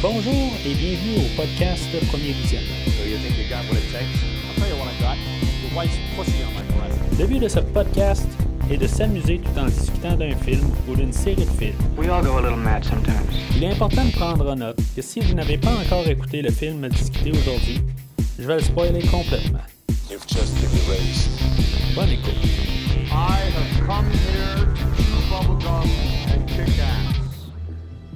Bonjour et bienvenue au podcast Premier Visionnement. Le but de ce podcast est de s'amuser tout en discutant d'un film ou d'une série de films. We all go a little mad sometimes. Il est important de prendre en note que si vous n'avez pas encore écouté le film à discuter aujourd'hui, je vais le spoiler complètement. You've just been erased. Bonne écoute. I have come here to chew bubblegum and kick ass.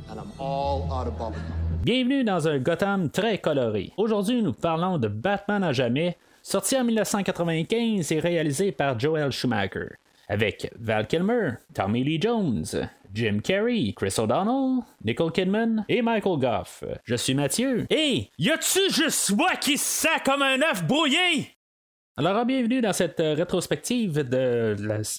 And I'm all out of bubblegum. Bienvenue dans un Gotham très coloré. Aujourd'hui, nous parlons de Batman à jamais, sorti en 1995 et réalisé par Joel Schumacher, avec Val Kilmer, Tommy Lee Jones, Jim Carrey, Chris O'Donnell, Nicole Kidman et Michael Goff. Je suis Mathieu. Et y a-tu juste moi qui sent comme un œuf brouillé? Alors, bienvenue dans cette euh, rétrospective de,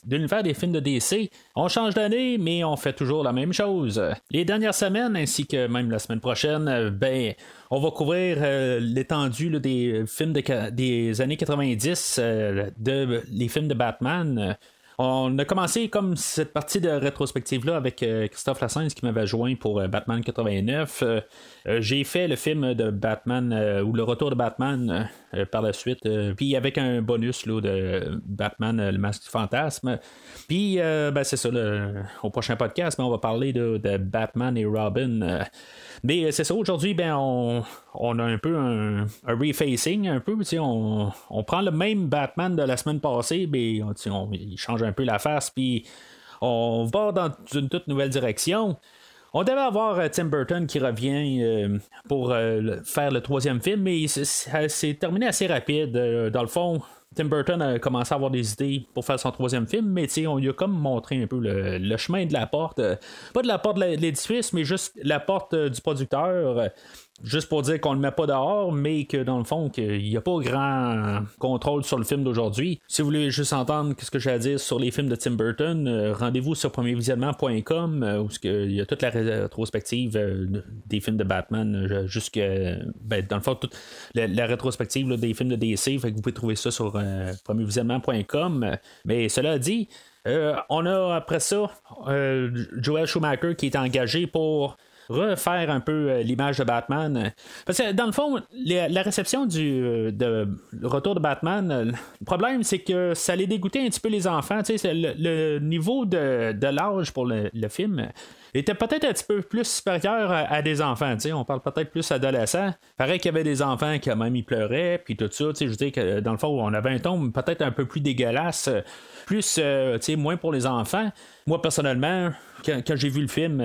l'univers des films de DC. On change d'année, mais on fait toujours la même chose. Les dernières semaines, ainsi que même la semaine prochaine, euh, ben, on va couvrir euh, l'étendue des films des années 90, euh, de, les films de Batman. On a commencé comme cette partie de rétrospective-là avec Christophe Lassens qui m'avait joint pour Batman 89. Euh, euh, J'ai fait le film de Batman ou le retour de Batman par la suite. euh, Puis avec un bonus là, de Batman, euh, le masque du fantasme. Puis euh, ben, c'est ça, le- au prochain podcast, ben, on va parler de, de Batman et Robin. euh. mais euh, c'est ça, aujourd'hui, ben, on, on a un peu un, un refacing, un peu. On, on prend le même Batman de la semaine passée, mais on- il change un peu la face, puis on va dans une toute nouvelle direction. On devait avoir euh, Tim Burton qui revient euh, pour euh, faire le troisième film, mais c'est- terminé assez rapide. Dans le fond, Tim Burton a commencé à avoir des idées pour faire son troisième film, mais on lui a comme montré un peu le, le chemin de la porte. pas de la porte de l'édifice, mais juste la porte du producteur. Juste pour dire qu'on ne le met pas dehors, mais que dans le fond, qu'il n'y a pas grand contrôle sur le film d'aujourd'hui. Si vous voulez juste entendre ce que j'ai à dire sur les films de Tim Burton, euh, rendez-vous sur premiervisionnement.com euh, où il y a toute la rétrospective euh, des films de Batman, jusque ben, dans le fond, toute la, rétrospective des films de DC. Vous pouvez trouver ça sur premiervisionnement.com. Mais cela dit, on a après ça Joel Schumacher qui est engagé pour refaire un peu euh, l'image de Batman. Parce que dans le fond, la réception du euh, retour de Batman, euh, le problème c'est que ça allait dégoûter un petit peu les enfants. Le, niveau de, l'âge pour le, film était peut-être un petit peu plus supérieur à, des enfants. On parle peut-être plus adolescents. Pareil qu'il y avait des enfants qui même ils pleuraient, puis tout ça. Je veux dire que dans le fond, on avait un ton peut-être un peu plus dégueulasse, plus moins pour les enfants. Moi personnellement, quand, j'ai vu le film,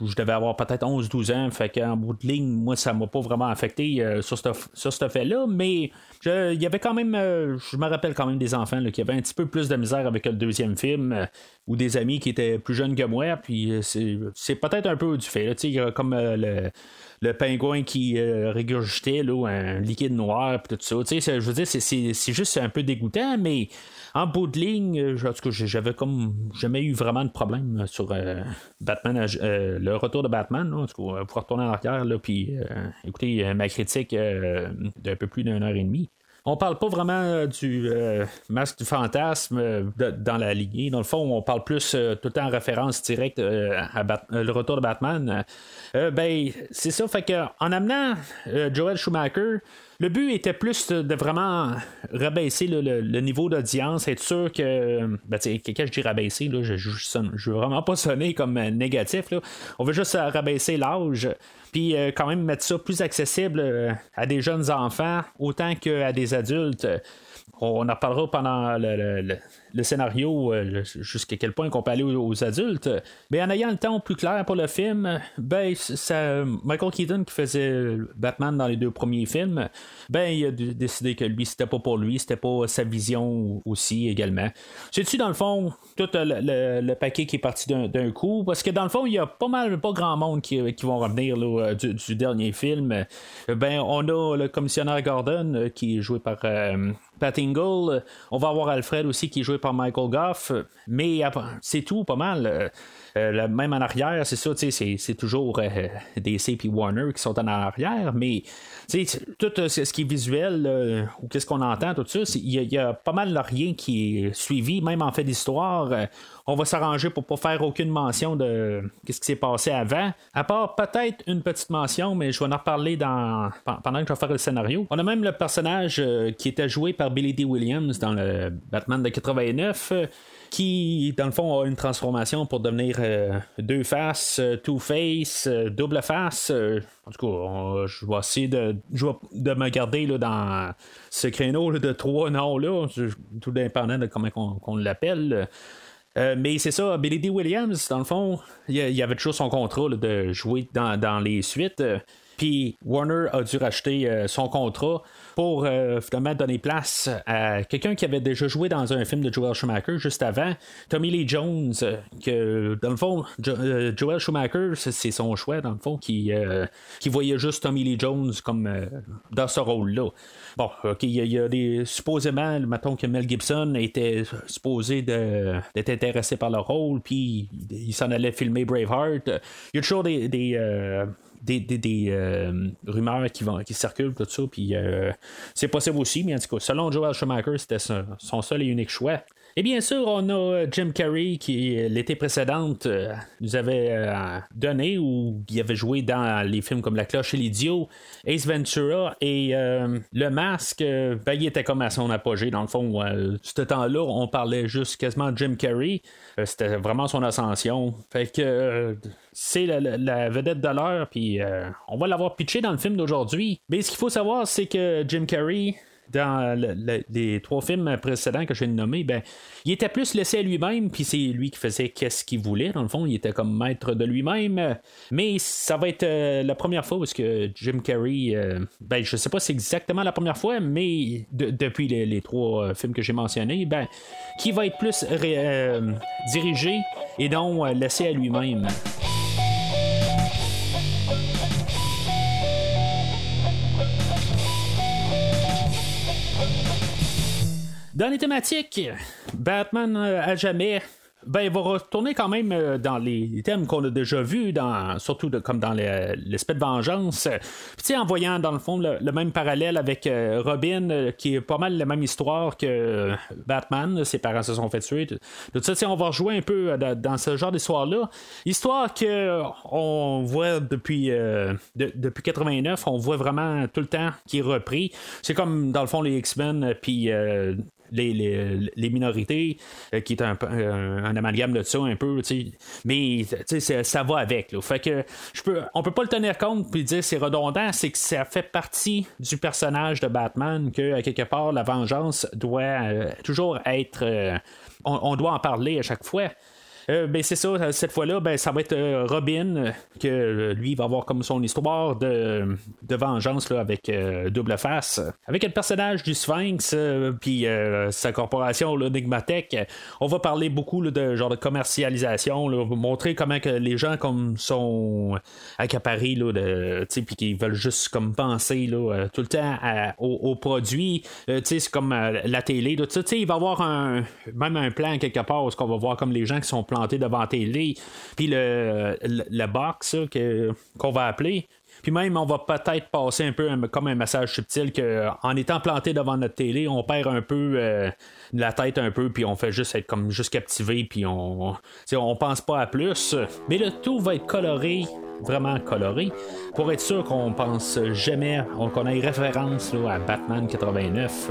je devais avoir peut-être 11-12 ans, fait qu'en bout de ligne, moi, ça m'a pas vraiment affecté euh, sur ce sur fait-là, mais il y avait quand même, euh, je me rappelle quand même des enfants qui avaient un petit peu plus de misère avec le deuxième film, euh, ou des amis qui étaient plus jeunes que moi, puis euh, c'est peut-être un peu du fait, là, comme le le pingouin qui régurgitait là, un liquide noir puis tout ça. Je veux dire, c'est- juste un peu dégoûtant, mais en bout de ligne, en tout cas, j'avais comme jamais eu vraiment de problème sur Batman, le retour de Batman. Là, en tout cas, pour retourner en arrière, là, puis écoutez ma critique d'un peu plus d'une heure et demie. On parle pas vraiment euh, du euh, masque du fantasme euh, dans la lignée. Dans le fond, on parle plus euh, tout en référence directe euh, à Bat- euh, le retour de Batman. Ben, c'est ça. Fait que en amenant Joel Schumacher, le but était plus de, vraiment rabaisser le, niveau d'audience, être sûr que. Ben, quand je dis rabaisser, là, je, je veux vraiment pas sonner comme euh, négatif. Là. On veut juste euh, rabaisser l'âge. Puis euh, quand même mettre ça plus accessible à des jeunes enfants autant qu'à des adultes. On en reparlera pendant le- le- scénario euh, jusqu'à quel point qu'on peut aller aux, adultes. Mais en ayant le temps plus clair pour le film, ben ça, Michael Keaton qui faisait Batman dans les deux premiers films, ben il a décidé que lui c'était pas pour lui, c'était pas sa vision aussi également. C'est-tu dans le fond tout le, le- paquet qui est parti d'un, coup? Parce que dans le fond il y a pas mal pas grand monde qui, qui vont revenir euh, du, dernier film. Ben on a le commissionnaire Gordon euh, qui est joué par Pat Ingle. On va avoir Alfred aussi qui est joué par Michael Goff. Mais c'est tout, pas mal. Euh, Euh, même en arrière, c'est ça, c'est toujours euh, DC et Warner qui sont en arrière, mais tout ce qui est visuel ou qu'est-ce qu'on entend, tout ça, il y, a pas mal de rien qui est suivi, même en fait d'histoire. On va s'arranger pour pas faire aucune mention de ce qui s'est passé avant, à part peut-être une petite mention, mais je vais en reparler pendant que je vais faire le scénario. On a même le personnage qui était joué par Billy D. Williams dans le Batman de 89 qui, dans le fond, a une transformation pour devenir euh, deux faces, euh, two face, euh, double face. en tout cas, je vais essayer de, de me garder là, dans ce créneau de trois noms-là, tout dépendant de comment on, l'appelle. Mais c'est ça, Billy D. Williams, dans le fond, il y avait toujours son contrat de jouer dans, dans les suites. Puis Warner a dû racheter son contrat pour euh, finalement donner place à quelqu'un qui avait déjà joué dans un film de Joel Schumacher juste avant, Tommy Lee Jones, euh, que dans le fond, euh, Joel Schumacher, c'est son choix, dans le fond, qui, voyait juste Tommy Lee Jones comme dans ce rôle-là. Bon, ok, il y, a des. Supposément, mettons que Mel Gibson était supposé d'être intéressé par le rôle, puis il s'en allait filmer Braveheart. Il y a toujours des, euh, rumeurs qui, vont, qui circulent, tout ça. Puis euh, c'est possible aussi, mais en tout cas, selon Joel Schumacher, c'était son seul et unique choix. Et bien sûr, on a euh, Jim Carrey qui, l'été précédente, euh, nous avait euh, donné ou il avait joué dans les films comme La cloche et l'idiot, Ace Ventura et Le Masque. Ben, il était comme à son apogée. Dans le fond, ce temps-là, on parlait juste quasiment de Jim Carrey. C'était vraiment son ascension. Fait que c'est la, vedette de l'heure, puis on va l'avoir pitché dans le film d'aujourd'hui. Mais ce qu'il faut savoir, c'est que Jim Carrey, dans les trois films précédents que je viens de nommer, ben, il était plus laissé à lui-même, puis c'est lui qui faisait qu'est-ce qu'il voulait. Dans le fond, il était comme maître de lui-même. Mais ça va être euh, la première fois où que Jim Carrey, euh, ben, je sais pas si c'est exactement la première fois, mais depuis les, trois euh, films que j'ai mentionnés, ben, qui va être plus dirigé et non laissé à lui-même. Dans les thématiques, Batman euh, à jamais ben, il va retourner quand même euh, dans les thèmes qu'on a déjà vus, dans, surtout comme dans l'espèce de vengeance. Puis, en voyant dans le fond le, même parallèle avec euh, Robin, euh, qui est pas mal la même histoire que Batman, ses parents se sont fait tuer. Tout ça, on va rejouer un peu dans ce genre d'histoire-là. Histoire que on voit depuis, depuis 89, on voit vraiment tout le temps qui est repris. C'est comme dans le fond les X-Men, puis les, les, minorités, euh, qui est un, amalgame de ça un peu, mais ça va avec. Là. Fait que je peux, on peut pas le tenir compte puis dire c'est redondant, c'est que ça fait partie du personnage de Batman que à quelque part la vengeance doit euh, toujours être, euh, on, doit en parler à chaque fois. Euh, ben, c'est ça, cette fois-là, ben, ça va être euh, Robin, euh, que lui va avoir comme son histoire de, vengeance là, avec double face. Avec le personnage du Sphinx, puis sa corporation, Nigmatech, on va parler beaucoup de genre de commercialisation, montrer comment que les gens comme sont accaparés, puis qu'ils veulent juste comme penser là, tout le temps aux, produits. c'est comme la télé. Il va y avoir un, même un plan quelque part où on va voir comme les gens qui sont devant la télé, puis le, le, box qu'on va appeler. Puis même, on va peut-être passer un peu comme un message subtil qu'en étant planté devant notre télé, on perd un peu euh, la tête un peu, puis on fait juste être comme juste captivé, puis on, on pense pas à plus. Mais le tout va être coloré, vraiment coloré, pour être sûr qu'on pense jamais, qu'on ait référence à Batman 89.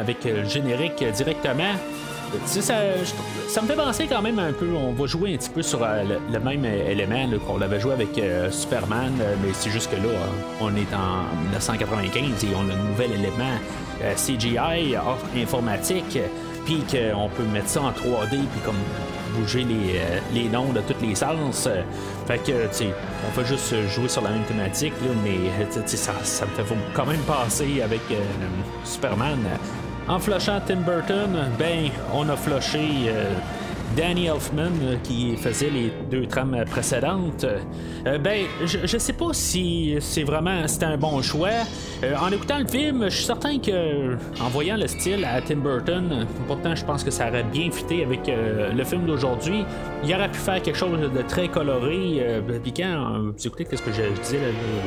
Avec le générique directement. ça, me fait penser quand même un peu. On va jouer un petit peu sur le, même élément qu'on avait joué avec Superman, mais c'est juste que là, on est en 1995 et on a un nouvel élément CGI informatique puis qu'on peut mettre ça en 3D, puis comme bouger les, euh, noms de tous les sens. Fait que, on fait juste jouer sur la même thématique, mais ça, ça me fait quand même passer avec euh, Superman. En flushant Tim Burton, ben, on a flushé euh, Danny Elfman euh, qui faisait les deux trames précédentes. Euh, ben, je, sais pas si c'est vraiment c'était un bon choix. Euh, en écoutant le film, je suis certain que en voyant le style à Tim Burton, pourtant je pense que ça aurait bien fité avec le film d'aujourd'hui. Il aurait pu faire quelque chose de très coloré. Puis quand vous écoutez ce que je, disais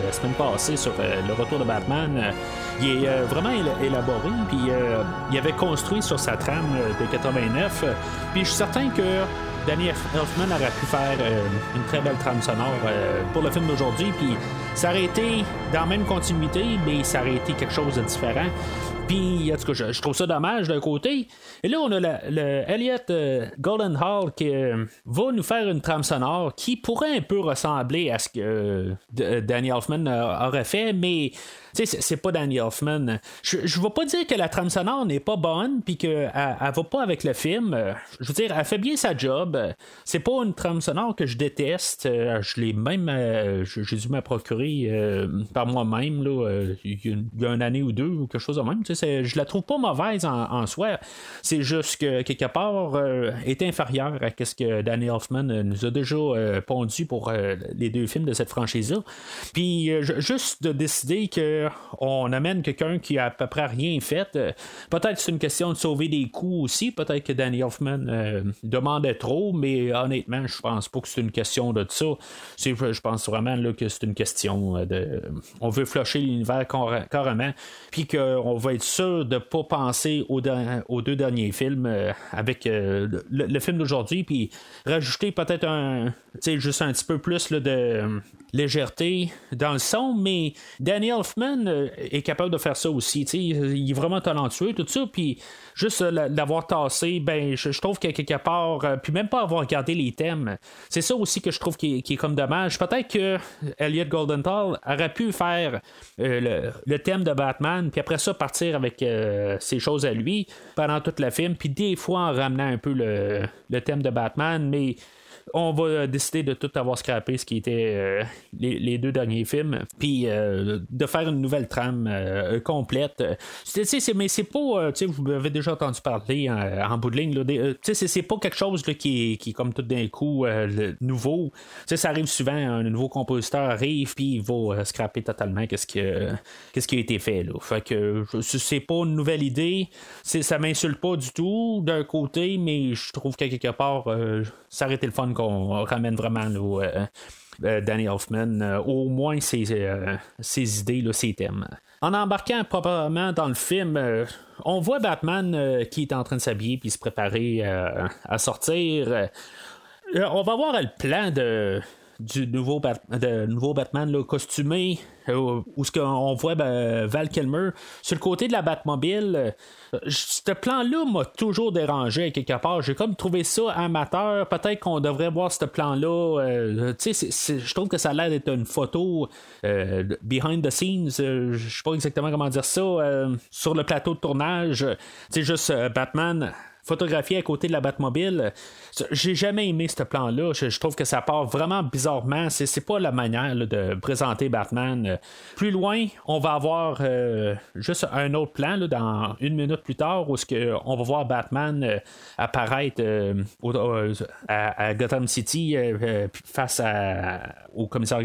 la, semaine passée sur le retour de Batman, il est vraiment élaboré. Puis il avait construit sur sa trame de 89. Puis je suis certain que Danny Elfman aurait pu faire euh, une très belle trame sonore euh, pour le film d'aujourd'hui, puis ça aurait été dans la même continuité, mais ça aurait été quelque chose de différent. Puis, en tout cas, je, trouve ça dommage d'un côté. Et là, on a le, Elliot euh, Golden Hall qui va nous faire une trame sonore qui pourrait un peu ressembler à ce que Danny Elfman aurait fait, mais sais, c'est pas Danny Hoffman. Je, je vais pas dire que la trame sonore n'est pas bonne, puis qu'elle elle va pas avec le film. Je veux dire, elle fait bien sa job. C'est pas une trame sonore que je déteste. Je l'ai même, euh, j'ai dû me procurer euh, par moi-même, là, euh, il y a une année ou deux, ou quelque chose de même. Tu sais, je la trouve pas mauvaise en, soi. C'est juste que, quelque part, est inférieure à ce que Danny Hoffman nous a déjà pondu pour les deux films de cette franchise-là. Puis, juste de décider que on amène quelqu'un qui a à peu près rien fait. Euh, peut-être c'est une question de sauver des coups aussi. Peut-être que Danny Hoffman euh, demandait trop, mais honnêtement, je pense pas que c'est une question de ça. Je pense vraiment que c'est une question euh, de. On veut flusher l'univers carrément, puis qu'on va être sûr de pas penser aux, deux derniers films avec le, film d'aujourd'hui, puis rajouter peut-être un. juste un petit peu plus de légèreté dans le son, mais Danny Elfman euh, est capable de faire ça aussi. Il est vraiment talentueux, tout ça, puis juste euh, l'avoir tassé, ben, je, trouve que quelque part, euh, puis même pas avoir regardé les thèmes, c'est ça aussi que je trouve qui est, comme dommage. Peut-être que Elliot Goldenthal aurait pu faire le, thème de Batman, puis après ça partir avec ses choses à lui pendant toute la film, puis des fois en ramenant un peu le thème de Batman, mais on va décider de tout avoir scrappé ce qui était euh, les, deux derniers films, puis euh, de faire une nouvelle trame euh, complète. mais c'est pas, vous avez déjà entendu parler en, bout de ligne, c'est pas quelque chose qui, est, comme tout d'un coup nouveau. ça arrive souvent, un nouveau compositeur arrive, puis il va scraper totalement qu'est-ce qui, qu'est-ce qui a été fait. Là. Fait que c'est pas une nouvelle idée, ça m'insulte pas du tout d'un côté, mais je trouve qu'à quelque part, ça aurait le fun qu'on ramène vraiment euh, euh, Danny Hoffman, euh, au moins ses, ses idées, ses thèmes. En embarquant proprement dans le film, on voit Batman qui est en train de s'habiller puis se préparer à sortir. on va voir le plan de, du nouveau, de, nouveau Batman là, costumé, euh, où ce qu'on voit ben, Val Kilmer sur le côté de la Batmobile. Euh, ce plan-là m'a toujours dérangé quelque part. J'ai comme trouvé ça amateur. Peut-être qu'on devrait voir ce plan-là. Euh, je trouve que ça a l'air d'être une photo behind the scenes. je sais pas exactement comment dire ça. sur le plateau de tournage, c'est juste Batman photographié à côté de la Batmobile. J'ai jamais aimé ce plan-là. Je, trouve que ça part vraiment bizarrement. C'est, pas la manière de présenter Batman. Plus loin, on va avoir euh, juste un autre plan dans une minute plus tard où que on va voir Batman euh, apparaître euh, à, Gotham City face au commissaire,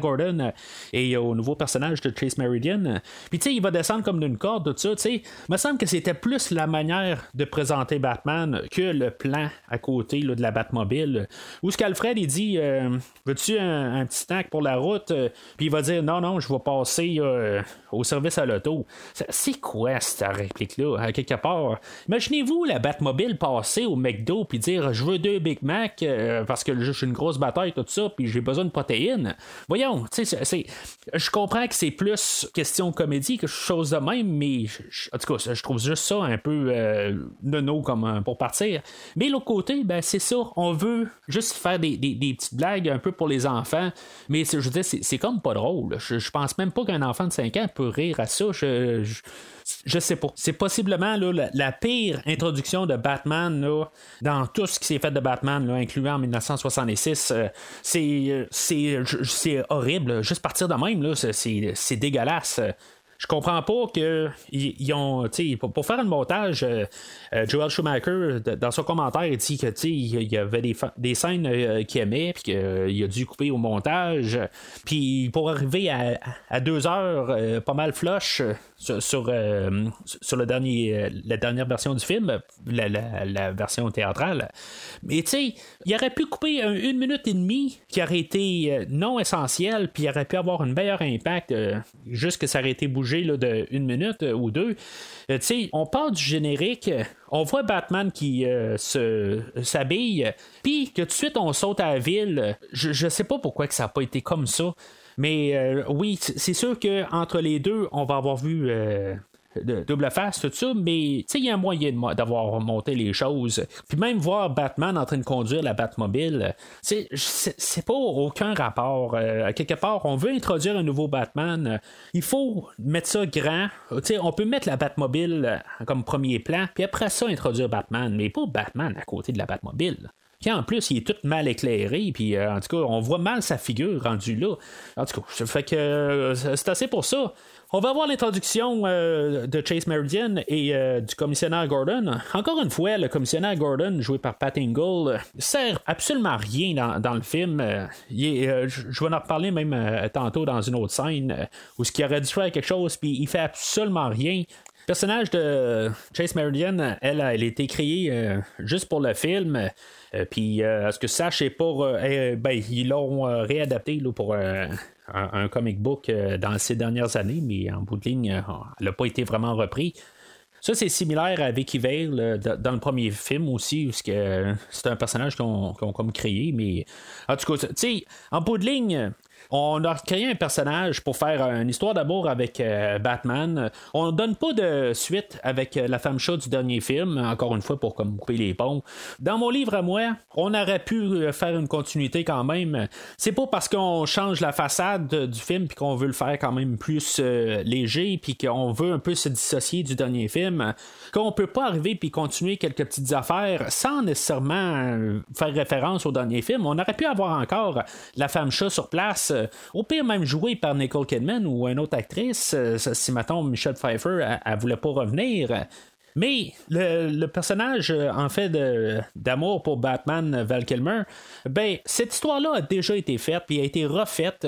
Gordon et au nouveau personnage de Chase Meridian. Puis tu sais, il va descendre comme d'une corde, tout ça. Tu sais, me semble que c'était plus la manière de présenter Batman que le plan à côté de la Batmobile. Où ce qu'Alfred il dit euh, Veux-tu un, petit snack pour la route? Euh, Puis il va dire Non, non, je vais passer euh, au service à l'auto. C'est quoi cette réplique-là, quelque part? Imaginez-vous la Batmobile passer au McDo puis dire Je veux deux Big Mac parce que je suis une grosse bataille, tout ça, puis j'ai besoin de protéines. Voyons, je comprends que c'est plus question comédie que chose de même, mais en tout cas, je trouve juste ça un peu comme euh, pour partir. Mais l'autre côté, ben, c'est ça, on veut juste faire des, petites blagues un peu pour les enfants, mais je veux dire, c'est, comme pas drôle. Je, pense même pas qu'un enfant de 5 ans peut rire à ça. Je, je, sais pas. C'est possiblement là, la, pire introduction de Batman là, dans tout ce qui s'est fait de Batman, là, incluant en 1966. Euh, c'est, c'est, horrible. Juste partir de même, c'est dégueulasse je comprends pas que ils ont, pour, pour faire un montage, euh, euh, Joel Schumacher, dans son commentaire, il dit que il y avait des, des scènes euh, qu'il aimait, puis qu'il a dû couper au montage. Puis pour arriver à, à deux heures, pas mal flush sur, sur, le dernier, la dernière version du film, la, version théâtrale. Mais tu sais, il aurait pu couper une minute et demie qui aurait été non essentiel, puis il aurait pu avoir un meilleur impact, juste que ça aurait été bougé de une minute euh, ou deux. Euh, on part du générique, on voit Batman qui euh, se, s'habille, puis que tout de suite on saute à la ville. Je, je sais pas pourquoi que ça n'a pas été comme ça. Mais oui, c'est sûr qu'entre les deux, on va avoir vu de double face, tout ça, mais il y a un moyen d'avoir monté les choses. Puis même voir Batman en train de conduire la Batmobile, c'est pas aucun rapport. Euh, quelque part, on veut introduire un nouveau Batman, il faut mettre ça grand. on peut mettre la Batmobile comme premier plan, puis après ça, introduire Batman, mais pas Batman à côté de la Batmobile qui en plus il est tout mal éclairé, puis euh, en tout cas, on voit mal sa figure rendue là. En tout cas, fait que euh, c'est assez pour ça. On va voir l'introduction euh, de Chase Meridian et euh, du commissionnaire Gordon. Encore une fois, le commissionnaire Gordon, joué par Pat Ingle, sert absolument rien dans, le film. Euh, je vais en reparler même tantôt dans une autre scène où ce qui aurait dû faire quelque chose, puis il fait absolument rien. Personnage de Chase Meridian, elle, elle a été créée juste pour le film. puis, à ce que ça, je sais pas, eh, ben, ils l'ont réadapté là, pour un, comic book euh, dans ces dernières années, mais en bout de ligne, euh, elle n'a pas été vraiment repris. Ça, c'est similaire à Vicky Vale euh, dans le premier film aussi, où c'est un personnage qu'on ont comme créé, mais en tout cas, tu sais, en bout de ligne, on a créé un personnage pour faire une histoire d'amour avec euh, Batman. On donne pas de suite avec euh, la femme chaude du dernier film, encore une fois pour comme couper les ponts. Dans mon livre à moi, on aurait pu euh, faire une continuité quand même. C'est pas parce qu'on change la façade du film puis qu'on veut le faire quand même plus léger puis qu'on veut un peu se dissocier du dernier film qu'on peut pas arriver puis continuer quelques petites affaires sans nécessairement faire référence au dernier film. On aurait pu avoir encore la femme chat sur place euh, au pire même joué par Nicole Kidman ou une autre actrice, euh, si maintenant Michelle Pfeiffer, elle, voulait pas revenir. Mais le, personnage, euh, en fait, d'amour pour Batman, Val Kilmer, ben, cette histoire-là a déjà été faite, puis a été refaite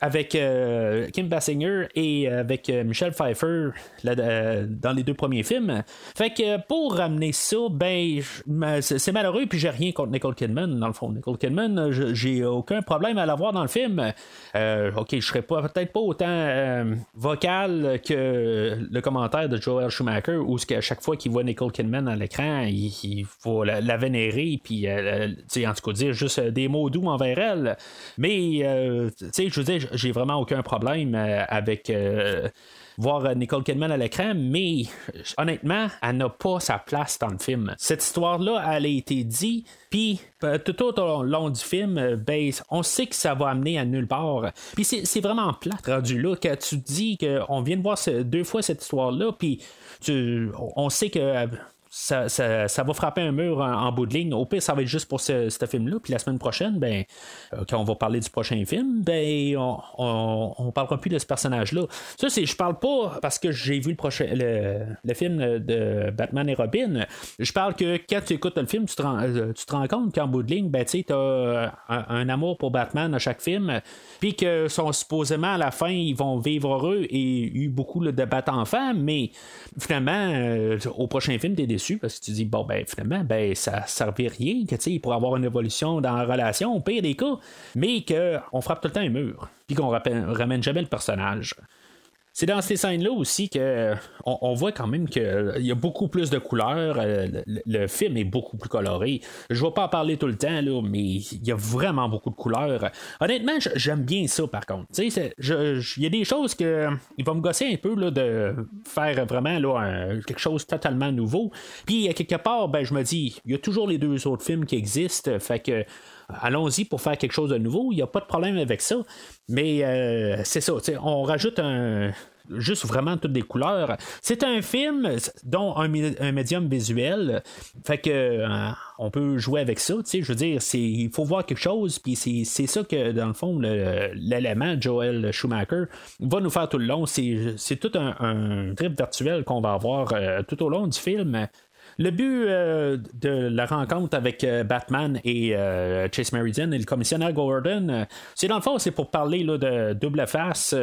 avec euh, Kim Basinger et avec euh, Michelle Pfeiffer euh, dans les deux premiers films. Fait que pour ramener ça, ben c'est malheureux puis j'ai rien contre Nicole Kidman dans le fond. Nicole Kidman, j'ai aucun problème à la voir dans le film. ok, je serais pas peut-être pas autant vocal que le commentaire de Joel Schumacher où à chaque fois qu'il voit Nicole Kidman à l'écran, il, faut la, vénérer puis en tout cas dire juste des mots doux envers elle. Mais tu sais, je veux dire j'ai vraiment aucun problème euh, avec euh, voir euh, Nicole Kidman à l'écran, mais honnêtement, elle n'a pas sa place dans le film. Cette histoire-là, elle a été dit, puis tout au long du film, ben, on sait que ça va amener à nulle part. Puis c'est vraiment plat rendu là, que tu dis qu'on vient de voir deux fois cette histoire-là, puis on sait que ça, va frapper un mur en, bout de ligne. Au pire, ça va être juste pour ce, film-là. Puis la semaine prochaine, ben, euh, quand on va parler du prochain film, ben, on, on, parlera plus de ce personnage-là. Ça, c'est, je parle pas parce que j'ai vu le, prochain, le, film de Batman et Robin. Je parle que quand tu écoutes le film, tu te rends, euh, tu te rends compte qu'en bout de ligne, ben, tu as un, amour pour Batman à chaque film. Puis que sont supposément à la fin, ils vont vivre heureux et eu beaucoup de débats enfants. Mais finalement, euh, au prochain film, tu es parce que tu dis, bon, ben finalement, ben ça servait rien, que tu sais, pour avoir une évolution dans la relation, au pire des cas, mais qu'on frappe tout le temps un mur, puis qu'on ramène jamais le personnage. C'est dans ces scènes-là aussi que on, voit quand même qu'il y a beaucoup plus de couleurs. le, film est beaucoup plus coloré. Je vais pas en parler tout le temps, là, mais il y a vraiment beaucoup de couleurs. Honnêtement, j'aime bien ça par contre. Il y a des choses que il va me gosser un peu là, de faire vraiment là, quelque chose totalement nouveau. Puis quelque part, ben, je me dis, il y a toujours les deux autres films qui existent. Fait que allons-y pour faire quelque chose de nouveau, il n'y a pas de problème avec ça. Mais euh, c'est ça, on rajoute juste vraiment toutes des couleurs. C'est un film dont un, médium visuel, fait que euh, on peut jouer avec ça. Je veux dire, il faut voir quelque chose, puis c'est ça que dans le fond l'élément Joel Schumacher va nous faire tout le long. C'est tout un, trip virtuel qu'on va avoir euh, tout au long du film. Le but euh, de la rencontre avec euh, Batman et euh, Chase Meridian et le commissionnaire Gordon, c'est dans le fond, c'est pour parler de double face.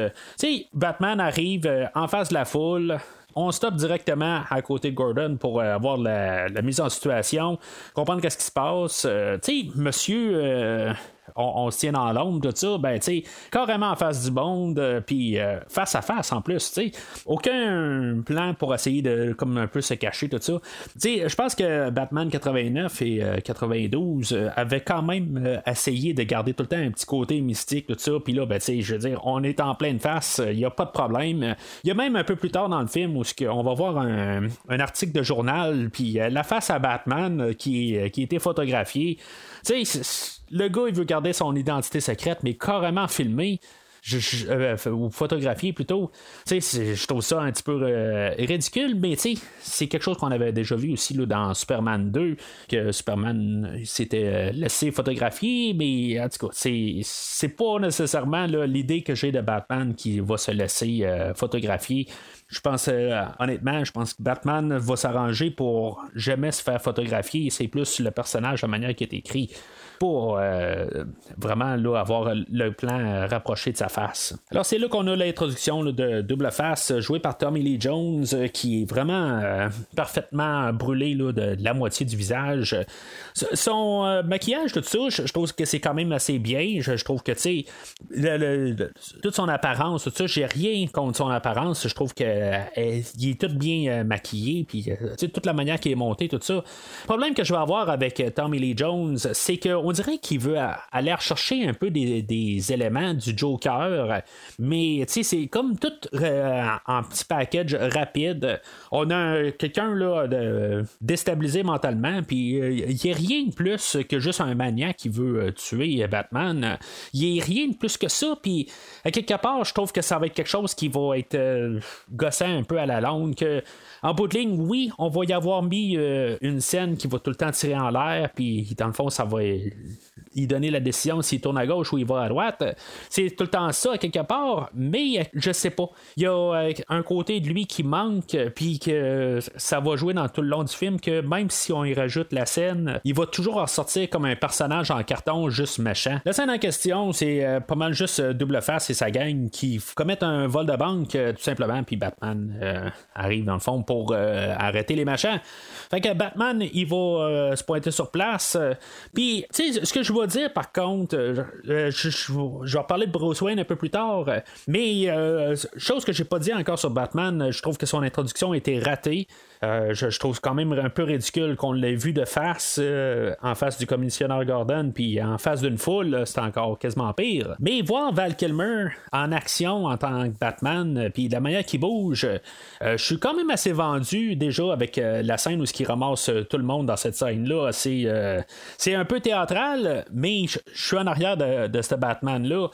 Batman arrive en face de la foule. On stoppe directement à côté de Gordon pour avoir la, mise en situation, comprendre qu'est-ce qui se passe. sais, monsieur on, se tient dans l'ombre, tout ça, ben, tu carrément en face du monde, euh, puis euh, face à face en plus, tu sais. Aucun plan pour essayer de, comme un peu se cacher, tout ça. Tu sais, je pense que Batman 89 et 92 euh, avaient quand même essayé de garder tout le temps un petit côté mystique, tout ça, puis là, ben, tu je veux dire, on est en pleine face, il n'y a pas de problème. Il y a même un peu plus tard dans le film où on va voir un, article de journal, puis la face à Batman qui, qui était photographiée. Tu sais, le gars, il veut garder son identité secrète, mais carrément filmé. Euh, ou photographié plutôt. Je trouve ça un petit peu euh, ridicule, mais c'est quelque chose qu'on avait déjà vu aussi là, dans Superman 2, que Superman s'était euh, laissé photographier, mais en tout cas, c'est pas nécessairement l'idée que j'ai de Batman qui va se laisser photographier. Je pense, honnêtement, je pense que Batman va s'arranger pour jamais se faire photographier. C'est plus le personnage, la manière qui est écrit pour euh, vraiment là, avoir le plan rapproché de sa face. Alors c'est là qu'on a l'introduction de Double Face joué par Tommy Lee Jones euh, qui est vraiment euh, parfaitement brûlé là, de, la moitié du visage. Son maquillage, tout ça, je, trouve que c'est quand même assez bien. Je, trouve que tu sais, toute son apparence, tout ça, j'ai rien contre son apparence. Je trouve qu'il est tout bien maquillé, puis toute la manière qu'il est monté, tout ça. Le problème que je vais avoir avec Tommy Lee Jones, c'est que on dirait qu'il veut aller rechercher un peu des, éléments du Joker, mais c'est comme tout euh, en petit package rapide. On a quelqu'un déstabilisé mentalement, puis euh, il n'y a rien de plus que juste un maniaque qui veut euh, tuer Batman. Il n'y a rien de plus que ça, puis quelque part, je trouve que ça va être quelque chose qui va être gossant un peu à la longue. En bout de ligne, oui, on va y avoir mis une scène qui va tout le temps tirer en l'air, puis dans le fond, ça va il donner la décision s'il tourne à gauche ou il va à droite. C'est tout le temps ça, quelque part, mais je sais pas. Il y a euh, un côté de lui qui manque, puis que ça va jouer dans tout le long du film, que même si on y rajoute la scène, il va toujours ressortir comme un personnage en carton juste méchant. La scène en question, c'est euh, pas mal juste euh, Double Face et sa gang qui commettent un vol de banque, tout simplement, puis Batman arrive dans le fond pour arrêter les machins. Fait que Batman, il va se pointer sur place, puis, tu sais, ce que je vais dire par contre, euh, euh, je, vais reparler de Bruce Wayne un peu plus tard, mais euh, chose que j'ai pas dit encore sur Batman, je trouve que son introduction a été ratée. Euh, je, trouve quand même un peu ridicule qu'on l'ait vu de face euh, en face du commissionnaire Gordon, puis en face d'une foule, c'est encore quasiment pire. Mais voir Val Kilmer en action en tant que Batman, euh, puis la manière qu'il bouge, je suis quand même assez vendu déjà avec la scène où ce qui ramasse tout le monde dans cette scène-là. C'est un peu théâtral, mais je suis en arrière de, de ce Batman-là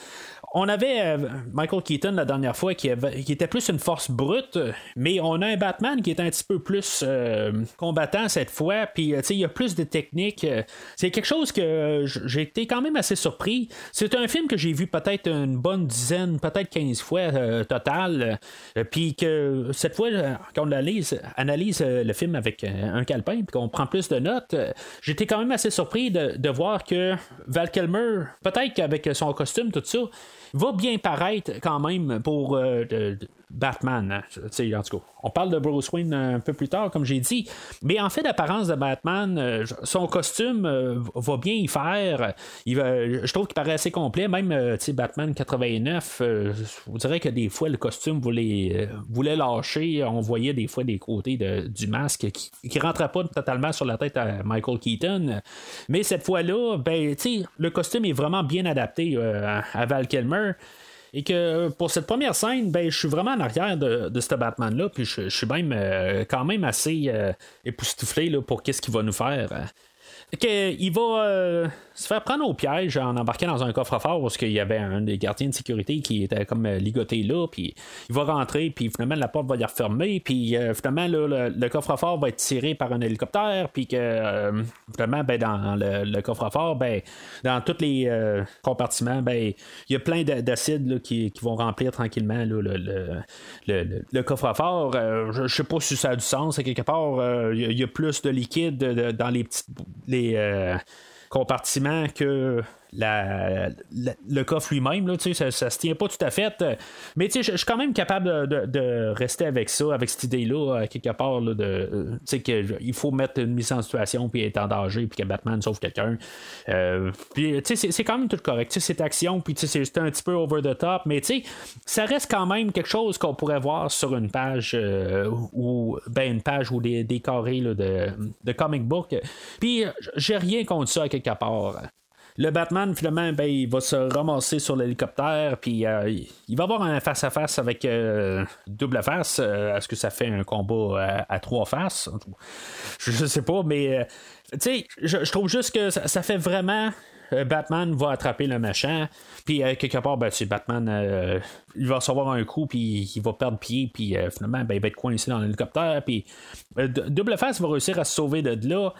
on avait euh, Michael Keaton la dernière fois qui, était plus une force brute, mais on a un Batman qui est un petit peu plus euh, combattant cette fois, puis euh, il y a plus de techniques. C'est quelque chose que j'ai été quand même assez surpris. C'est un film que j'ai vu peut-être une bonne dizaine, peut-être 15 fois total, puis que cette fois, quand on analyse, le film avec un calepin, puis qu'on prend plus de notes, j'étais quand même assez surpris de, de voir que Val Kilmer, peut-être qu'avec son costume, tout ça, va bien paraître quand même pour euh, Batman. Hein. En on parle de Bruce Wayne un peu plus tard, comme j'ai dit. Mais en fait, l'apparence de Batman, son costume va bien y faire. Je trouve qu'il paraît assez complet. Même Batman 89, vous dirais que des fois, le costume voulait, voulait lâcher. On voyait des fois des côtés de, du masque qui ne rentrait pas totalement sur la tête à Michael Keaton. Mais cette fois-là, ben, le costume est vraiment bien adapté à Val Kilmer. Et que pour cette première scène, ben, je suis vraiment en arrière de, de ce Batman-là, puis je, suis même euh, quand même assez euh, époustouflé là, pour qu'est-ce qu'il va nous faire. il va euh, se faire prendre au piège en embarquant dans un coffre-fort parce qu'il y avait un des gardiens de sécurité qui était comme euh, ligoté là, puis il va rentrer, puis finalement la porte va y refermer, puis euh, finalement le, coffre-fort va être tiré par un hélicoptère, puis que euh, finalement ben, dans le, coffre-fort, ben, dans tous les compartiments, ben, il y a plein d'acide qui, vont remplir tranquillement le, le, coffre-fort. je sais pas si ça a du sens, quelque part, il y, a plus de liquide dans les petites. Les, compartiment que le coffre lui-même, ça, ça se tient pas tout à fait. Mais je suis quand même capable de, rester avec ça, avec cette idée-là, quelque part, de, qu'il faut mettre une mise en situation, puis être en danger, puis que Batman sauve quelqu'un. Euh, c'est quand même tout correct. Cette action, puis c'est un petit peu over the top, mais ça reste quand même quelque chose qu'on pourrait voir sur une page euh, ou ben une page ou des, des carrés de, de comic book. Puis j'ai rien contre ça à quelque part. Le Batman, finalement, ben, il va se ramasser sur l'hélicoptère, puis euh, il va avoir un face-à-face avec euh, double face. Euh, est-ce que ça fait un combat à, trois faces? Je, sais pas, mais tu sais, je, trouve juste que ça, fait vraiment. Batman va attraper le machin, puis quelque part, ben, Batman, il va recevoir un coup, puis il va perdre pied, puis finalement, ben, il va être coincé dans l'hélicoptère, puis Double Face va réussir à se sauver de là,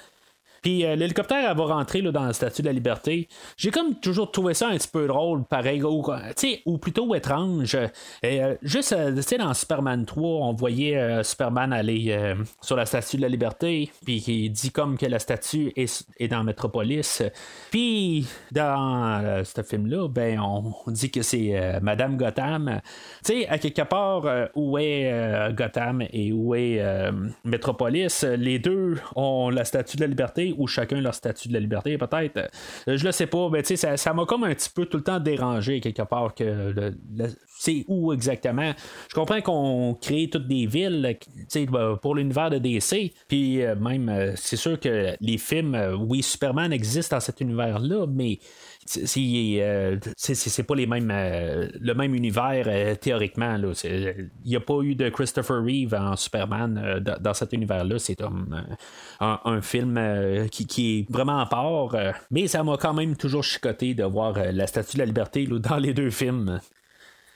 puis euh, l'hélicoptère, va rentrer là, dans la statue de la liberté. J'ai comme toujours trouvé ça un petit peu drôle, pareil, ou, ou plutôt étrange. Euh, juste euh, dans Superman 3, on voyait Superman aller sur la statue de la liberté, puis il dit comme que la statue est, est dans Metropolis. Puis dans ce film-là, ben, on, dit que c'est Madame Gotham. Tu sais, à quelque part, où est Gotham et où est Metropolis, les deux ont la statue de la liberté ou chacun leur statut de la liberté, peut-être. Euh, je le sais pas, mais tu sais, ça m'a comme un petit peu tout le temps dérangé quelque part que c'est où exactement. Je comprends qu'on crée toutes des villes bah, pour l'univers de DC, puis euh, même, euh, c'est sûr que les films, oui, Superman existe dans cet univers-là, mais euh, c'est pas les mêmes euh, le même univers euh, théoriquement il n'y a pas eu de Christopher Reeve en Superman dans cet univers là c'est un, film qui, est vraiment à part mais ça m'a quand même toujours chicoté de voir la statue de la liberté dans les deux films.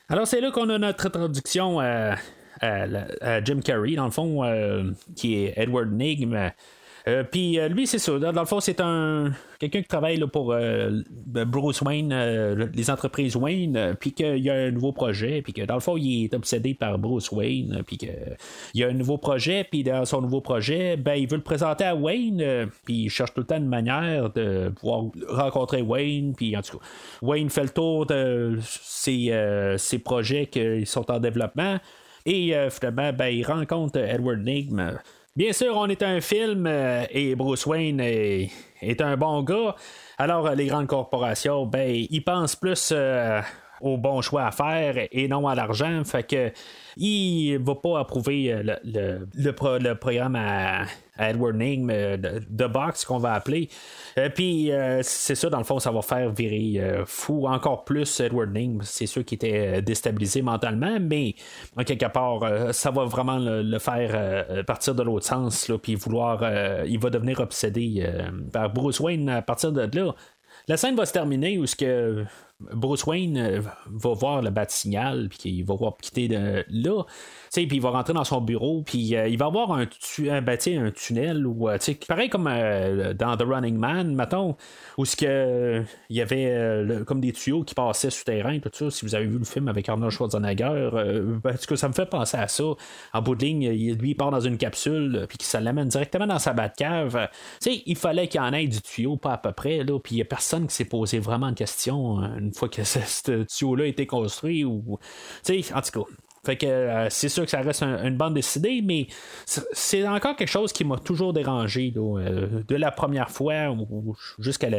Alors c'est là qu'on a notre introduction à, Jim Carrey dans le fond qui est Edward Nigm euh, puis euh, lui, c'est ça. Dans, le fond, c'est un quelqu'un qui travaille pour euh, Bruce Wayne, les entreprises Wayne, puis qu'il y a un nouveau projet, puis que dans le fond, il est obsédé par Bruce Wayne, puis qu'il y a un nouveau projet, puis dans son nouveau projet, ben, il veut le présenter à Wayne, puis il cherche tout le temps une manière de pouvoir rencontrer Wayne, puis en tout cas, Wayne fait le tour de ses, ses projets qui sont en développement, et finalement, ben, il rencontre Edward Nigm Bien sûr, on est un film euh, et Bruce Wayne est, un bon gars. Alors, les grandes corporations, ben, ils pensent plus euh, au bon choix à faire et non à l'argent. Il va pas approuver euh, le, le, programme à, Edward Nigm de, box qu'on va appeler. Euh, puis euh, c'est ça, dans le fond, ça va faire virer fou encore plus Edward Nigm. C'est sûr qu'il était déstabilisé mentalement, mais en quelque part, ça va vraiment le, faire partir de l'autre sens, puis vouloir, il va devenir obsédé par Bruce Wayne à partir de là. La scène va se terminer où ce que Bruce Wayne euh, va voir le bat signal, puis qu'il va voir quitter de là puis il va rentrer dans son bureau, puis euh, il va avoir un, un, ben, un tunnel, ou euh, pareil comme dans The Running Man, mettons, où que, il y avait comme des tuyaux qui passaient souterrain, tout ça. Si vous avez vu le film avec Arnold Schwarzenegger, ben, ça me fait penser à ça. En bout de ligne, lui, il part dans une capsule, puis ça l'amène directement dans sa Batcave. sais il fallait qu'il y en ait du tuyau, pas à peu près, là, puis il n'y a personne qui s'est posé vraiment de questions une fois que ce, tuyau-là a été construit, ou, en tout cas Fait que euh, c'est sûr que ça reste une bande dessinée, mais c'est encore quelque chose qui m'a toujours dérangé euh, de la première fois jusqu'à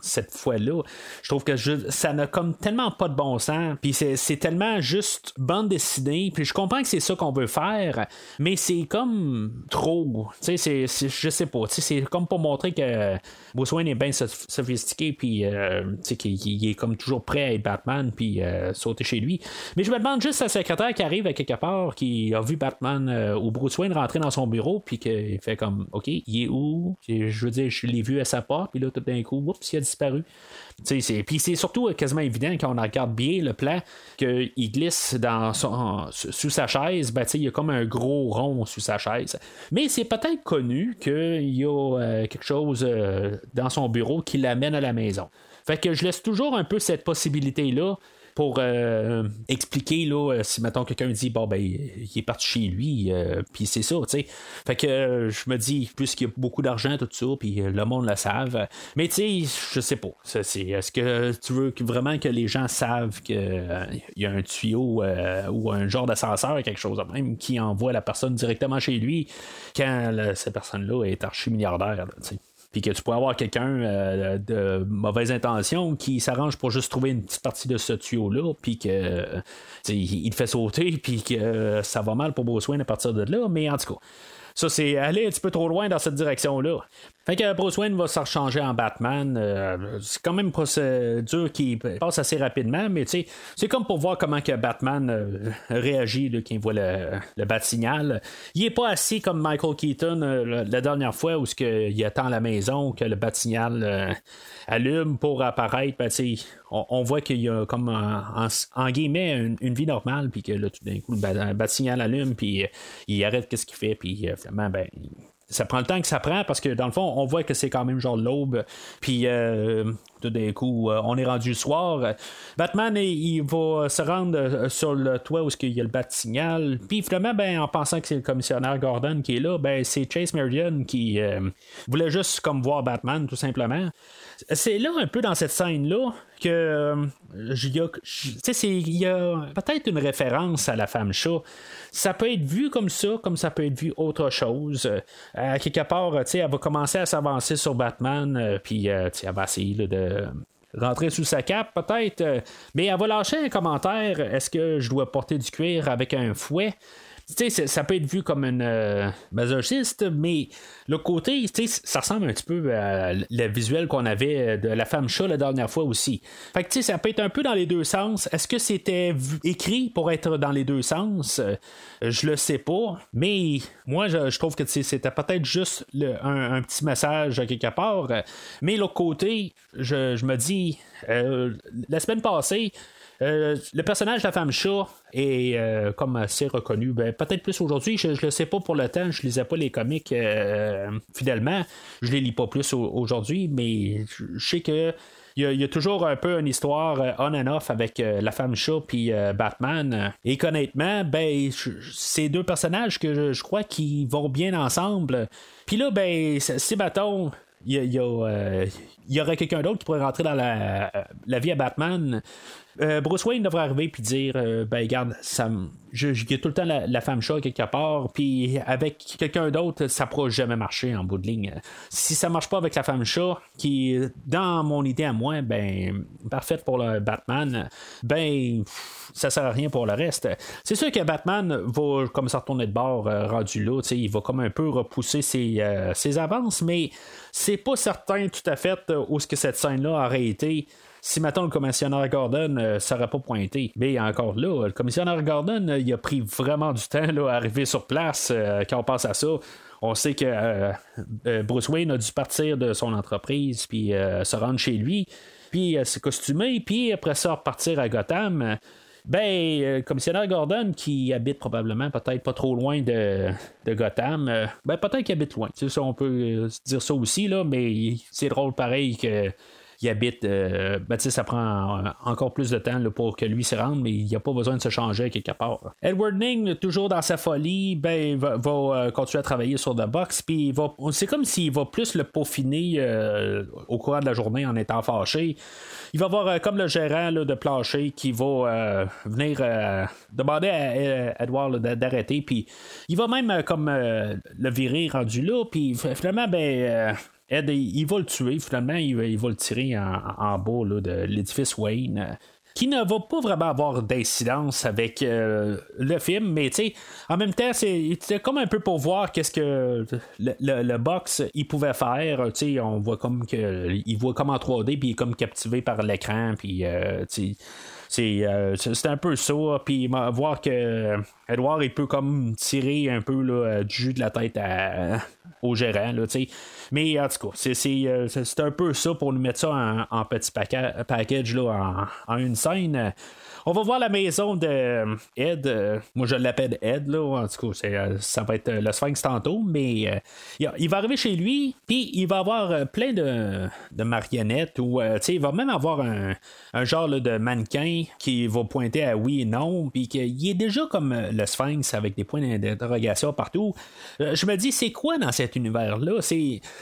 cette fois-là. Je trouve que ça n'a comme tellement pas de bon sens, puis c'est tellement juste bande dessinée, puis je comprends que c'est ça qu'on veut faire, mais c'est comme trop. Tu sais, je sais pas. C'est comme pour montrer que Bruce Wayne est bien sophistiqué, puis euh, qu'il est comme toujours prêt à être Batman, puis sauter chez lui. Mais je me demande juste à qui arrive à quelque part, qui a vu Batman euh, ou Bruce Wayne rentrer dans son bureau, puis qu'il fait comme, OK, il est où? Je veux dire, je l'ai vu à sa porte, puis là, tout d'un coup, oups, il a disparu. Puis c'est surtout quasiment évident quand on regarde bien le plan qu'il glisse sous sa chaise, ben, il y a comme un gros rond sous sa chaise. Mais c'est peut-être connu qu'il y a euh, quelque chose euh, dans son bureau qui l'amène à la maison. Fait que je laisse toujours un peu cette possibilité-là pour euh, expliquer là, euh, si maintenant quelqu'un dit bon ben il est parti chez lui, euh, puis c'est ça, tu sais. Fait que je me dis, puisqu'il y a beaucoup d'argent, tout ça, puis le monde le savent. Mais tu sais, je sais pas. est-ce que tu veux vraiment que les gens savent qu'il y a un tuyau ou un genre d'ascenseur, quelque chose même, qui envoie la personne directement chez lui quand cette personne-là est archi-milliardaire, tu sais puis que tu pourrais avoir quelqu'un euh, de mauvaise intention qui s'arrange pour juste trouver une petite partie de ce tuyau-là, puis que il te fait sauter, puis que ça va mal pour Bruce Wayne à partir de là, mais en tout cas. Ça, c'est aller un petit peu trop loin dans cette direction-là. Fait que Bruce Wayne va se rechanger en Batman. Euh, c'est quand même une procédure qui passe assez rapidement, mais c'est comme pour voir comment que Batman euh, réagit quand il voit le, le bat-signal. Il est pas assis comme Michael Keaton euh, la dernière fois où il attend la maison que le bat-signal allume pour apparaître. Ben, on, voit qu'il y a comme en, guillemets une, vie normale, puis que là tout d'un coup le bat-signal allume, puis il arrête qu'est-ce qu'il fait, puis finalement ben ça prend le temps que ça prend parce que dans le fond, on voit que c'est quand même genre l'aube. Puis euh, tout d'un coup, euh, on est rendu le soir. Batman, il va se rendre euh, sur le toit où il y a le bat signal. Puis finalement, ben, en pensant que c'est le commissionnaire Gordon qui est là, ben, c'est Chase Meridian qui voulait juste comme voir Batman, tout simplement. C'est là un peu dans cette scène-là que il y a, peut-être une référence à la femme chat. Ça peut être vu comme ça, comme ça peut être vu autre chose. Euh, quelque part, elle va commencer à s'avancer sur Batman, euh, puis euh, elle va essayer de rentrer sous sa cape peut-être, mais elle va lâcher un commentaire, est-ce que je dois porter du cuir avec un fouet? Ça peut être vu comme une euh, masochiste, mais le côté, ça ressemble un petit peu à le visuel qu'on avait de la femme chat la dernière fois aussi. Fait que, ça peut être un peu dans les deux sens. Est-ce que c'était écrit pour être dans les deux sens? Euh, je le sais pas, mais moi, je, trouve que c'était peut-être juste un, petit message quelque part. Mais l'autre côté, je, me dis, euh, la semaine passée, euh, le personnage de la femme chat est euh, comme assez reconnu. Ben, peut-être plus aujourd'hui, je ne le sais pas pour le temps, je lisais pas les comics euh, fidèlement. Je les lis pas plus aujourd'hui, mais je sais que. Il y, a, toujours un peu une histoire on and off avec la femme chat puis Batman. Et honnêtement, ben, ces deux personnages que je, crois qui vont bien ensemble. Puis là, ben, c'est bâton il y, y, aurait quelqu'un d'autre qui pourrait rentrer dans la, la vie à Batman. Euh, Bruce Wayne devrait arriver puis dire euh, ben regarde je, a tout le temps la, femme chat quelque part puis avec quelqu'un d'autre ça pourra jamais marcher en bout de ligne. Si ça marche pas avec la femme chat qui dans mon idée à moi ben parfaite pour le Batman ben ça sert à rien pour le reste. C'est sûr que Batman va comme ça retourner de bord euh, rendu là il va comme un peu repousser ses, ses avances mais c'est pas certain tout à fait où ce que cette scène là aurait été si maintenant le commissionnaire Gordon euh, s'aurait pas pointé. Mais encore là, le commissionnaire Gordon, euh, il a pris vraiment du temps là, à arriver sur place euh, quand on pense à ça. On sait que Bruce Wayne a dû partir de son entreprise puis se rendre chez lui, puis se costumer, puis après ça repartir à Gotham. Ben, le commissionnaire Gordon, qui habite probablement peut-être pas trop loin de, Gotham, ben peut-être qu'il habite loin. Ça, on peut dire ça aussi, là, mais c'est drôle pareil que il habite. Euh, ben, ça prend encore plus de temps pour que lui se rende, mais il n'y a pas besoin de se changer quelque part. Edward Ning, toujours dans sa folie, ben, va, va continuer à travailler sur The Box, puis c'est comme s'il va plus le peaufiner au cours de la journée en étant fâché. Il va avoir comme le gérant de plancher qui va venir demander à, Edward d'arrêter, puis il va même comme le virer rendu là, puis finalement, ben Ed, il, va le tuer, finalement, il, va le tirer en, bas de l'édifice Wayne euh, qui ne va pas vraiment avoir d'incidence avec euh, le film, mais tu en même temps, c'est comme un peu pour voir qu'est-ce que le, box il pouvait faire. Tu on voit comme que il voit comme en 3D, puis il est comme captivé par l'écran, puis euh, sais. c'est un peu ça. Puis voir que Edward il peut comme tirer un peu là, du jus de la tête au gérant. Là, mais en tout cas, euh, c'est, un peu ça pour nous mettre ça en, petit package là, en, une scène. On va voir la maison de euh, Ed. Euh, moi, je l'appelle Ed, là. En tout cas, euh, ça va être le Sphinx tantôt, mais il va arriver chez lui, puis il va avoir plein de, marionnettes, ou il va même avoir un, genre de mannequin qui va pointer à oui et non, puis qu'il est déjà comme le Sphinx avec des points d'interrogation partout. je me dis, c'est quoi dans cet univers-là?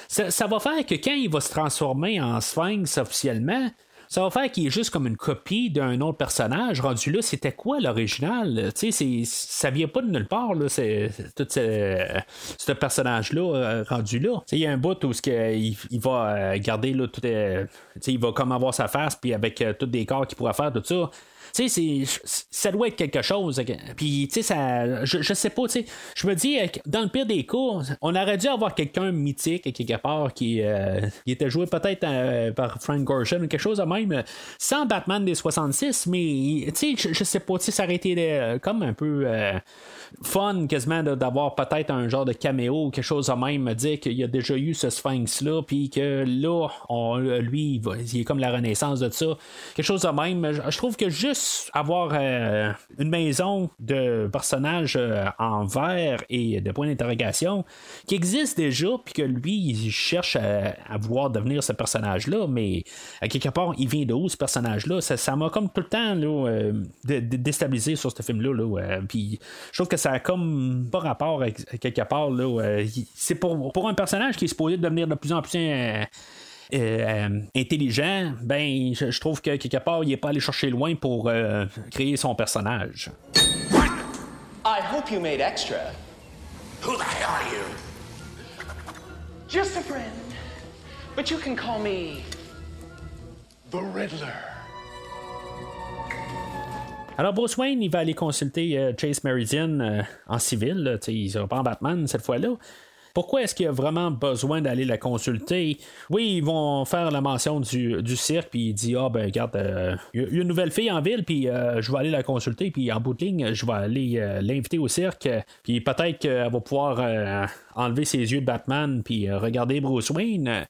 ça, ça va faire que quand il va se transformer en Sphinx officiellement, ça va faire qu'il est juste comme une copie d'un autre personnage. Rendu là, c'était quoi l'original? Ça vient pas de nulle part, là, c'est, tout ce, personnage-là euh, rendu là. Il y a un bout où il, il va euh, garder là, tout, il va comme avoir sa face, puis avec euh, tous des corps qu'il pourra faire, tout ça. Tu sais, ça doit être quelque chose. Puis, tu sais, ça, je, je sais pas, tu sais, je me dis, dans le pire des cas, on aurait dû avoir quelqu'un mythique quelque part qui, euh, était joué peut-être euh, par Frank Gorshin ou quelque chose de même, sans Batman des 66, mais, tu sais, je, sais pas, tu sais, ça aurait été euh, comme un peu fun quasiment d'avoir peut-être un genre de caméo quelque chose de même, me dire qu'il y a déjà eu ce Sphinx-là, puis que là, lui, il, est comme la renaissance de ça. Quelque chose de même. Je, trouve que juste avoir euh, une maison de personnages euh, en verre et de points d'interrogation qui existe déjà, puis que lui, il cherche à, vouloir devenir ce personnage-là, mais à quelque part, il vient de où ce personnage-là? Ça m'a comme tout le temps là, euh, déstabilisé sur ce film-là. Là, puis je trouve que ça a comme pas rapport avec, quelque part. C'est pour, pour un personnage qui est supposé devenir de plus en plus. Euh, euh, intelligent, ben je, trouve que quelque part il n'est pas allé chercher loin pour créer son personnage. I hope you made extra. Who the hell are you? Just a friend. But you can call me the Riddler. Alors, Bruce Wayne, il va aller consulter euh, Chase Meridian euh, en civil. il ne sera pas en Batman cette fois-là. Pourquoi est-ce qu'il a vraiment besoin d'aller la consulter? Oui, ils vont faire la mention du, cirque, puis il dit Ah, ben, regarde, euh, il y a une nouvelle fille en ville, puis je vais aller la consulter, puis en bout de ligne, je vais aller l'inviter au cirque, puis peut-être qu'elle va pouvoir enlever ses yeux de Batman, puis regarder Bruce Wayne.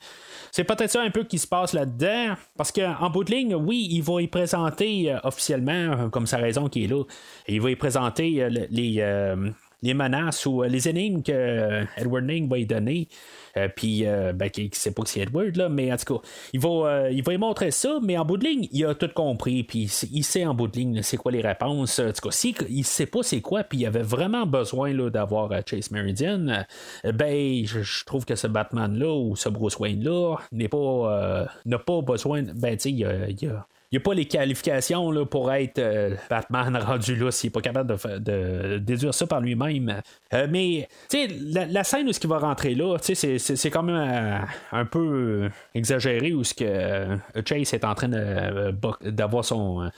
C'est peut-être ça un peu qui se passe là-dedans. Parce qu'en bout de ligne, oui, il va y présenter euh, officiellement, euh, comme sa raison qui est là, il va y présenter euh, les, les menaces ou les énigmes que Edward Ning va y donner. Euh, puis, euh, ben, qui, sait pas que c'est Edward, là, mais en tout cas, il va, euh, il va y montrer ça, mais en bout de ligne, il a tout compris, puis il sait en bout de ligne c'est quoi les réponses. En tout cas, si il sait pas c'est quoi, puis il avait vraiment besoin d'avoir Chase Meridian, ben, je, trouve que ce Batman-là ou ce Bruce Wayne-là n'est pas, n'a pas besoin, ben, tu sais, il y a il n'y a pas les qualifications là, pour être euh, Batman rendu là s'il n'est pas capable de, déduire ça par lui-même. Euh, mais la, la scène où ce qui va rentrer là, c'est quand même euh, un peu exagéré où ce que Chase est en train d'avoir son,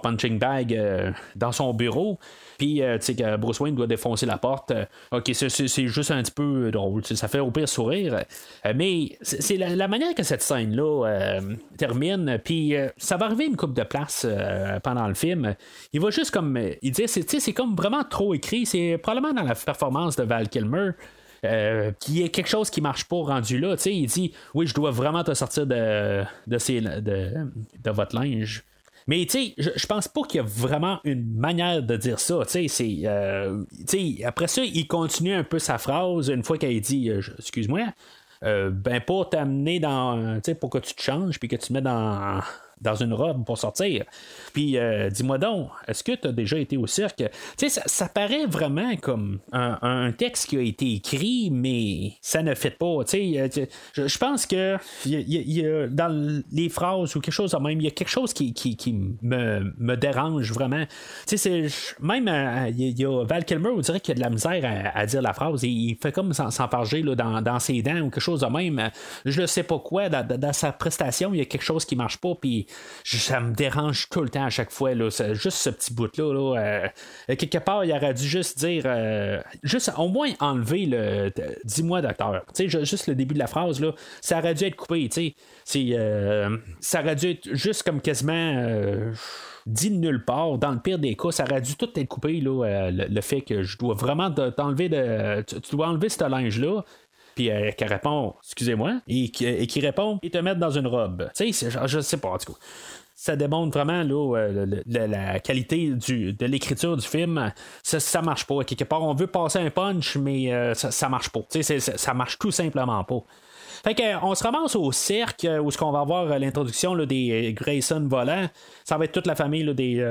punching bag dans son bureau. Puis, euh, tu sais, que Bruce Wayne doit défoncer la porte. Euh, ok, c'est juste un petit peu drôle. Ça fait au pire sourire. Euh, mais c'est la, manière que cette scène-là termine. Puis, ça va arriver une coupe de place pendant le film. Il va juste comme. Il dit, c'est comme vraiment trop écrit. C'est probablement dans la performance de Val Kilmer. qui est quelque chose qui marche pas rendu là. il dit Oui, je dois vraiment te sortir de, de, de votre linge. Mais tu sais, je pense pas qu'il y a vraiment une manière de dire ça. Tu sais, euh, après ça, il continue un peu sa phrase une fois qu'il dit euh, Excuse-moi. euh, ben pas t'amener dans, pour que tu te changes, puis que tu te mets dans dans une robe pour sortir. Puis euh, dis-moi donc, est-ce que tu as déjà été au cirque? Tu sais, ça, paraît vraiment comme un, texte qui a été écrit, mais ça ne fait pas. Tu sais, je, pense que y a, dans les phrases ou quelque chose même, il y a quelque chose qui, me, me, dérange vraiment. Tu sais, même euh, il y, a Val Kilmer, on dirait qu'il y a de la misère à, dire la phrase et il fait comme s'enfarger dans, dans ses dents ou quelque chose de même. Je ne sais pas quoi, dans, dans, sa prestation, il y a quelque chose qui marche pas, puis ça me dérange tout le temps à chaque fois. Là, juste ce petit bout-là. Euh, quelque part, il aurait dû juste dire. Euh, juste au moins enlever le. Dis-moi, docteur. juste le début de la phrase, là, ça aurait dû être coupé. Euh, ça aurait dû être juste comme quasiment dit de nulle part. Dans le pire des cas, ça aurait dû tout être coupé, là, le, fait que je dois vraiment t'enlever de. Tu, dois enlever ce linge-là. Puis qui répond, excusez-moi, et qui, répond, et te mettre dans une robe. Tu sais, je sais pas, en tout cas ça démontre vraiment là, euh, la qualité de l'écriture du film. Ça, ça marche pas. Quelque part, on veut passer un punch, mais euh, ça, ça marche pas. Ça, ça marche tout simplement pas. Fait on se ramasse au cirque où ce qu'on va avoir euh, l'introduction des Grayson volants. Ça va être toute la famille des,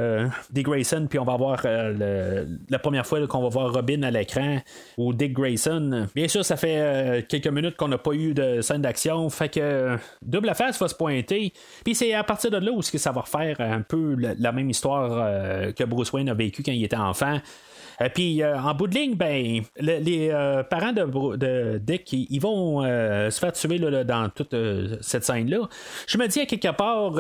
des Grayson, puis on va voir la première fois qu'on va voir Robin à l'écran ou Dick Grayson. Bien sûr, ça fait quelques minutes qu'on n'a pas eu de scène d'action. Fait que double face va se pointer. Puis c'est à partir de là où ça va refaire un peu la, même histoire euh, que Bruce Wayne a vécu quand il était enfant. Et euh, puis euh, en bout de ligne, ben, les parents de, Dick, ils, vont se faire tuer dans toute cette scène-là. Je me dis à quelque part,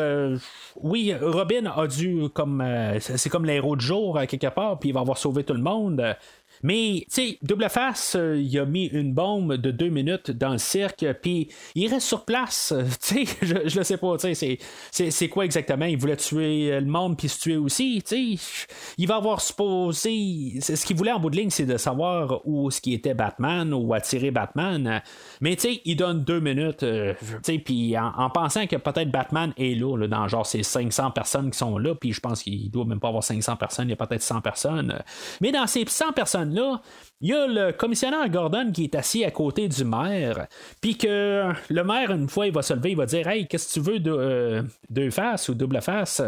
oui, Robin a dû comme c'est comme l'héros de jour à quelque part, puis il va avoir sauvé tout le monde. Mais, tu sais, Double Face, euh, il a mis une bombe de deux minutes dans le cirque, puis il reste sur place. Tu sais, je, je le sais pas, tu sais, c'est quoi exactement? Il voulait tuer le monde puis se tuer aussi, tu sais. Il va avoir supposé. Ce qu'il voulait en bout de ligne, c'est de savoir où ce qui était Batman ou attirer Batman. Mais, tu sais, il donne deux minutes, euh, tu sais, puis en, pensant que peut-être Batman est là, dans genre ces 500 personnes qui sont là, puis je pense qu'il doit même pas avoir 500 personnes, il y a peut-être 100 personnes. Mais dans ces 100 personnes là il y a le commissionnaire Gordon qui est assis à côté du maire, puis que le maire, une fois, il va se lever, il va dire Hey, qu'est-ce que tu veux de euh, deux faces ou double face?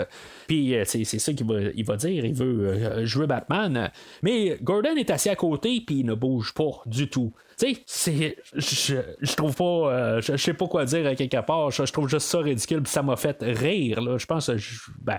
Puis euh, c'est, ça qu'il va, il va dire il veut euh, jouer Batman. Mais Gordon est assis à côté, puis il ne bouge pas du tout. Tu sais, c'est. Je, trouve pas. je, sais pas quoi dire à quelque part. Je, trouve juste ça ridicule. ça m'a fait rire. Là. Je pense. Je, ben,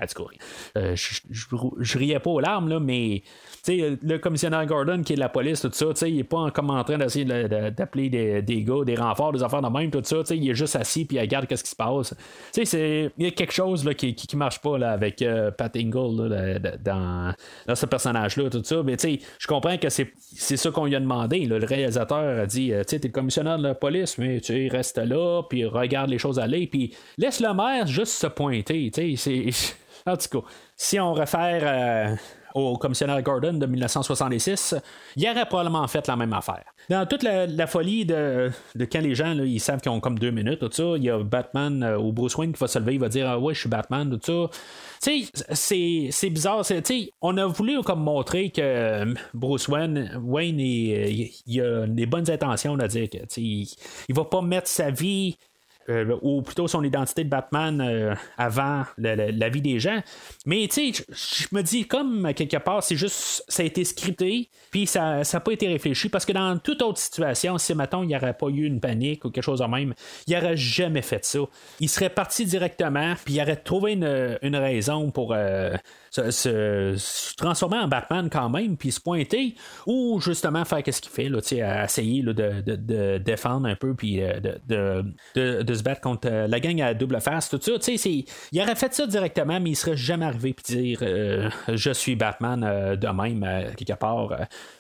je, riais pas aux larmes, là, mais le commissionnaire Gordon qui est de la police, tout ça, il est pas comme en train d'essayer d'appeler des, des, gars, des renforts, des affaires de même, tout ça. Il est juste assis puis il regarde qu'est-ce qui se passe. Il y a quelque chose là, qui, qui, marche pas là, avec euh, Pat Ingle dans, dans, ce personnage-là, tout ça. Mais je comprends que c'est ça qu'on lui a demandé. Le réalisateur a dit euh, Tu es le commissionnaire de la police, mais tu reste là, puis regarde les choses aller, puis laisse le maire juste se pointer. En tout cas, si on réfère au commissionnaire Gordon de 1966, il aurait probablement fait la même affaire. Dans toute la, folie de, quand les gens ils savent qu'ils ont comme deux minutes, tout ça, il y a Batman euh, ou Bruce Wayne qui va se lever, il va dire ah, Ouais, je suis Batman, tout ça. Tu sais, c'est bizarre. On a voulu comme montrer que euh, Bruce Wayne, Wayne il, a des bonnes intentions à dire que il, il va pas mettre sa vie euh, ou plutôt son identité de Batman euh, avant la, vie des gens. Mais tu sais, je me dis comme quelque part, c'est juste, ça a été scripté, puis ça n'a pas été réfléchi, parce que dans toute autre situation, si maintenant il n'y aurait pas eu une panique ou quelque chose de même, il n'aurait jamais fait ça. Il serait parti directement, puis il aurait trouvé une, raison pour euh, se, transformer en Batman quand même, puis se pointer, ou justement faire ce qu'il fait, là, essayer de, de, défendre un peu, puis de, de se battre contre euh, la gang à double face, tout ça. Il aurait fait ça directement, mais il serait jamais arrivé puis dire euh, je suis Batman euh, de même, quelque part.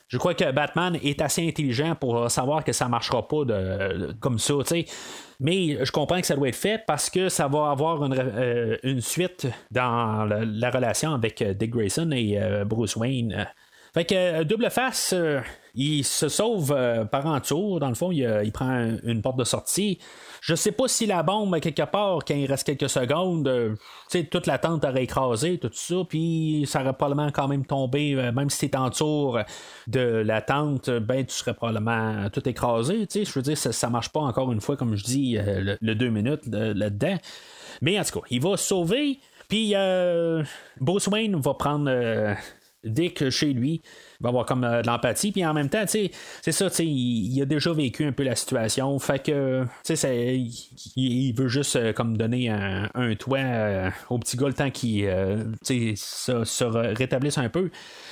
Je crois que Batman est assez intelligent pour savoir que ça marchera pas de, comme ça, Mais je comprends que ça doit être fait parce que ça va avoir une, suite dans la, relation avec Dick Grayson et Bruce Wayne. Fait que double face, il se sauve par en tour. Dans le fond, il, prend un- une porte de sortie. Je sais pas si la bombe, quelque part, quand il reste quelques secondes, euh, tu toute la tente aurait écrasé, tout ça, puis ça aurait probablement quand même tombé, euh, même si t'es en tour de la tente, euh, ben tu serais probablement tout écrasé, tu je veux dire, ça, ça marche pas encore une fois, comme je dis, le, deux minutes là-dedans. Mais en tout cas, il va sauver, puis Bruce va prendre Dick chez lui. Il va avoir comme euh, de l'empathie, puis en même temps, c'est ça, il, il a déjà vécu un peu la situation, fait que, c'est- il, il veut juste euh, comme donner un, un toit euh, au petit gars le temps qu'il, se, rétablisse un peu.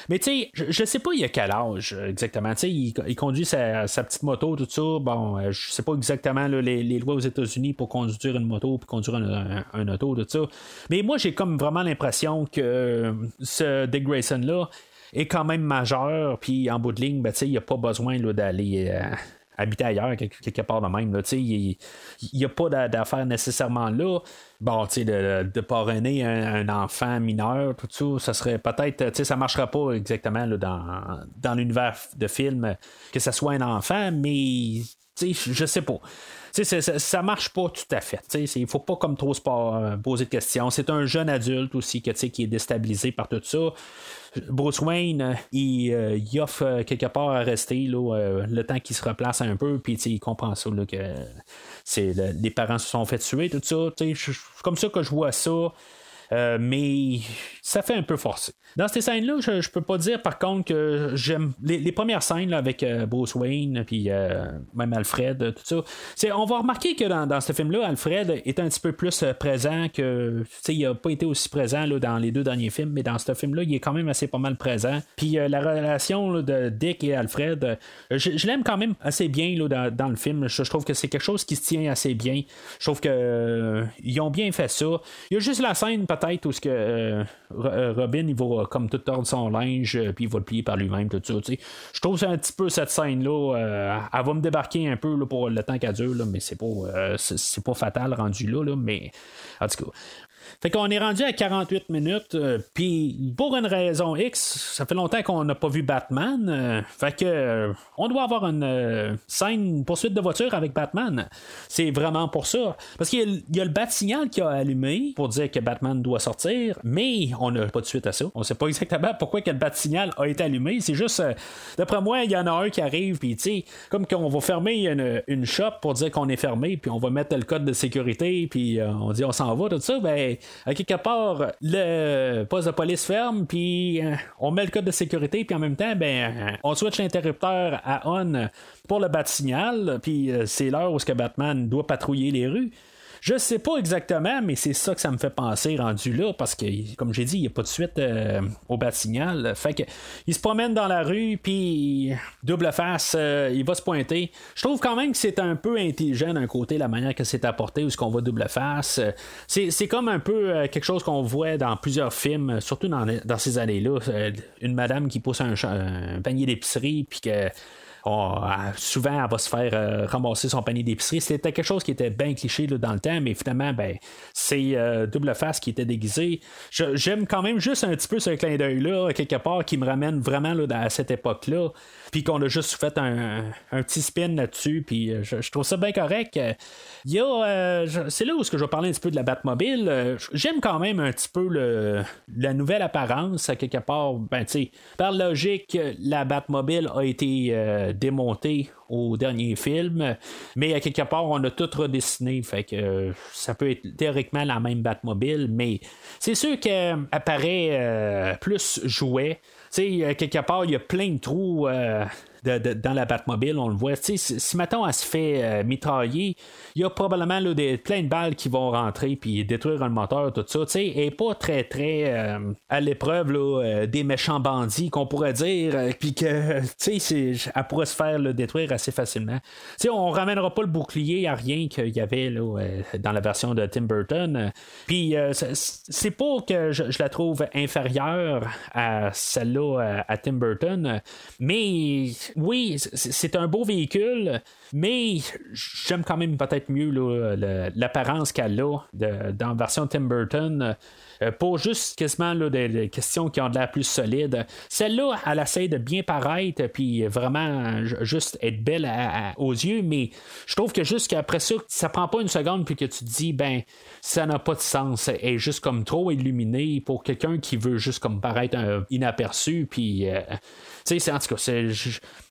Mais tu sais, je, je sais pas il a quel âge exactement, il, il conduit sa, petite moto, tout ça, bon, je sais pas exactement les, les lois aux États-Unis pour conduire une moto, puis conduire un, un- un auto, tout ça. Mais moi, j'ai comme vraiment l'impression que ce Dick Grayson-là, est quand même majeur, puis en bout de ligne, ben, il n'y a pas besoin d'aller euh, habiter ailleurs, quelque, part de même. Il n'y a pas d'a- d'affaires nécessairement là. Bon, tu sais, de, de parrainer un, un enfant mineur, tout ça, ça serait peut-être, tu sais, ça marcherait pas exactement là, dans, dans l'univers de film que ça soit un enfant, mais tu sais, je sais pas. Ça, ça, marche pas tout à fait. Il faut pas comme trop se poser de questions. C'est un jeune adulte aussi qui est déstabilisé par tout ça. Bruce Wayne, euh, il, euh, il offre euh, quelque part à rester le temps qu'il se replace un peu, puis il comprend ça, que les parents se sont fait tuer, tout ça. C'est comme ça que je vois ça. Euh, mais ça fait un peu forcé. Dans ces scènes-là, je, je peux pas dire par contre que j'aime les, premières scènes avec euh, Bruce Wayne puis euh, même Alfred, tout ça. C'est, on va remarquer que dans, dans ce film-là, Alfred est un petit peu plus présent que. Il a pas été aussi présent là, dans les deux derniers films, mais dans ce film-là, il est quand même assez pas mal présent. Puis la relation de Dick et Alfred, je, l'aime quand même assez bien dans, dans le film. Je, trouve que c'est quelque chose qui se tient assez bien. Je trouve que ils ont bien fait ça. Il y a juste la scène peut-être où ce que euh, euh, Robin il va euh, comme tout tordre son linge puis il va le plier par lui-même tout ça. tu sais. Je trouve ça un petit peu cette scène là. elle va me débarquer un peu là, pour le temps qu'elle dure, là, mais c'est pas c'est pas fatal rendu là, là, mais en tout cas. Fait qu'on est rendu à 48 minutes, euh, puis pour une raison X, ça fait longtemps qu'on n'a pas vu Batman. euh, fait que euh, on doit avoir une scène poursuite de voiture avec Batman. C'est vraiment pour ça. Parce qu'il y y a le bat-signal qui a allumé pour dire que Batman doit sortir, mais on n'a pas de suite à ça. On sait pas exactement pourquoi que le bat-signal a été allumé. C'est juste, d'après moi, il y en a un qui arrive, puis tu sais, comme qu'on va fermer une, une shop pour dire qu'on est fermé, puis on va mettre le code de sécurité, puis on dit on s'en va, tout ça, ben, à quelque part, le poste de police ferme, puis euh, on met le code de sécurité, puis en même temps, ben, euh, on switch l'interrupteur à on pour le bat-signal, puis euh, c'est l'heure où ce que Batman doit patrouiller les rues. Je sais pas exactement, mais c'est ça que ça me fait penser rendu là, parce que, comme j'ai dit, il n'y a pas de suite euh, au bat-signal. Fait que, il se promène dans la rue, puis double face, euh, il va se pointer. Je trouve quand même que c'est un peu intelligent d'un côté, la manière que c'est apporté, où ce qu'on voit double face. C'est, comme un peu euh, quelque chose qu'on voit dans plusieurs films, surtout dans, ces années-là. Euh, Une madame qui pousse un, un panier d'épicerie, puis que. Euh, souvent, elle va se faire euh, ramasser son panier d'épicerie. C'était quelque chose qui était bien cliché là, dans le temps, mais finalement, ben, c'est euh, double face qui était déguisé. J'aime quand même juste un petit peu ce clin d'œil-là, quelque part, qui me ramène vraiment là, à cette époque-là. Puis qu'on a juste fait un, petit spin là-dessus, puis euh, je, trouve ça bien correct. Euh, c'est là où que je vais parler un petit peu de la Batmobile. Euh, J'aime quand même un petit peu la nouvelle apparence, à quelque part. Ben, par logique, la Batmobile a été démontée au dernier film, mais à quelque part, on a tout redessiné, fait que ça peut être théoriquement la même Batmobile, mais c'est sûr qu'elle apparaît plus jouet. Sais, euh, quelque part, il y a plein de trous euh, dans la Batmobile, on le voit. Si, mettons, elle se fait euh, mitrailler, il y a probablement là, des, plein de balles qui vont rentrer puis détruire un moteur, tout ça. Tu sais, elle n'est pas très, très euh, à l'épreuve euh, des méchants bandits qu'on pourrait dire, puis que, elle pourrait se faire là, détruire assez facilement. Tu sais, on ramènera pas le bouclier à rien qu'il y avait là, dans la version de Tim Burton. Puis, c'est- pas que je, la trouve inférieure à celle-là, à Tim Burton, mais oui, c'est un beau véhicule, mais j'aime quand même peut-être mieux l'apparence qu'elle a dans la version Tim Burton. Euh, pour juste quasiment des, questions qui ont de l'air plus solide. Celle-là, elle essaie de bien paraître, puis vraiment juste être belle aux yeux, mais je trouve que juste qu'après ça, ça prend pas une seconde, puis que tu te dis, ben, ça n'a pas de sens. Elle est juste comme trop illuminée pour quelqu'un qui veut juste comme paraître inaperçu, puis. Euh, tu sais, en tout cas, je,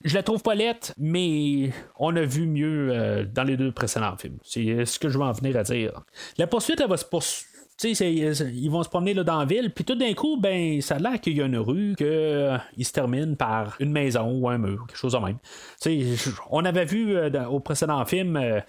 je, la trouve pas lettre, mais on a vu mieux euh, dans les deux précédents films. C'est ce que je veux en venir à dire. La poursuite, elle va se poursuivre ils vont se promener là, dans la ville, puis tout d'un coup, ben, ça a l'air qu'il y a une rue, qu'ils euh, se termine par une maison ou un mur, quelque chose de même. on avait vu euh, au précédent film euh,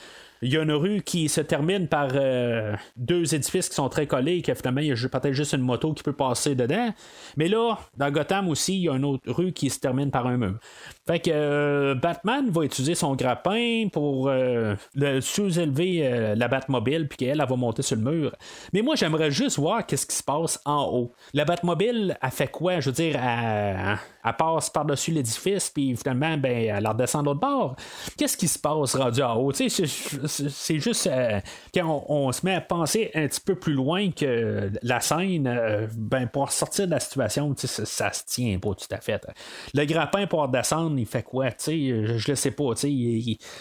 il y a une rue qui se termine par euh, deux édifices qui sont très collés, que finalement, il y a peut-être juste une moto qui peut passer dedans. Mais là, dans Gotham aussi, il y a une autre rue qui se termine par un mur. Fait que euh, Batman va utiliser son grappin pour euh, sous-élever la Batmobile, puis qu'elle, elle va monter sur le mur. Mais moi, j'aimerais juste voir qu'est-ce qui se passe en haut. La Batmobile, a fait quoi? Je veux dire, elle, passe par-dessus l'édifice, puis finalement, ben, elle redescend de l'autre bord. Qu'est-ce qui se passe rendu en haut? Sais, c'est juste euh, quand on, se met à penser un petit peu plus loin que la scène, euh, ben, pour sortir de la situation, ça, ça, se tient pas tout à fait. Le grappin pour descendre, il fait quoi? Je, je le sais pas.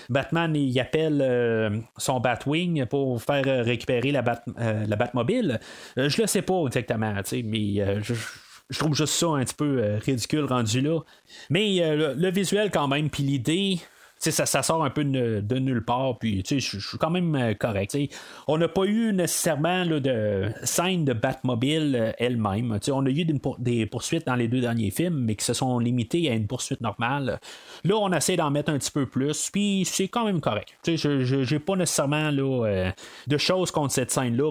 Batman, il appelle euh, son Batwing pour faire récupérer la, Bat, la Batmobile. je le sais pas exactement, mais je trouve juste ça un petit peu ridicule rendu là. Mais le, visuel quand même, puis l'idée, ça, ça sort un peu de, nulle part, puis je suis quand même euh, correct. On n'a pas eu nécessairement de scène de Batmobile euh, elle-même. On a eu des, poursuites dans les deux derniers films, mais qui se sont limitées à une poursuite normale. Là, on essaie d'en mettre un petit peu plus, puis c'est quand même correct. Je n'ai pas nécessairement là, euh, de choses contre cette scène-là,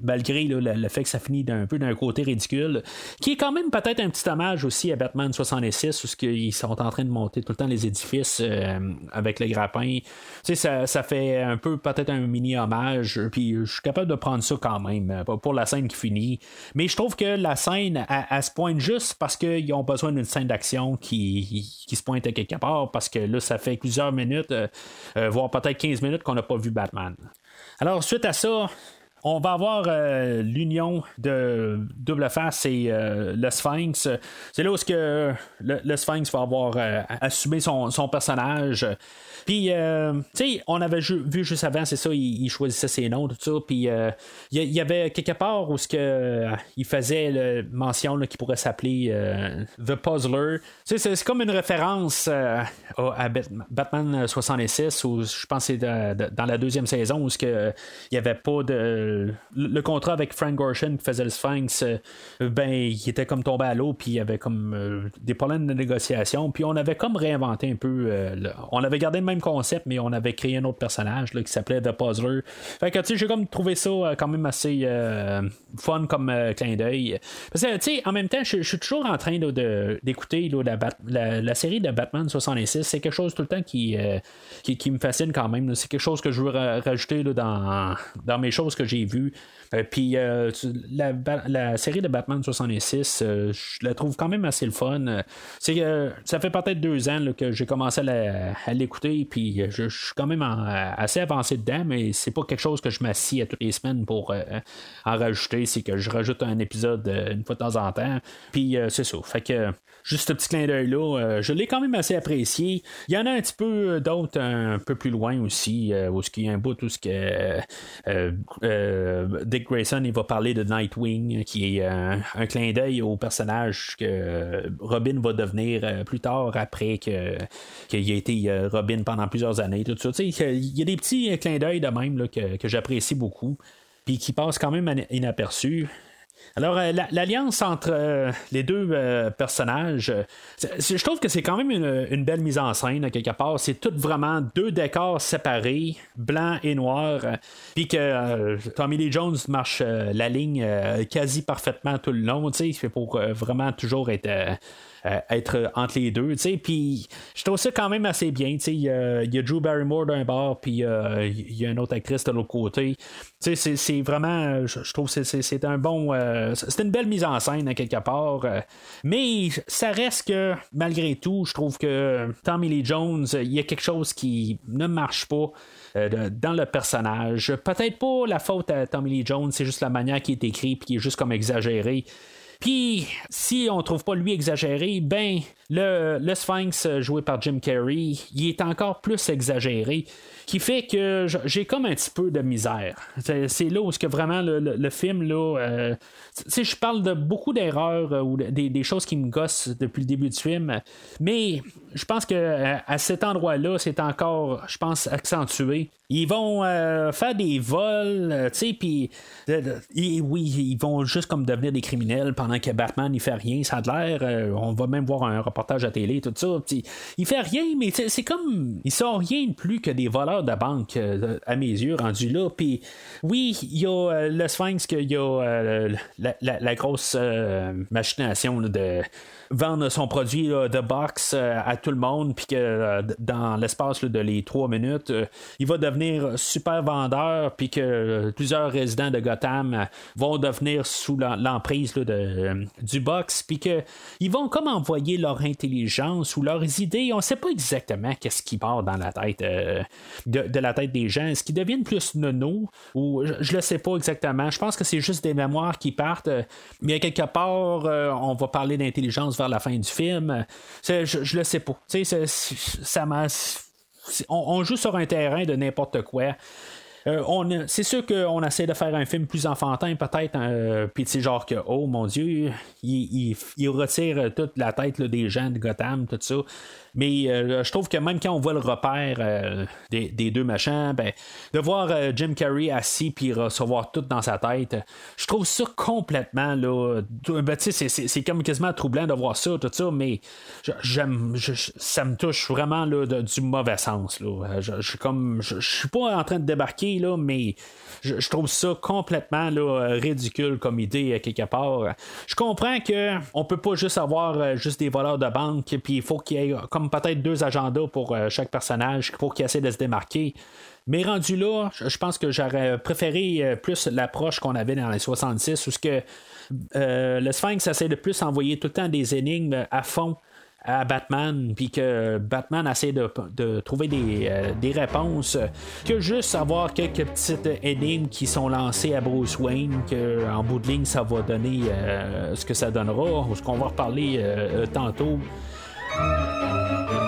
malgré le, fait que ça finit d'un peu d'un côté ridicule, qui est quand même peut-être un petit hommage aussi à Batman 66, où ils sont en train de monter tout le temps les édifices avec le grappin. Tu sais, ça, fait un peu peut-être un mini hommage, puis je suis capable de prendre ça quand même pour la scène qui finit. Mais je trouve que la scène, elle, se pointe juste parce qu'ils ont besoin d'une scène d'action qui, qui se pointe à quelque part, parce que là, ça fait plusieurs minutes, euh, euh, voire peut-être 15 minutes qu'on n'a pas vu Batman. Alors, suite à ça, on va avoir euh, l'union de Double Face et le Sphinx. C'est là où que le, Sphinx va avoir assumé son, son personnage. Puis, euh, tu sais, on avait vu juste avant, c'est ça, il, choisissait ses noms, tout ça. Puis, euh, il y, avait quelque part où que, euh, il faisait le mention qui pourrait s'appeler The Puzzler. Tu sais, c'est comme une référence à Batman 66, où je pense c'est dans la deuxième saison, où il n'y avait pas de. Le contrat avec Frank Gorshin qui faisait le Sphinx, ben, il était comme tombé à l'eau, puis il y avait comme des problèmes de négociation. Puis, on avait comme réinventé un peu. on avait gardé le même concept, mais on avait créé un autre personnage là, qui s'appelait The Puzzler. Fait que, tu sais, j'ai comme trouvé ça euh, quand même assez euh, fun comme euh, clin d'œil. Parce que, tu sais, en même temps, je suis toujours en train d'écouter la, série de Batman 66. C'est quelque chose tout le temps qui, qui, me fascine quand même. C'est quelque chose que je veux rajouter dans, dans mes choses que j'ai vues. Euh, puis euh, la, série de Batman 66, euh, je la trouve quand même assez le fun. C'est ça fait peut-être deux ans que j'ai commencé à l'écouter, puis je, suis quand même assez avancé dedans, mais c'est pas quelque chose que je m'assis à toutes les semaines pour en rajouter. C'est que je rajoute un épisode une fois de temps en temps. Puis c'est ça. Fait que juste ce petit clin d'œil-là, euh, je l'ai quand même assez apprécié. Il y en a un petit peu d'autres un peu plus loin aussi, euh, où il y a un bout où ce que, euh, Dick Grayson il va parler de Nightwing, qui est un clin d'œil au personnage que Robin va devenir plus tard après que, qu'il a été Robin pendant plusieurs années. Tout ça. Il y a des petits clins d'œil de même que, que j'apprécie beaucoup puis qui passent quand même inaperçus. Alors, euh, l'alliance entre euh, les deux euh, personnages, je trouve que c'est quand même une, belle mise en scène, quelque part. C'est tout vraiment deux décors séparés, blanc et noir, puis que Tommy Lee Jones marche la ligne quasi parfaitement tout le long, tu sais, pour vraiment toujours être être entre les deux. Puis je trouve ça quand même assez bien. Il y, a Drew Barrymore d'un bord, puis il y a une autre actrice de l'autre côté. C'est vraiment, je trouve que c'est un bon. c'est une belle mise en scène, à quelque part. mais ça reste que, malgré tout, je trouve que Tommy Lee Jones, il y a quelque chose qui ne marche pas dans le personnage. Peut-être pas la faute à Tommy Lee Jones, c'est juste la manière qui est écrit puis qui est juste comme exagéré. Puis, si on trouve pas lui exagéré, ben, le, le Sphinx joué par Jim Carrey, il est encore plus exagéré qui fait que j'ai comme un petit peu de misère. C'est là où que vraiment le, film, là, euh, je parle de beaucoup d'erreurs euh, ou des, choses qui me gossent depuis le début du film, mais je pense que euh, à cet endroit-là, c'est encore, je pense, accentué. Ils vont faire des vols, tu sais, puis oui, ils vont juste comme devenir des criminels pendant que Batman il fait rien, ça a l'air. on va même voir un reportage à télé, tout ça. Il fait rien, mais c'est comme, ils sont rien de plus que des voleurs de banque euh, à mes yeux rendu là. Puis oui, il y a euh, le Sphinx, qu'il y a euh, la, grosse machination de vendre son produit de box euh, à tout le monde, puis que euh, dans l'espace de les trois minutes, euh, il va devenir super vendeur, puis que plusieurs résidents de Gotham vont devenir sous l'emprise de, du box, puis qu'ils vont comme envoyer leur intelligence ou leurs idées. On ne sait pas exactement qu'est-ce qui part dans la tête de, la tête des gens. Est-ce qu'ils deviennent plus nono ou je, ne le sais pas exactement. Je pense que c'est juste des mémoires qui partent. Mais quelque part, on va parler d'intelligence vers la fin du film. Je, le sais pas. Ça on, joue sur un terrain de n'importe quoi. Euh, c'est sûr qu'on essaie de faire un film plus enfantin, peut-être, euh, puis c'est genre que, oh mon Dieu, il, retire toute la tête des gens de Gotham, tout ça. Mais euh, je trouve que même quand on voit le repère euh, des, deux machins, ben, de voir euh, Jim Carrey assis puis recevoir tout dans sa tête, je trouve ça complètement là. Ben, c'est, comme quasiment troublant de voir ça, tout ça, mais j'aime, ça me touche vraiment là, du mauvais sens. Là. Je, comme, je, suis pas en train de débarquer là, mais je, trouve ça complètement là, ridicule comme idée quelque part. Je comprends que on peut pas juste avoir juste des voleurs de banque, puis il faut qu'il y ait peut-être deux agendas pour euh, chaque personnage pour qu'il essaie de se démarquer. Mais rendu là, je pense que j'aurais préféré euh, plus l'approche qu'on avait dans les 66, où ce que euh, le Sphinx essaie de plus envoyer tout le temps des énigmes à fond à Batman, puis que Batman essaie de, trouver des, réponses, que juste avoir quelques petites énigmes qui sont lancées à Bruce Wayne, que en bout de ligne ça va donner ce que ça donnera, ou ce qu'on va reparler tantôt. Fait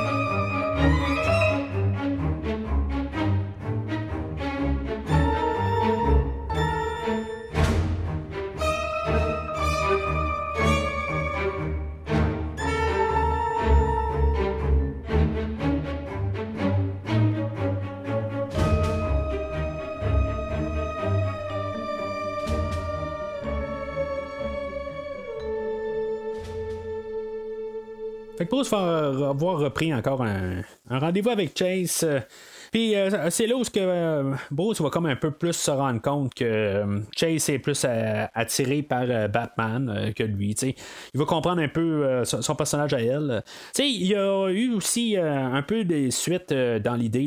Bruce va avoir repris encore un, un rendez-vous avec Chase. Puis euh, c'est là où que, euh, Bruce va comme un peu plus se rendre compte que euh, Chase est plus attiré par Batman que lui. Il va comprendre un peu son, personnage à elle. il y a eu aussi un peu des suites dans l'idée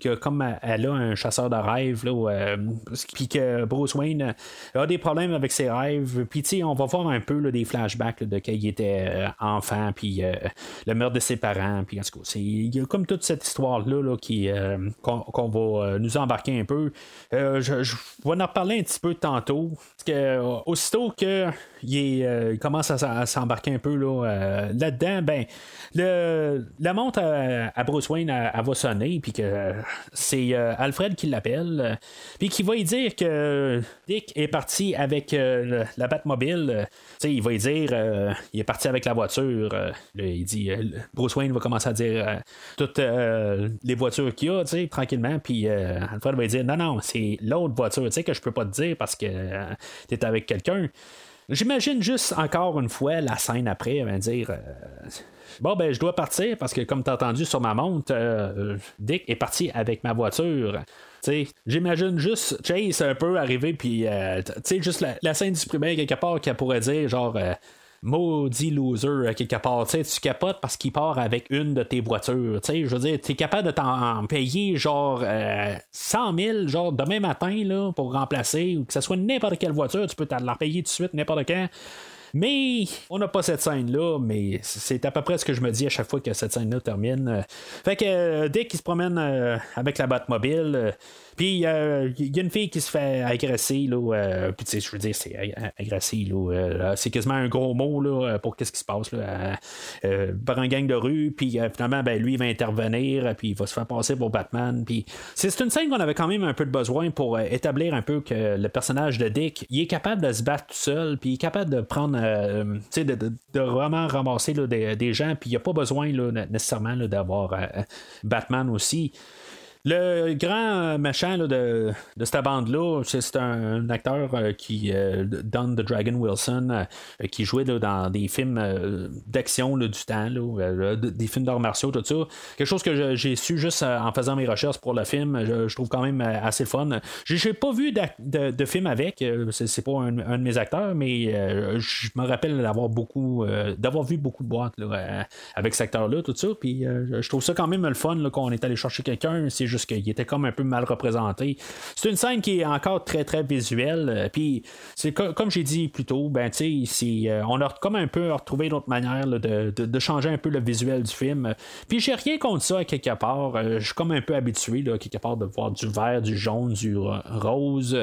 que comme elle a un chasseur de rêves, puis que Bruce Wayne a des problèmes avec ses rêves. Puis on va voir un peu des flashbacks de quand il était enfant, puis le meurtre de ses parents. Puis il y a comme toute cette histoire-là là, qui euh, qu'on va euh, nous embarquer un peu. Euh, je, vais en reparler un petit peu tantôt. Parce que, aussitôt que il, commence à, s'embarquer un peu là, là-dedans, ben, le, la montre à, Bruce Wayne va sonner, puis que c'est Alfred qui l'appelle, puis qui va lui dire que Dick est parti avec la Batmobile. il va lui dire il est parti avec la voiture. il dit Bruce Wayne va commencer à dire toutes les voitures qu'il y a tranquillement, puis euh, Alfred va dire non, non, c'est l'autre voiture, que je peux pas te dire parce que euh, tu es avec quelqu'un. J'imagine juste encore une fois la scène après, elle va dire euh, Bon, ben, je dois partir parce que, comme tu as entendu sur ma montre, Dick est parti avec ma voiture. J'imagine juste Chase un peu arriver, puis, sais, juste la, scène du primaire quelque part qu'elle pourrait dire, genre, maudit loser quelque part. tu capotes parce qu'il part avec une de tes voitures. Je veux dire, tu es capable de t'en payer genre 100 000 genre demain matin là, pour remplacer ou que ce soit n'importe quelle voiture, tu peux te la payer tout de suite n'importe quand. Mais on n'a pas cette scène-là, mais c'est à peu près ce que je me dis à chaque fois que cette scène-là termine. Fait que dès qu'il se promène avec la Batmobile, puis il euh, y a une fille qui se fait agresser, là, euh, puis tu sais, je veux dire, c'est agresser, là, c'est quasiment un gros mot là, pour qu'est-ce qui se passe là, euh, par un gang de rue, puis finalement, ben, lui, il va intervenir, puis il va se faire passer pour Batman, puis c'est une scène qu'on avait quand même un peu de besoin pour établir un peu que le personnage de Dick, il est capable de se battre tout seul, puis il est capable de prendre, tu sais, de, vraiment ramasser des, gens, puis il n'y a pas besoin là, nécessairement d'avoir Batman aussi. Le grand machin de, de cette bande-là, c'est un, acteur euh, qui, euh, Don the Dragon Wilson, euh, qui jouait dans des films d'action du temps, des films d'arts martiaux, tout ça. Quelque chose que j'ai su juste en faisant mes recherches pour le film, je, trouve quand même assez fun. J'ai pas vu de, de, film avec, c'est pas un, de mes acteurs, mais je me rappelle d'avoir beaucoup, d'avoir vu beaucoup de boîtes avec cet acteur-là, tout ça. Puis je trouve ça quand même le fun qu'on est allé chercher quelqu'un. Juste qu'il était comme un peu mal représenté. C'est une scène qui est encore très très visuelle. Euh, puis c'est comme j'ai dit plus tôt, ben tu euh, on a comme un peu retrouvé une autre manière de, changer un peu le visuel du film. Puis j'ai rien contre ça quelque part. Euh, je suis comme un peu habitué là, quelque part de voir du vert, du jaune, du rose.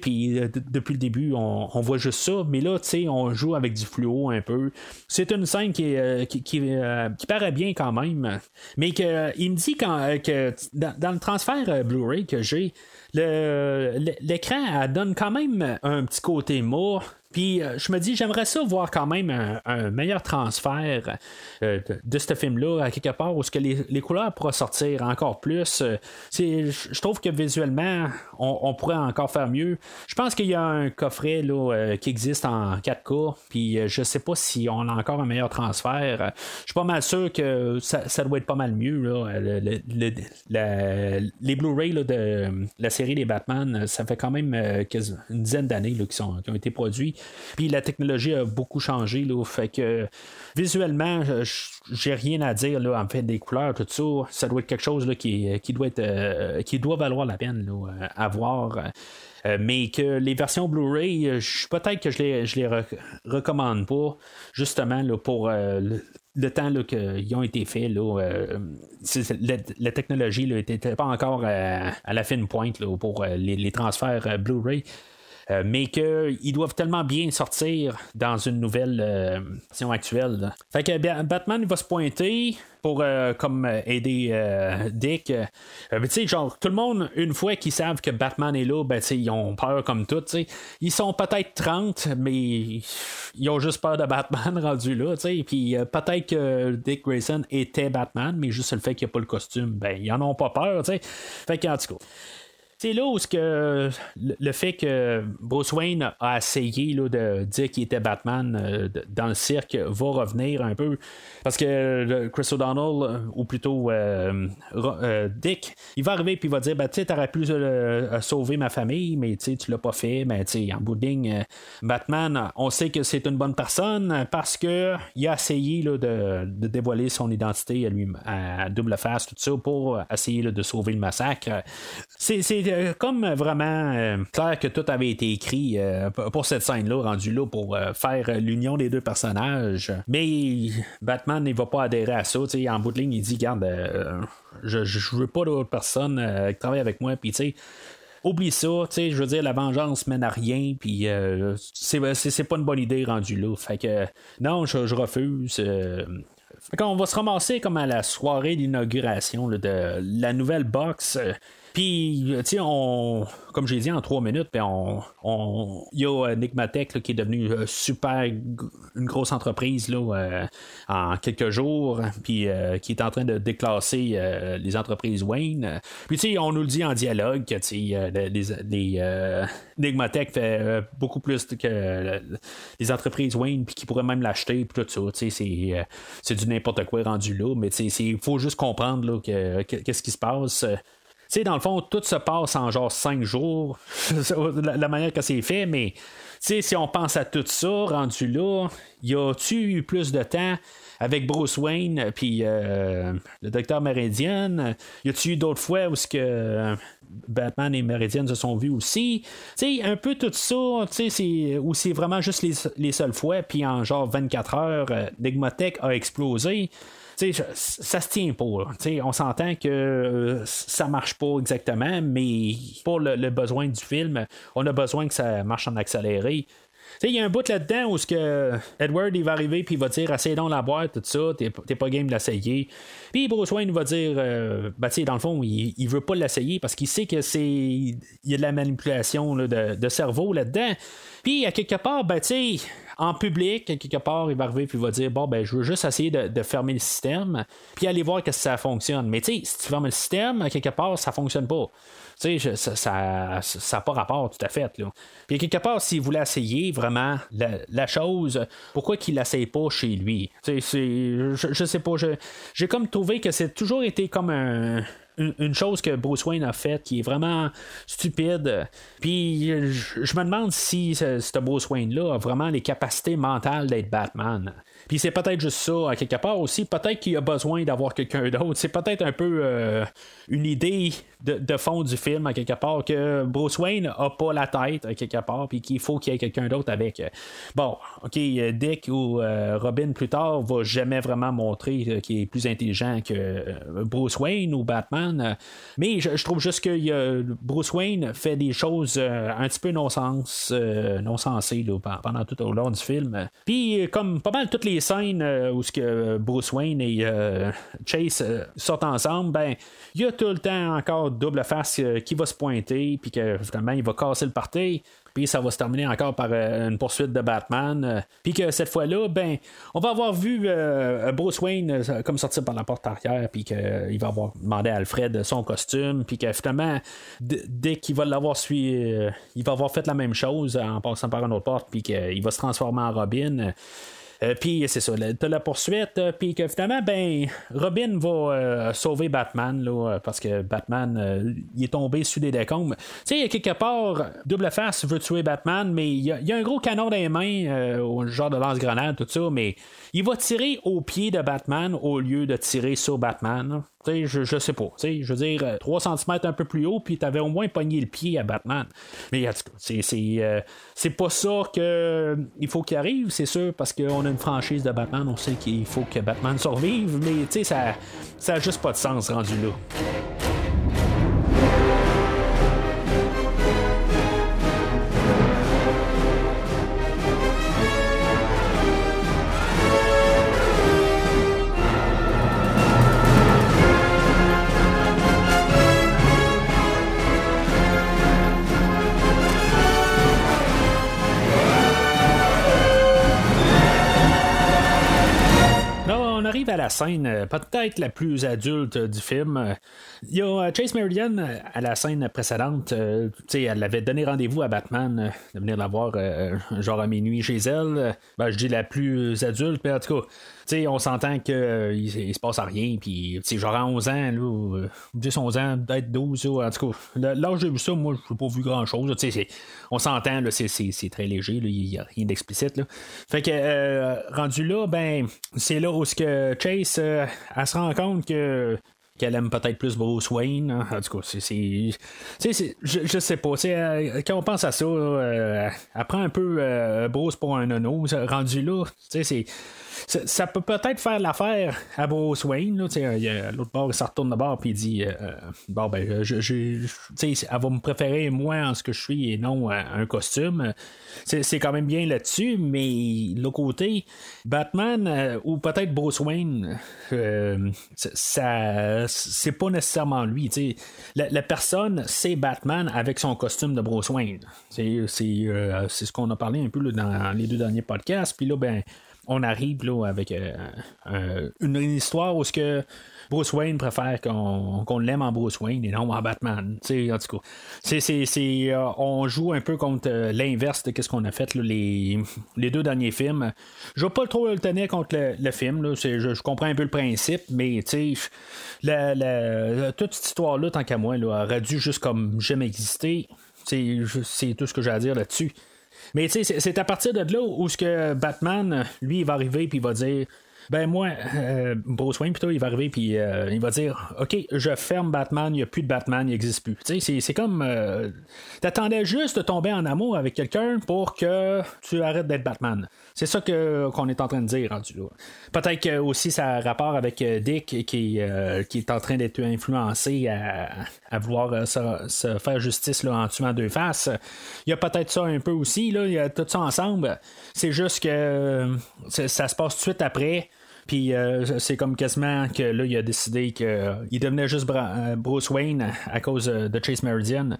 puis depuis le début, on, voit juste ça. Mais là, on joue avec du fluo un peu. C'est une scène qui, qui, qui, paraît bien quand même. Mais que, il me dit quand, que dans, le transfert euh, Blu-ray que j'ai, l'écran donne quand même un petit côté mort puis euh, je me dis, j'aimerais ça voir quand même un, meilleur transfert euh, de, ce film-là, à quelque part, où ce que les, couleurs pourraient sortir encore plus. Euh, je trouve que visuellement, on, pourrait encore faire mieux. Je pense qu'il y a un coffret là, qui existe en 4K, puis je sais pas si on a encore un meilleur transfert. Je suis pas mal sûr que ça, doit être pas mal mieux. les Blu-ray de la série des Batman, ça fait quand même une dizaine d'années qui, qui ont été produits. Puis la technologie a beaucoup changé, là, fait que visuellement, j'ai rien à dire là, en fait des couleurs, tout ça. Ça doit être quelque chose là, qui, qui, doit être euh, qui doit valoir la peine là, à voir. Euh, mais que les versions Blu-ray, euh, peut-être que je les, je les recommande pas, justement là, pour le, temps qu'ils ont été faits. La, technologie n'était pas encore à, la fine pointe là, pour les, les transferts Blu-ray. Euh, mais qu'ils doivent tellement bien sortir dans une nouvelle euh, version actuelle. Fait que Batman va se pointer pour euh, comme aider Dick. tu sais, genre, tout le monde, une fois qu'ils savent que Batman est là, ben, ils ont peur comme tout. Ils sont peut-être 30, mais ils ont juste peur de Batman rendu là. Puis peut-être que Dick Grayson était Batman, mais juste le fait qu'il n'y a pas le costume, ben, ils en ont pas peur. Fait qu'en tout cas. C'est là où que le fait que Bruce Wayne a essayé là, de dire qu'il était Batman euh, dans le cirque va revenir un peu. Parce que Chris O'Donnell, euh, ou plutôt euh, Dick, il va arriver et il va dire ben, Tu aurais pu sauver ma famille, mais tu l'as pas fait. Mais en bout de ligne, Batman, on sait que c'est une bonne personne parce que il a essayé là, de, dévoiler son identité à, lui, à double face, tout ça, pour essayer de sauver le massacre. C'est euh, comme vraiment euh, clair que tout avait été écrit euh, pour cette scène-là, rendu là pour faire l'union des deux personnages. Mais Batman, il va pas adhérer à ça. En bout de ligne, il dit Garde, je, je veux pas d'autres personnes qui travaillent avec moi. Puis, oublie ça, tu je veux dire, la vengeance mène à rien, puis c'est pas une bonne idée rendu là. Fait que, non, je, refuse. Fait on va se ramasser comme à la soirée d'inauguration de la nouvelle box. Puis, tu sais, on, comme j'ai dit en trois minutes, ben on, on, il y a euh, Nigmatech qui est devenu euh, super une grosse entreprise là, euh, en quelques jours, puis qui est en train de déclasser les entreprises Wayne. Puis tu sais, on nous le dit en dialogue que les, Nigmatech fait beaucoup plus que les entreprises Wayne, puis qui pourraient même l'acheter, puis tout ça. Tu sais, c'est du n'importe quoi rendu là, mais il faut juste comprendre là, que, qu'est-ce qui se passe sais, dans le fond, tout se passe en genre 5 jours, la, manière que c'est fait, mais si on pense à tout ça, rendu là, y a-tu eu plus de temps avec Bruce Wayne puis euh, le docteur Meridian? Y a-tu eu d'autres fois où ce que Batman et Meridian se sont vus aussi? Un peu tout ça, c'est, où c'est vraiment juste les, seules fois, puis en genre 24 heures, euh, Negmotech a explosé ça se tient pas. On s'entend que euh, ça marche pas exactement, mais pour le, besoin du film, on a besoin que ça marche en accéléré. Il y a un bout là-dedans où que Edward il va arriver puis il va dire Essaye donc la boîte, tout ça, t'es, pas game de l'essayer. Puis Bruce Wayne va dire euh, ben, dans le fond, il, il veut pas l'essayer parce qu'il sait que c'est. Il y a de la manipulation de, cerveau là-dedans. Puis à quelque part, sais, en public, quelque part, il va arriver et il va dire Bon, ben, je veux juste essayer de, fermer le système, puis aller voir que ça fonctionne. Mais tu sais, si tu fermes le système, quelque part, ça fonctionne pas. Tu sais, ça n'a ça, pas rapport tout à fait. Là. Puis quelque part, s'il voulait essayer vraiment la, chose, pourquoi qu'il l'essaye pas chez lui? Tu sais, je, je sais pas, j'ai comme trouvé que c'est toujours été comme un, une, chose que Bruce Wayne a faite qui est vraiment stupide. Puis je, me demande si ce, Bruce Wayne-là a vraiment les capacités mentales d'être Batman. Puis c'est peut-être juste ça, à quelque part aussi. Peut-être qu'il a besoin d'avoir quelqu'un d'autre. C'est peut-être un peu euh, une idée de, fond du film, à quelque part, que Bruce Wayne a pas la tête, à quelque part, puis qu'il faut qu'il y ait quelqu'un d'autre avec. Bon, ok, Dick ou euh, Robin plus tard va jamais vraiment montrer euh, qu'il est plus intelligent que Bruce Wayne ou Batman. Mais je, trouve juste que Bruce Wayne fait des choses un petit peu non-sens, non-sensées pendant tout au long du film. Puis comme pas mal toutes les scènes euh, où ce que Bruce Wayne et euh, Chase euh, sortent ensemble, ben il y a tout le temps encore double face qui va se pointer, puis que finalement il va casser le party. Puis ça va se terminer encore par une poursuite de Batman. puis que cette fois-là, ben, on va avoir vu Bruce Wayne comme sortir par la porte arrière, puis qu'il va avoir demandé à Alfred son costume, puis que finalement, dès qu'il va l'avoir suivi, il va avoir fait la même chose en passant par une autre porte, puis qu'il va se transformer en Robin. Euh, puis c'est ça, t'as la poursuite, euh, puis que finalement, ben, Robin va euh, sauver Batman, là, parce que Batman, il est tombé sous des décombres. Tu sais, quelque part, Double Face veut tuer Batman, mais il y, a un gros canon dans les mains, au genre de lance-grenade, tout ça, mais il va tirer au pied de Batman au lieu de tirer sur Batman. Je, je sais pas. Je veux dire, 3 cm un peu plus haut, puis t'avais au moins pogné le pied à Batman. Mais en tout cas, c'est, c'est pas ça qu'il faut qu'il arrive, c'est sûr, parce qu'on a une franchise de Batman, on sait qu'il faut que Batman survive, mais tu sais, ça, ça a juste pas de sens rendu là. À la scène euh, peut-être la plus adulte du film. Il y a euh, Chase Meridian euh, à la scène précédente. elle avait donné rendez-vous à Batman de venir la voir genre à minuit chez elle. Ben, je dis la plus adulte, mais en tout cas, on s'entend qu'il il se passe rien. Puis, genre à 11 ans, là, 10, 11 ans, peut-être 12. en tout cas, là, j'ai vu ça, moi, je n'ai pas vu grand-chose. On s'entend, c'est très léger, il n'y a rien d'explicite. Fait que, rendu là, ben, c'est là où ce que Chase, euh, elle se rend compte que qu'elle aime peut-être plus Bruce Wayne. Hein. En tout cas, c'est. Je, je sais pas. Euh, quand on pense à ça, euh, elle prend un peu Bruce pour un nono. Rendu là, c'est ça, peut peut-être faire l'affaire à Bruce Wayne. L'autre bord, il se retourne de bord et il dit euh, euh, Bon, ben, je, je, elle va me préférer moi en ce que je suis et non un costume. C'est quand même bien là-dessus, mais l'autre côté, Batman euh, ou peut-être Bruce Wayne, ça c'est pas nécessairement lui. La, la, personne, c'est Batman avec son costume de Bruce Wayne. C'est ce qu'on a parlé un peu dans les deux derniers podcasts. Puis là, ben on arrive là, avec une, histoire où ce que Bruce Wayne préfère qu'on l'aime en Bruce Wayne et non en Batman. en tout cas, c'est, on joue un peu contre l'inverse de ce qu'on a fait les, les deux derniers films. Je vais pas trop le tenir contre le, film. Là, je, comprends un peu le principe, mais la, la, toute cette histoire-là, tant qu'à moi, aurait dû juste comme jamais exister. C'est tout ce que j'ai à dire là-dessus. Mais c'est à partir de là où ce que Batman, lui, il va arriver puis il va dire ben moi, euh, Bruce Wayne, plutôt, il va arriver puis euh, il va dire Ok, je ferme Batman, il n'y a plus de Batman, il n'existe plus. Sais, c'est comme. Euh, t'attendais juste de tomber en amour avec quelqu'un pour que tu arrêtes d'être Batman. C'est ça qu'on est en train de dire rendu là. Peut-être que aussi ça a rapport avec Dick qui, qui est en train d'être influencé à, vouloir se, faire justice là, en tuant deux faces. Il y a peut-être ça un peu aussi, là, il y a tout ça ensemble. C'est juste que ça se passe tout de suite après. Puis euh, c'est comme quasiment que là, il a décidé qu'il euh, devenait juste euh, Bruce Wayne à cause de Chase Meridian.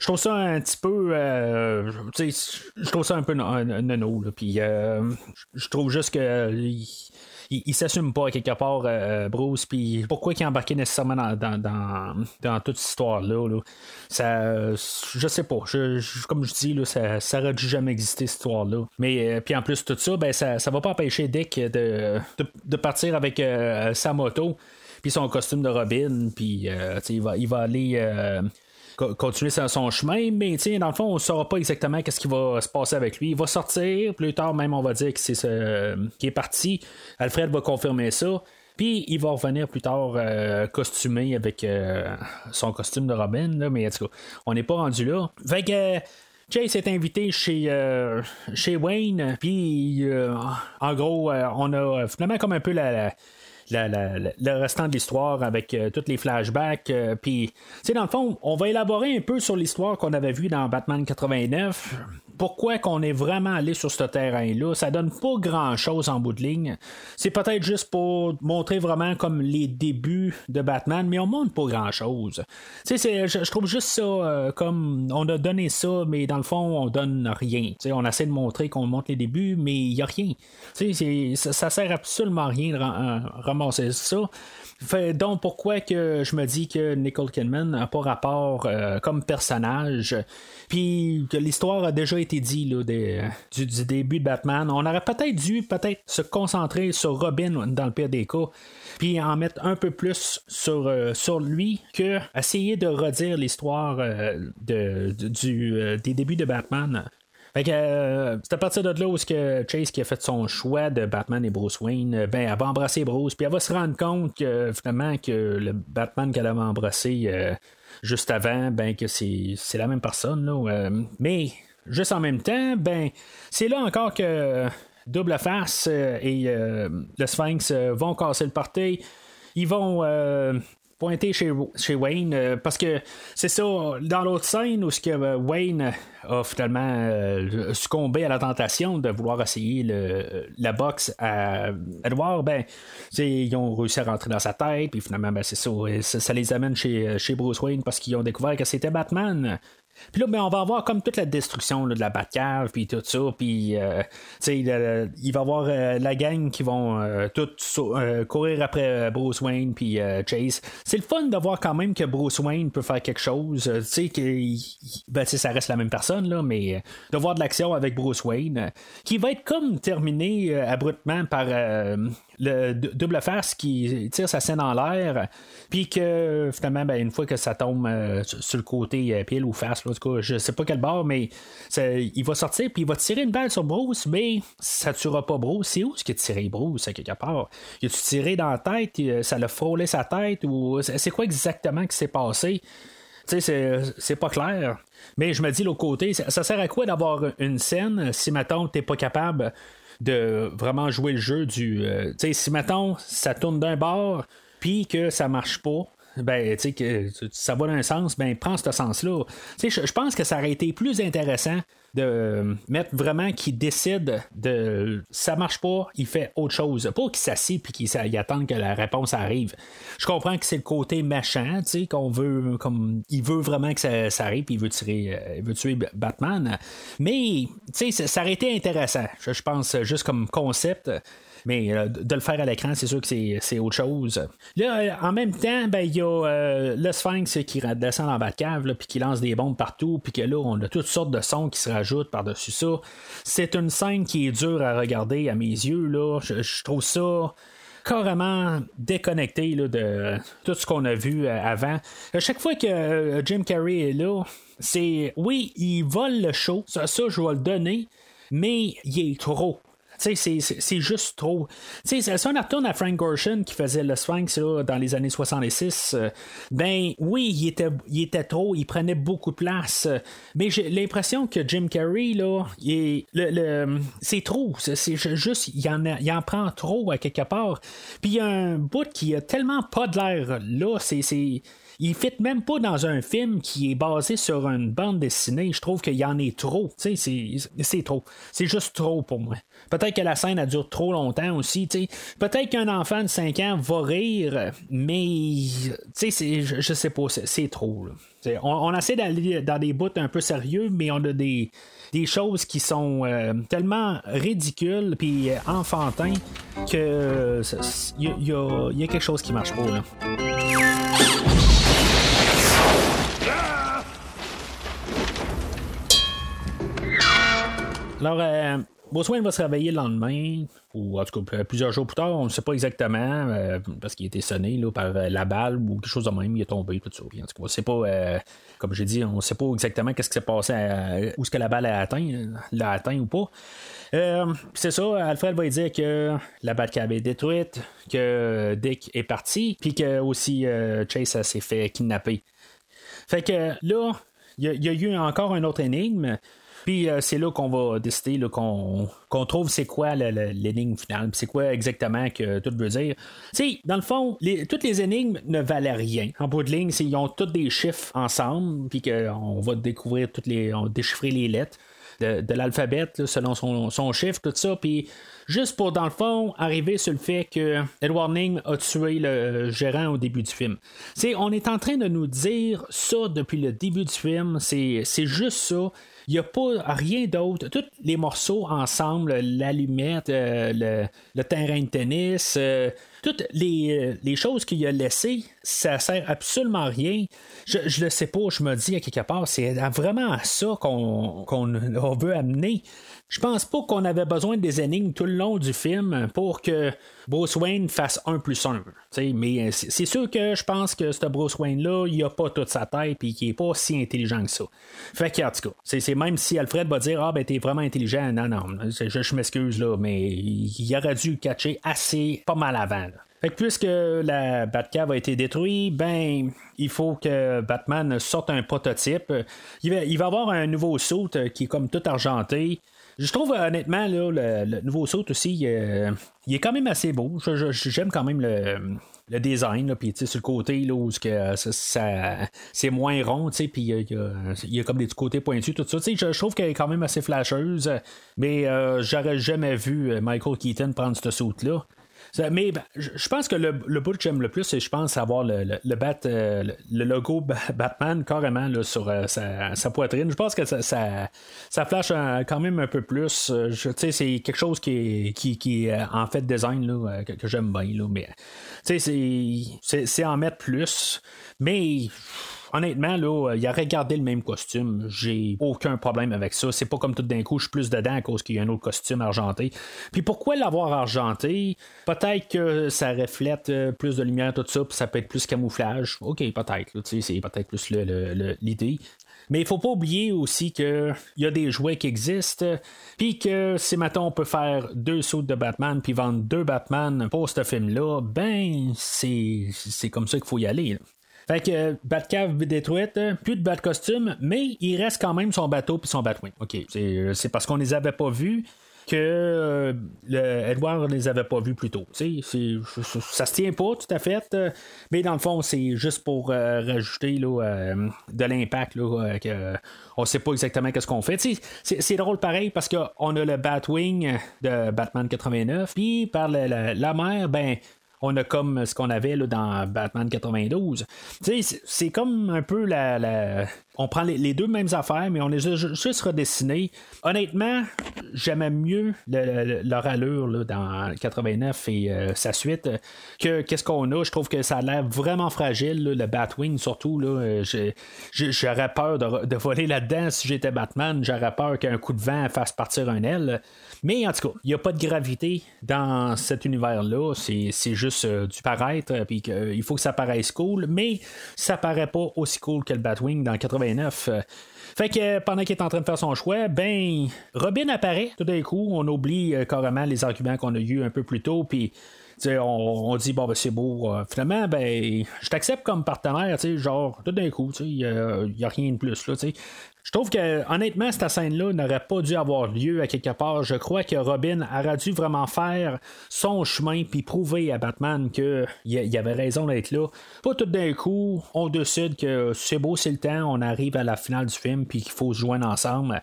Je trouve ça un petit peu. je trouve ça un peu nono. Puis je trouve juste que il, s'assume pas quelque part, euh, Bruce. Puis pourquoi il est embarqué nécessairement dans, toute cette histoire-là? Ça, je sais pas. comme je dis, ça, ça aurait dû jamais exister, cette histoire-là. Mais euh, en plus, tout ça, ben, ça, ça va pas empêcher Dick de, de, partir avec euh, sa moto puis son costume de Robin, puis il, va, il va aller continuer son chemin, mais dans le fond, on ne saura pas exactement qu'est-ce qui va se passer avec lui. Il va sortir, plus tard même, on va dire que c'est ce qui est parti. Alfred va confirmer ça. Puis il va revenir plus tard euh, costumé avec euh, son costume de Robin, mais en tout cas, on n'est pas rendu là. Fait que. Chase est invité chez, euh, chez Wayne, puis en gros, on a finalement comme un peu la le restant de l'histoire avec euh, tous les flashbacks. Euh, puis, tu sais, dans le fond, on va élaborer un peu sur l'histoire qu'on avait vue dans Batman 89 pourquoi qu'on est vraiment allé sur ce terrain-là. Ça donne pas grand-chose en bout de ligne. C'est peut-être juste pour montrer vraiment comme les débuts de Batman, mais on montre pas grand-chose. Je, trouve juste ça euh, comme on a donné ça, mais dans le fond, on donne rien. On essaie de montrer qu'on montre les débuts, mais il y a rien. Ça, ça sert absolument rien de ramasser ça. Donc pourquoi que je me dis que Nicole Kidman n'a pas rapport euh, comme personnage, puis que l'histoire a déjà été dit du, début de Batman. On aurait peut-être dû peut-être se concentrer sur Robin dans le pire des puis en mettre un peu plus sur, euh, lui que essayer de redire l'histoire euh, des débuts de Batman. Fait que euh, c'est à partir de là où que Chase qui a fait son choix de Batman et Bruce Wayne, euh, ben elle va embrasser Bruce, puis elle va se rendre compte que finalement que le Batman qu'elle avait embrassé euh, juste avant, ben que c'est, la même personne. Là, mais juste en même temps, ben c'est là encore que Double Face et le Sphinx vont casser le party. Ils vont pointer chez, chez Wayne euh, parce que c'est ça dans l'autre scène où ce que euh, Wayne a finalement euh, succombé à la tentation de vouloir essayer le, la boxe à Edward ben ils ont réussi à rentrer dans sa tête puis finalement ben, c'est ça, ça, les amène chez, chez Bruce Wayne parce qu'ils ont découvert que c'était Batman puis là, ben, on va avoir comme toute la destruction de la Batcave, puis tout ça, puis euh, il va y avoir euh, la gang qui vont euh, tout courir après Bruce Wayne puis Chase. C'est le fun de voir quand même que Bruce Wayne peut faire quelque chose. tu sais, que ben, ça reste la même personne, là, mais de voir de l'action avec Bruce Wayne, qui va être comme terminé abruptement par le double face qui tire sa scène en l'air, puis que finalement, ben, une fois que ça tombe euh, sur le côté euh, pile ou face, là, en tout je sais pas quel bord, mais il va sortir, puis il va tirer une balle sur Bruce, mais ça tuera pas Bruce. C'est où ce qu'il a tiré Bruce, à quelque part? Il a-tu tiré dans la tête, euh, ça l'a frôlé sa tête, ou c'est quoi exactement qui s'est passé? C'est pas clair. Mais je me dis, l'autre côté, ça, sert à quoi d'avoir une scène si, maintenant t'es pas capable de vraiment jouer le jeu du. Euh, tu sais, si mettons, ça tourne d'un bord, puis que ça marche pas, ben, tu sais, ça va dans un sens, ben, prends ce sens-là. Je pense que ça aurait été plus intéressant de mettre vraiment qu'il décide de ça marche pas, il fait autre chose. Pas qu'il s'assied puis qu'il attend que la réponse arrive. Je comprends que c'est le côté sais, qu'on veut comme il veut vraiment que ça, arrive puis il veut tirer euh, il veut tuer Batman. Mais ça aurait été intéressant. Je pense juste comme concept. Mais euh, de le faire à l'écran, c'est sûr que c'est autre chose. Là, euh, en même temps, ben, il y a euh, le Sphinx qui descend dans la cave, puis qui lance des bombes partout, puis que là, on a toutes sortes de sons qui se rajoutent par-dessus ça. C'est une scène qui est dure à regarder à mes yeux. Là. Je, trouve ça carrément déconnecté de tout ce qu'on a vu avant. À chaque fois que Jim Carrey est là, c'est oui, il vole le show, ça, ça je vais le donner, mais il est trop c'est juste trop. Si on retourne à Frank Gorshin qui faisait le Sphinx dans les années 66, euh, ben oui, il était, il était trop, il prenait beaucoup de place. mais j'ai l'impression que Jim Carrey, là, le, c'est trop. C'est juste, il en, il en prend trop à quelque part. Puis il y a un bout qui a tellement pas de l'air là, c'est il fit même pas dans un film qui est basé sur une bande dessinée. Je trouve qu'il y en est trop. C'est trop. C'est juste trop pour moi. Peut-être que la scène a duré trop longtemps aussi. Peut-être qu'un enfant de 5 ans va rire, mais je, je sais pas, c'est trop. On, essaie d'aller dans des bouts un peu sérieux, mais on a des, choses qui sont euh, tellement ridicules puis enfantins que il y, a quelque chose qui marche pas. Alors, euh, Wayne va se réveiller le lendemain, ou en tout cas plusieurs jours plus tard, on ne sait pas exactement, euh, parce qu'il a été sonné là, par euh, la balle ou quelque chose de même, il est tombé, tout ça. en tout cas, on sait pas, euh, comme j'ai dit, on ne sait pas exactement qu'est-ce qui s'est passé, où est-ce que la balle a atteint, l'a atteint ou pas. c'est ça, Alfred va dire que la Batcave est détruite, que Dick est parti, puis que aussi Chase s'est fait kidnapper. Fait que là, il y, a eu encore un autre énigme. Puis euh, c'est là qu'on va décider qu'on, trouve c'est quoi l'énigme finale, c'est quoi exactement que tout veut dire. Tu dans le fond, toutes les énigmes ne valaient rien. En bout de ligne, ils ont tous des chiffres ensemble, puis qu'on va découvrir toutes les, on déchiffrer les lettres de, l'alphabet selon son, chiffre, tout ça. Puis juste pour, dans le fond, arriver sur le fait que Edward Ning a tué le gérant au début du film. sais, on est en train de nous dire ça depuis le début du film. C'est juste ça. Il n'y a pas rien d'autre. Tous les morceaux ensemble, l'allumette, euh, le, terrain de tennis, euh, toutes les, les choses qu'il a laissées, ça sert absolument à rien. Je, je le sais pas, je me dis à quelque part, c'est vraiment à ça qu'on veut amener. Je pense pas qu'on avait besoin des énigmes tout le long du film pour que Bruce Wayne fasse un plus un. Mais euh, c'est sûr que je pense que ce Bruce Wayne-là, il a pas toute sa tête et qu'il est pas si intelligent que ça. Fait que, en tout cas, c'est même si Alfred va dire Ah, ben, t'es vraiment intelligent. Non, non, je, je m'excuse, là, mais il aurait dû catcher assez pas mal avant. Fait que puisque la Batcave a été détruite, ben il faut que Batman sorte un prototype. Il va, il avoir un nouveau saut euh, qui est comme tout argenté. Je trouve honnêtement là, le, nouveau saut aussi, il est quand même assez beau. J'aime quand même le, design, puis sur le côté là, où que, ça, c'est moins rond, puis il y, a, comme des côtés pointus, tout ça. Je, trouve qu'elle est quand même assez flasheuse, mais euh, j'aurais jamais vu Michael Keaton prendre ce saut-là. Mais ben, je pense que le, le bout que j'aime le plus, c'est je pense avoir le, le, bat, euh, le, logo Batman carrément là, sur euh, sa, poitrine. Je pense que ça, ça, flash quand même un peu plus. Euh, c'est quelque chose qui est, qui, qui en fait design là, que, j'aime bien. Là, mais c'est en mettre plus. Mais honnêtement, là, il aurait gardé le même costume. J'ai aucun problème avec ça. C'est pas comme tout d'un coup, je suis plus dedans à cause qu'il y a un autre costume argenté. Puis pourquoi l'avoir argenté? Peut-être que ça reflète euh, plus de lumière, tout ça, puis ça peut être plus camouflage. Ok, peut-être. C'est peut-être plus l'idée. Mais il faut pas oublier aussi qu'il y a des jouets qui existent, puis que si maintenant on peut faire deux sauts de Batman, puis vendre deux Batman pour ce film-là, ben c'est comme ça qu'il faut y aller. Fait que Batcave détruite, plus de bat costume, mais il reste quand même son bateau puis son Batwing. OK, c'est parce qu'on les avait pas vus que euh, Edward ne les avait pas vus plus tôt. C'est, ça se tient pas tout à fait, euh, mais dans le fond, c'est juste pour euh, rajouter de l'impact. Que, on sait pas exactement qu'est-ce qu'on fait. C'est, drôle pareil parce qu'on a le Batwing de Batman 89, puis par la, la mer, ben on a comme ce qu'on avait là, dans Batman 92. C'est comme un peu la. On prend les, deux mêmes affaires, mais on est juste, redessiné. Honnêtement, j'aimais mieux leur allure là, dans 89 et euh, sa suite que qu'est-ce qu'on a. Je trouve que ça a l'air vraiment fragile, le Batwing surtout. Là, j'aurais peur de, de voler là-dedans si j'étais Batman. J'aurais peur qu'un coup de vent fasse partir un aile. Mais en tout cas, il n'y a pas de gravité dans cet univers-là. C'est juste euh, du paraître, euh, qu'il il faut que ça paraisse cool, mais ça paraît pas aussi cool que le Batwing dans 89. Fait que pendant qu'il est en train de faire son choix, ben Robin apparaît tout d'un coup, on oublie euh, carrément les arguments qu'on a eu un peu plus tôt, puis on, dit bon ben c'est beau. finalement, ben je t'accepte comme partenaire, genre tout d'un coup, il n'y a, rien de plus là, je trouve que, honnêtement, cette scène-là n'aurait pas dû avoir lieu à quelque part. Je crois que Robin aurait dû vraiment faire son chemin puis prouver à Batman qu'il y avait raison d'être là. Pas tout d'un coup, on décide que c'est beau, c'est le temps, on arrive à la finale du film puis qu'il faut se joindre ensemble.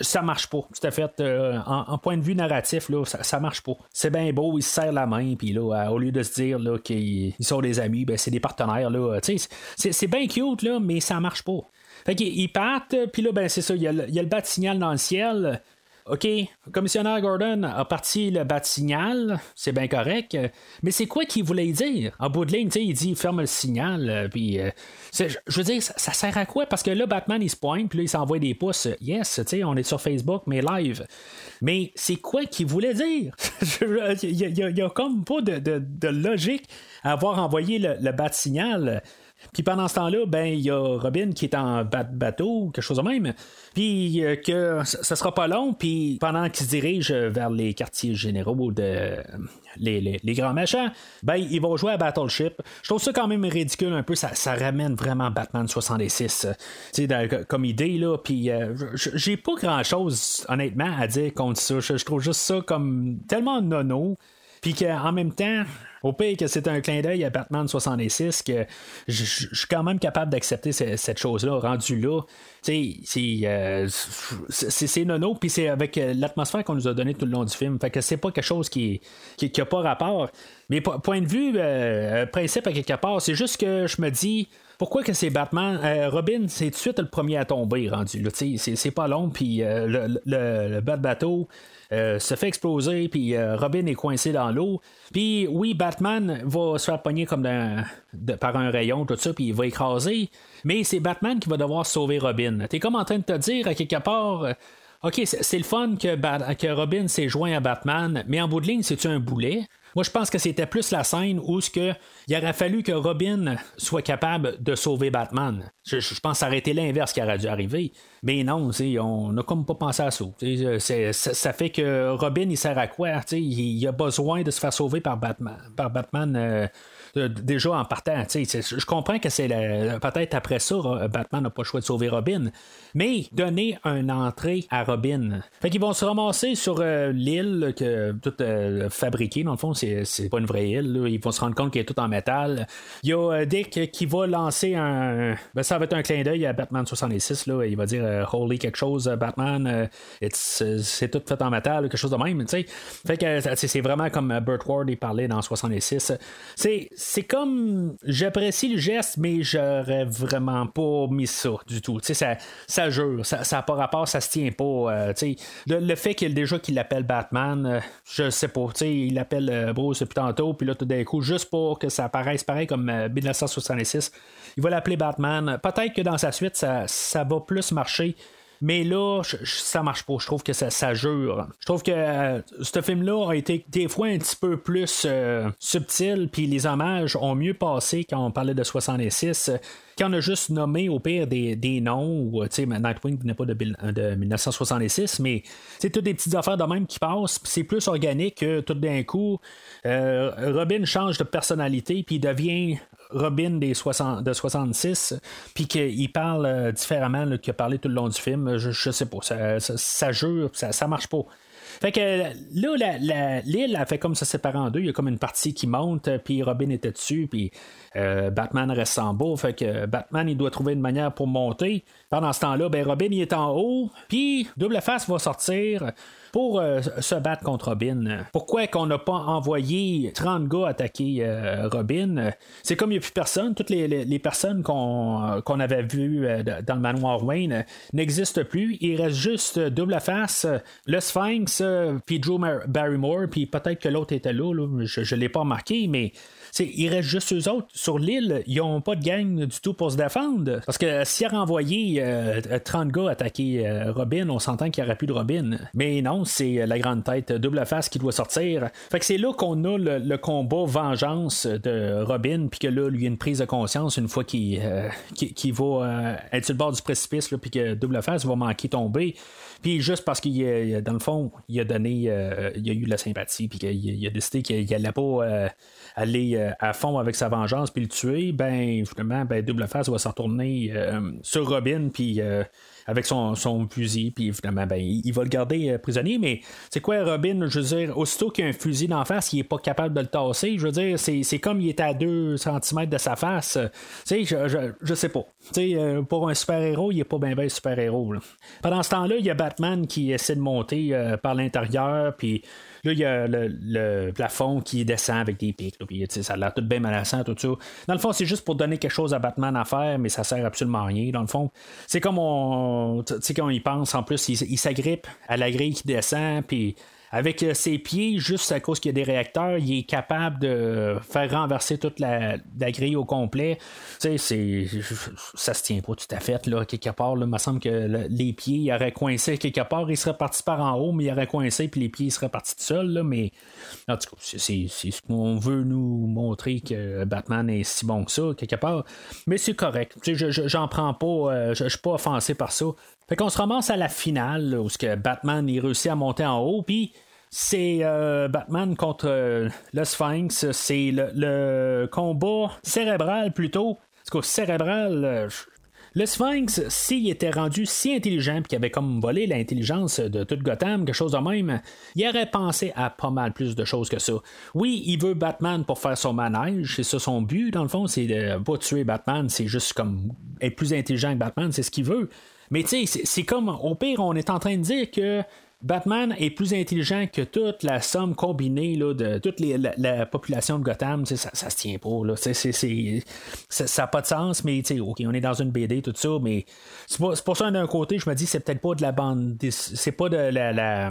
ça marche pas. Tout à fait. Euh, en, point de vue narratif, là, ça, marche pas. C'est bien beau, ils se serrent la main puis là, au lieu de se dire qu'ils sont des amis, ben, c'est des partenaires. Là. C'est bien cute, là, mais ça marche pas. Fait qu'ils partent, puis là, ben, c'est ça, il y, a le, bat-signal dans le ciel. OK, commissionnaire Gordon a parti le bat-signal, c'est bien correct, mais c'est quoi qu'il voulait dire? En bout de ligne, il dit ferme le signal, euh, puis euh, je veux dire, ça, sert à quoi? Parce que là, Batman, il se pointe, puis là, il s'envoie des pouces. Yes, tu on est sur Facebook, mais live. Mais c'est quoi qu'il voulait dire? Il n'y a, comme pas de, logique à avoir envoyé le, le bat-signal. Puis pendant ce temps-là, ben il y a Robin qui est en bateau, quelque chose de même. Puis euh, que ça sera pas long, puis pendant qu'il se dirige vers les quartiers généraux de les, grands méchants, ben ils vont jouer à Battleship. Je trouve ça quand même ridicule un peu, ça, ramène vraiment Batman 66 euh, comme idée là. Puis euh, j'ai pas grand chose honnêtement à dire contre ça. Je, trouve juste ça comme tellement nono. Puis qu'en même temps, au pire que c'est un clin d'œil à Batman 66, que je suis quand même capable d'accepter cette chose-là, rendu là. Euh, c'est nono, puis c'est avec euh, l'atmosphère qu'on nous a donné tout le long du film. Fait que c'est pas quelque chose qui n'a qui, pas rapport. Mais point de vue, euh, principe à quelque part, c'est juste que je me dis. Pourquoi que c'est Batman? Robin, c'est tout de suite le premier à tomber rendu. C'est pas long, puis le, le, le, de bateau, euh, se fait exploser, puis euh, Robin est coincé dans l'eau. Puis oui, Batman va se faire pogner comme par un rayon, tout ça, puis il va écraser. Mais c'est Batman qui va devoir sauver Robin. T'es comme en train de te dire, à quelque part. Euh, OK, c'est le fun que, Robin s'est joint à Batman, mais en bout de ligne, c'est-tu un boulet? Moi, je pense que c'était plus la scène où ce il aurait fallu que Robin soit capable de sauver Batman. Je, pense que ça aurait été l'inverse qui aurait dû arriver. Mais non, on n'a comme pas pensé à ça. ça. fait que Robin, il sert à quoi? Il, a besoin de se faire sauver par Batman. Par Batman euh, déjà en partant. Je comprends que c'est peut-être après ça, Batman n'a pas le choix de sauver Robin, mais donner une entrée à Robin. Fait qu'ils vont se ramasser sur euh, l'île que tout euh, fabriqué, dans le fond, c'est, pas une vraie île. Ils vont se rendre compte qu'elle est tout en métal. Il y a euh, Dick qui va lancer un. Ben, ça va être un clin d'œil à Batman 66. Là. Il va dire Holy quelque chose, Batman, c'est tout fait en métal, quelque chose de même. Fait que c'est vraiment comme Burt Ward il parlait dans 66. C'est c'est comme j'apprécie le geste, mais j'aurais vraiment pas mis ça du tout. ça, ça jure, ça n'a pas rapport, ça se tient pas. Euh, le, fait qu'il déjà qu'il l'appelle Batman, euh, je sais pas. Il l'appelle euh, Bruce depuis tantôt, puis là tout d'un coup, juste pour que ça apparaisse pareil comme 1966, il va l'appeler Batman. Peut-être que dans sa suite, ça, ça va plus marcher. Mais là, ça marche pas. Je trouve que ça, ça jure. Je trouve que euh, ce film-là a été des fois un petit peu plus euh, subtil, puis les hommages ont mieux passé quand on parlait de 66 quand on a juste nommé au pire des, des noms, ou Nightwing n'est pas de, de, 1966, mais c'est toutes des petites affaires de même qui passent, c'est plus organique que tout d'un coup, euh, Robin change de personnalité, puis il devient Robin des 60, de 66, puis qu'il parle différemment qu'il a parlé tout le long du film, je, sais pas, ça, jure, ça, marche pas. Fait que là, l'île a fait comme ça séparé en deux. Il y a comme une partie qui monte, puis Robin était dessus, puis euh, Batman reste en bas. Fait que Batman, il doit trouver une manière pour monter. Pendant ce temps-là, ben Robin, il est en haut, puis Double Face va sortir pour euh, se battre contre Robin. Pourquoi qu'on n'a pas envoyé 30 gars attaquer euh, Robin? C'est comme il n'y a plus personne. Toutes les, personnes qu'on euh, qu'on avait vues euh, dans le manoir Wayne euh, n'existent plus. Il reste juste euh, Double Face, euh, le Sphinx, euh, puis Drew Barrymore, puis peut-être que l'autre était là, là. je ne l'ai pas remarqué, mais il reste juste eux autres. Sur l'île, ils n'ont pas de gang du tout pour se défendre. Parce que s'il a renvoyé euh, 30 gars attaquer euh, Robin, on s'entend qu'il n'y aurait plus de Robin. Mais non, c'est la grande tête double face qui doit sortir. Fait que c'est là qu'on a le, combat vengeance de Robin, puis que là, lui, il y a une prise de conscience une fois qu'il euh, va euh, être sur le bord du précipice, puis que double face va manquer tomber. Puis juste parce qu'il dans le fond, il a donné, euh, il a eu de la sympathie, puis qu'il il a décidé qu'il n'allait pas euh, aller euh, à fond avec sa vengeance puis le tuer, ben finalement, ben Double Face va s'en retourner euh, sur Robin, puis euh, avec son, son fusil, puis finalement, ben, il, va le garder euh, prisonnier. Mais c'est quoi, Robin, je veux dire, aussitôt qu'il a un fusil d'en face, il est pas capable de le tasser. Je veux dire, c'est, comme il est à 2 cm de sa face. Tu sais, je, je, je sais pas. Tu sais, euh, pour un super-héros, il est pas bien bien super-héros. Pendant ce temps-là, il y a Batman qui essaie de monter euh, par l'intérieur, puis Là, il y a le, le plafond qui descend avec des pics. là, puis, ça a l'air tout bien menaçant, tout ça. Dans le fond, c'est juste pour donner quelque chose à Batman à faire, mais ça sert absolument à rien. Dans le fond, c'est comme on. Tu sais, quand on y pense, en plus, il, il s'agrippe à la grille qui descend, puis. Avec euh, ses pieds, juste à cause qu'il y a des réacteurs, il est capable de faire renverser toute la, grille au complet. Tu sais, ça se tient pas tout à fait, là, quelque part. Il me semble que le- les pieds, il aurait coincé quelque part. Il serait parti par en haut, mais il aurait coincé, puis les pieds, seraient partis tout seuls. Mais en tout cas, c'est, ce qu'on veut nous montrer que Batman est si bon que ça, quelque part. Mais c'est correct. Je- j'en prends pas. euh, je, je suis pas offensé par ça. Fait qu'on se ramasse à la finale, où ce que Batman il réussit à monter en haut, puis c'est euh, Batman contre euh, le Sphinx. C'est le, combat cérébral plutôt. Parce qu'au cérébral, euh, le Sphinx, s'il était rendu si intelligent puis qu'il avait comme volé l'intelligence de toute Gotham, quelque chose de même, il aurait pensé à pas mal plus de choses que ça. Oui, il veut Batman pour faire son manège, c'est ça son but, dans le fond, c'est de pas tuer Batman, c'est juste comme être plus intelligent que Batman, c'est ce qu'il veut. Mais tu sais, c'est- comme, au pire, on est en train de dire que Batman est plus intelligent que toute la somme combinée de toute la, la population de Gotham. Ça, ça se tient pas. Là. Ça n'a pas de sens, mais on est dans une BD, tout ça, mais c'est pour ça d'un côté, je me dis c'est peut-être pas de la bande. C'est pas de la. la-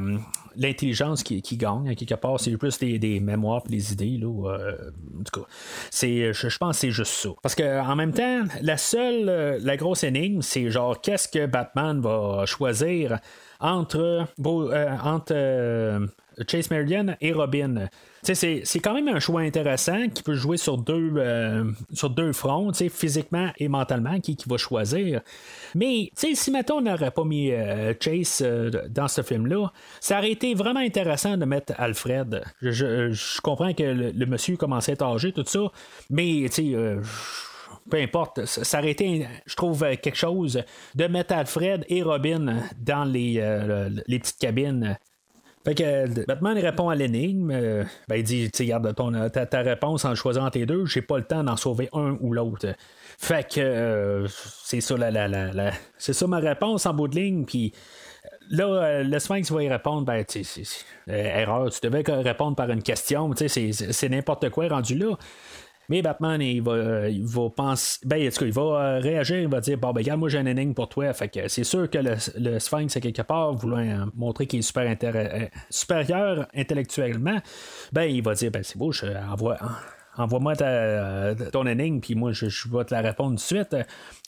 L'intelligence qui, gagne, à quelque part, c'est plus des, mémoires et des idées. Euh, en tout cas, je pense que c'est juste ça. Parce que en même temps, la seule, euh, la grosse énigme, c'est genre qu'est-ce que Batman va choisir entre, euh, entre euh, Chase Meridian et Robin. C'est, quand même un choix intéressant qui peut jouer sur deux, euh, sur deux fronts, physiquement et mentalement, qui, qui va choisir. Mais si maintenant on n'aurait pas mis Chase dans ce film-là, ça aurait été vraiment intéressant de mettre Alfred. Je, je- comprends que le, le monsieur commençait à âgé, tout ça, mais tu sais. Peu importe, ça aurait été, je trouve, quelque chose de mettre Alfred et Robin dans les, euh, les petites cabines. Fait que euh, Batman répond à l'énigme. euh, ben, il dit tu sais, Garde ton, ta, ta réponse en choisissant les deux, j'ai pas le temps d'en sauver un ou l'autre. Fait que c'est ça la, la, c'est ça ma réponse en bout de ligne. Puis là, euh, le Sphinx va y répondre ben, tu sais, c'est- c'est- euh, erreur, tu devais répondre par une question. c'est, c'est n'importe quoi rendu là. Mais Batman, il va, euh, il va penser. Ben, va euh, réagir, il va dire Bon, ben, regarde, moi, j'ai un énigme pour toi. Fait que c'est sûr que le, Sphinx, à quelque part, voulant euh, montrer qu'il est super supérieur intellectuellement, ben, il va dire Ben, c'est beau, je envoie. Envoie-moi ton énigme, puis moi, je, je vais te la répondre tout de suite.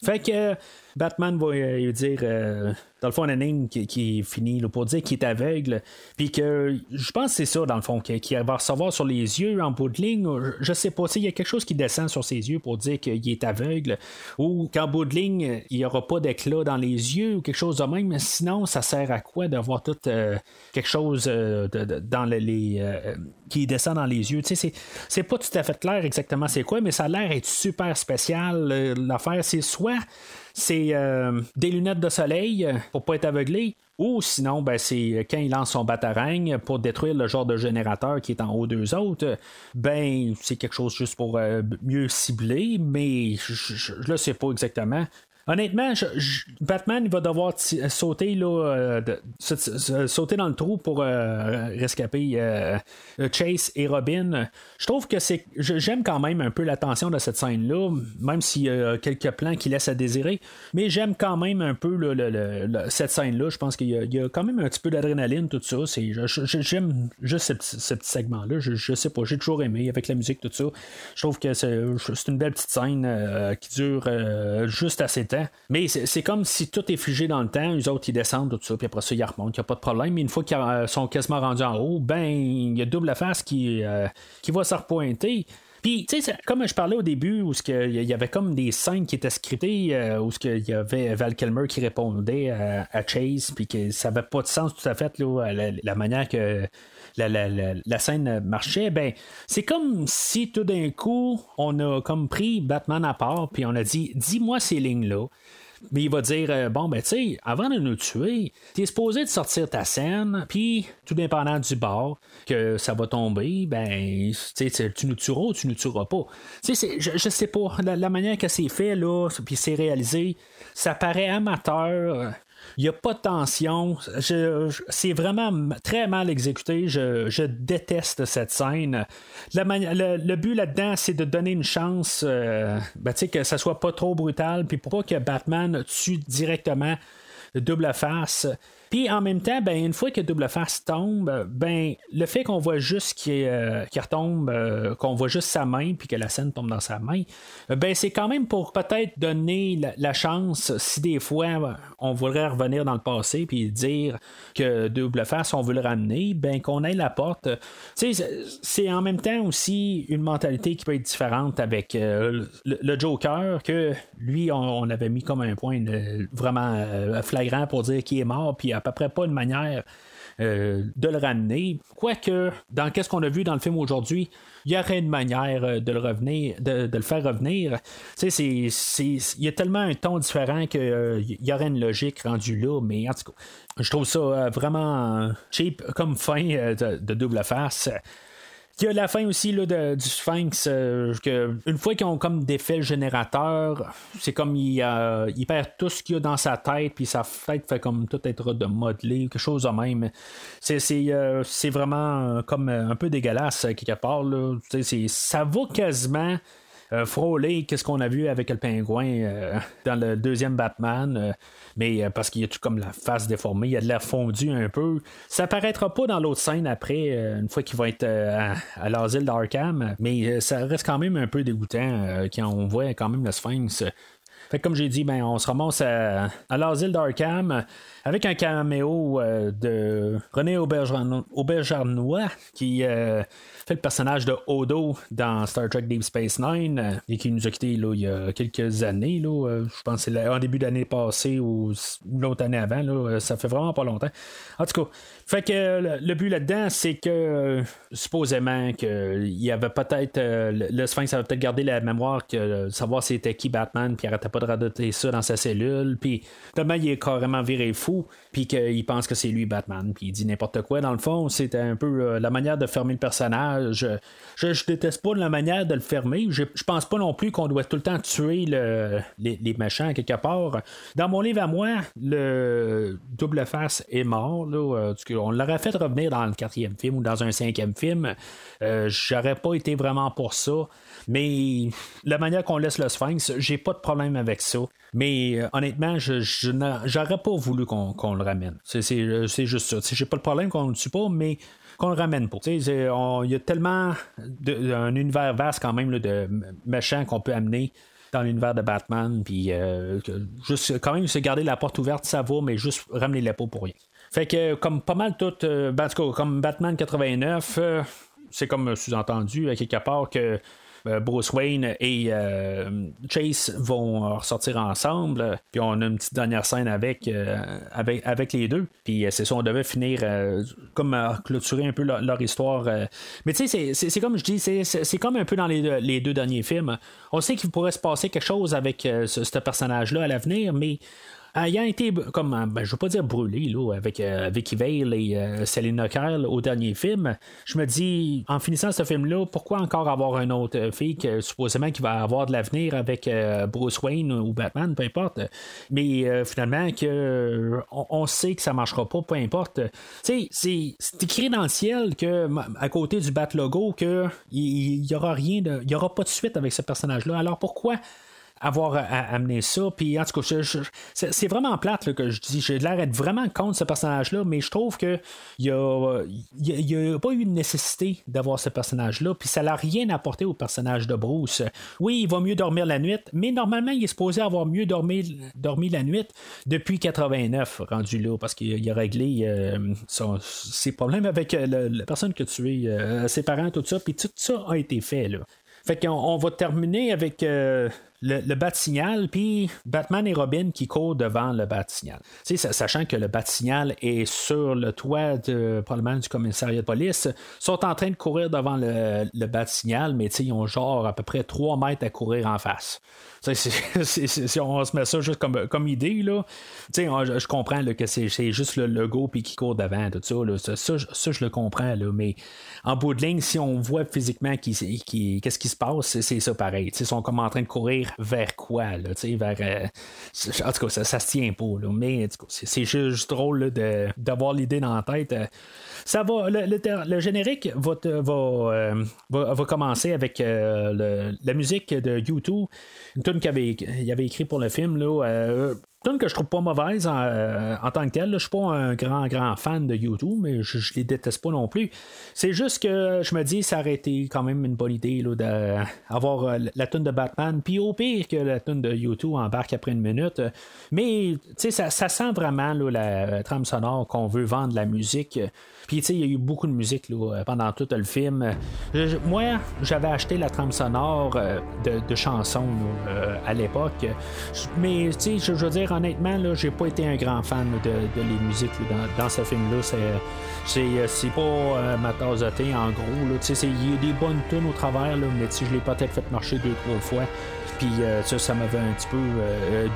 Fait que Batman va euh, dire, euh, dans le fond, une énigme qui, est finie là, pour dire qu'il est aveugle. Puis que je pense que c'est ça, dans le fond, qu'il va recevoir sur les yeux en bout de ligne. Je, sais pas, tu sais, il y a quelque chose qui descend sur ses yeux pour dire qu'il est aveugle. Ou qu'en bout de ligne, il n'y aura pas d'éclat dans les yeux ou quelque chose de même. Sinon, ça sert à quoi d'avoir tout euh, quelque chose dans le- les. qui descend dans les yeux? Tu sais, c'est, pas tout à fait clair exactement c'est quoi, mais ça a l'air être super spécial. L'affaire, c'est soit c'est euh, des lunettes de soleil pour pas être aveuglé. Ou sinon, ben, c'est quand il lance son batarang pour détruire le genre de générateur qui est en haut d'eux autres, ben c'est quelque chose juste pour mieux cibler, mais je ne sais pas exactement. Honnêtement, Batman va devoir sauter là, euh, sauter dans le trou pour euh, rescaper euh, Chase et Robin. Je trouve que c'est j'aime quand même un peu l'attention de cette scène là, même s'il y a quelques plans qui laissent à désirer, mais j'aime quand même un peu cette scène là. Je pense qu'il y, a quand même un petit peu d'adrénaline tout ça. j'aime juste ce, petit segment là. Je, sais pas, j'ai toujours aimé avec la musique tout ça. Je trouve que c'est, une belle petite scène qui dure juste assez mais c'est comme si tout est figé dans le temps, les autres ils descendent, tout ça, puis après ça ils remontent, il n'y a pas de problème. Mais une fois qu'ils euh, sont quasiment rendus en haut, ben il y a double face qui, euh, qui va se repointer. Puis, tu sais, comme je parlais au début, où il y avait comme des scènes qui étaient scriptées, euh, où il y avait Val Kilmer qui répondait à, Chase, puis que ça n'avait pas de sens tout à fait, la, manière que la, scène marchait, ben, c'est comme si tout d'un coup, on a comme pris Batman à part, puis on a dit, dis-moi ces lignes-là. Mais il va dire euh, Bon, ben, tu sais, avant de nous tuer, t'es supposé de sortir ta scène, puis tout dépendant du bord que ça va tomber, ben, tu nous tueras ou tu nous tueras pas. Tu sais, je, je sais pas, la, manière que c'est fait, là, puis c'est réalisé, ça paraît amateur. Il n'y a pas de tension. c'est vraiment très mal exécuté. Je, déteste cette scène. le, but là-dedans, c'est de donner une chance, euh, ben, que ça soit pas trop brutal, puis pour pas que Batman tue directement double face. Puis en même temps, ben, une fois que Double Face tombe, ben, le fait qu'on voit juste qu'il euh, retombe, euh, qu'on voit juste sa main, puis que la scène tombe dans sa main, ben, c'est quand même pour peut-être donner la, chance, si des fois on voudrait revenir dans le passé, puis dire que Double Face, on veut le ramener, ben, qu'on ait la porte. C'est en même temps aussi une mentalité qui peut être différente avec euh, le, Joker, que lui, on, avait mis comme un point vraiment flagrant pour dire qu'il est mort, puis à peu près pas une manière euh, de le ramener. Quoique, dans qu'est-ce qu'on a vu dans le film aujourd'hui, il y aurait une manière euh, de le, revenir, de, le faire revenir. Il y a tellement un ton différent qu'il euh, y aurait une logique rendue là, mais en tout cas, je trouve ça vraiment cheap comme fin de double face. Il y a la fin aussi là, du Sphinx, euh, que une fois qu'ils ont comme défait le générateur, c'est comme il, euh, il perd tout ce qu'il y a dans sa tête, puis sa tête fait comme tout être de modelé, quelque chose de même. C'est, c'est, euh, c'est vraiment comme un peu dégueulasse quelque part. Là. Ça vaut quasiment euh, frôler qu'est-ce qu'on a vu avec le pingouin euh, dans le deuxième Batman, euh, mais parce qu'il y a tout comme la face déformée, il y a de l'air fondu un peu. Ça paraîtra pas dans l'autre scène après, une fois qu'il va être à, l'asile d'Arkham, mais ça reste quand même un peu dégoûtant quand on voit quand même le Sphinx. Fait comme j'ai dit, ben, on se remonte à, l'asile d'Arkham avec un caméo de René Auberjarnois qui fait le personnage de Odo dans Star Trek Deep Space Nine euh, et qui nous a quitté là, il y a quelques années. Là, euh, je pense que c'est en début d'année passée ou l'autre année avant. Là, euh, ça fait vraiment pas longtemps. En tout cas, fait que le, but là-dedans, c'est que supposément qu'il y avait peut-être le Sphinx avait peut-être gardé la mémoire que savoir c'était qui Batman, puis il arrêtait pas de radoter ça dans sa cellule, puis tellement il est carrément viré fou, tout puis qu'il pense que c'est lui Batman, puis il dit n'importe quoi. Dans le fond, c'était un peu la manière de fermer le personnage je, je, déteste pas la manière de le fermer. Je, je pense pas non plus qu'on doit tout le temps tuer le, les, les, méchants quelque part. Dans mon livre à moi, le double face est mort. Là, euh, on l'aurait fait revenir dans le quatrième film ou dans un cinquième film. Euh, j'aurais pas été vraiment pour ça. Mais la manière qu'on laisse le Sphinx, j'ai pas de problème avec ça. Mais euh, honnêtement, je, j'aurais pas voulu qu'on, le ramène. C'est, c'est juste ça. J'ai pas de problème qu'on le tue pas, mais qu'on le ramène pas. Il y a tellement un univers vaste quand même de méchants qu'on peut amener dans l'univers de Batman, puis euh, juste quand même se garder la porte ouverte, ça va, mais juste ramener les peaux pour rien. Fait que comme pas mal tout, euh, ben, comme Batman 89, euh, c'est comme sous-entendu quelque part que Bruce Wayne et Chase vont ressortir ensemble. Puis on a une petite dernière scène avec, les deux. Puis c'est ça, on devait finir comme clôturer un peu leur, histoire. Mais tu sais, c'est comme je dis, c'est comme un peu dans les, deux derniers films. On sait qu'il pourrait se passer quelque chose avec ce, ce personnage-là à l'avenir, mais ayant été, comme, euh, ben, je veux pas dire brûlé, là, avec euh, Vicky Vale et euh, Selena au dernier film, je me dis, en finissant ce film-là, pourquoi encore avoir une autre fille que supposément qui va avoir de l'avenir avec Bruce Wayne ou Batman, peu importe. Mais finalement, que on, sait que ça marchera pas, peu importe. Tu sais, c'est écrit dans le ciel que à côté du Bat logo que il y, aura rien il y aura pas de suite avec ce personnage-là. Alors pourquoi avoir amené ça. Puis en tout cas, c'est vraiment plate que je dis. J'ai l'air d'être vraiment contre ce personnage-là, mais je trouve qu'il n'y a, a, pas eu de nécessité d'avoir ce personnage-là. Puis ça n'a rien apporté au personnage de Bruce. Oui, il va mieux dormir la nuit, mais normalement, il est supposé avoir mieux dormi, dormi la nuit depuis 89, rendu là, parce qu'il a réglé euh, ses problèmes avec euh, la personne que tu es, euh, ses parents, tout ça. Puis tout ça a été fait. Là. Fait qu'on on va terminer avec le, le bat-signal, puis Batman et Robin qui courent devant le bat-signal. Sachant que le bat-signal est sur le toit probablement du commissariat de police, sont en train de courir devant le, le bat-signal, mais ils ont genre à peu près 3 mètres à courir en face. si on se met ça juste comme, comme idée, là, je comprends que c'est, juste le logo puis qui court devant, tout ça, ça, ça, je le comprends, là, mais en bout de ligne, si on voit physiquement qui, qui, qu'est-ce qui se passe, c'est, ça pareil. Ils sont comme en train de courir vers quoi, là, vers. Euh, en tout cas, ça, ça se tient pas, là, mais c'est, juste drôle d'avoir l'idée dans la tête. Euh, ça va, le, générique va, euh, va, commencer avec la musique de YouTube, une tune qu'il avait, avait écrit pour le film. Là, tune que je trouve pas mauvaise en, euh, tant que telle. Je suis pas un grand, grand fan de YouTube, mais je, je les déteste pas non plus. C'est juste que je me dis ça aurait été quand même une bonne idée d'avoir euh, la tune de Batman, puis au pire que la tune de YouTube embarque après une minute. Mais ça sent vraiment la trame sonore qu'on veut vendre la musique. Puis, il y a eu beaucoup de musique pendant tout le film. moi, j'avais acheté la trame sonore euh, de, chansons à l'époque. Mais, tu sais, je veux dire, honnêtement, là, j'ai pas été un grand fan de, les musiques dans, ce film-là. C'est, euh, c'est, pas euh, ma tasse de thé, en gros. Il y a des bonnes tunes au travers, là, mais je l'ai peut-être fait marcher deux, trois fois. Puis euh, ça, ça m'avait un petit peu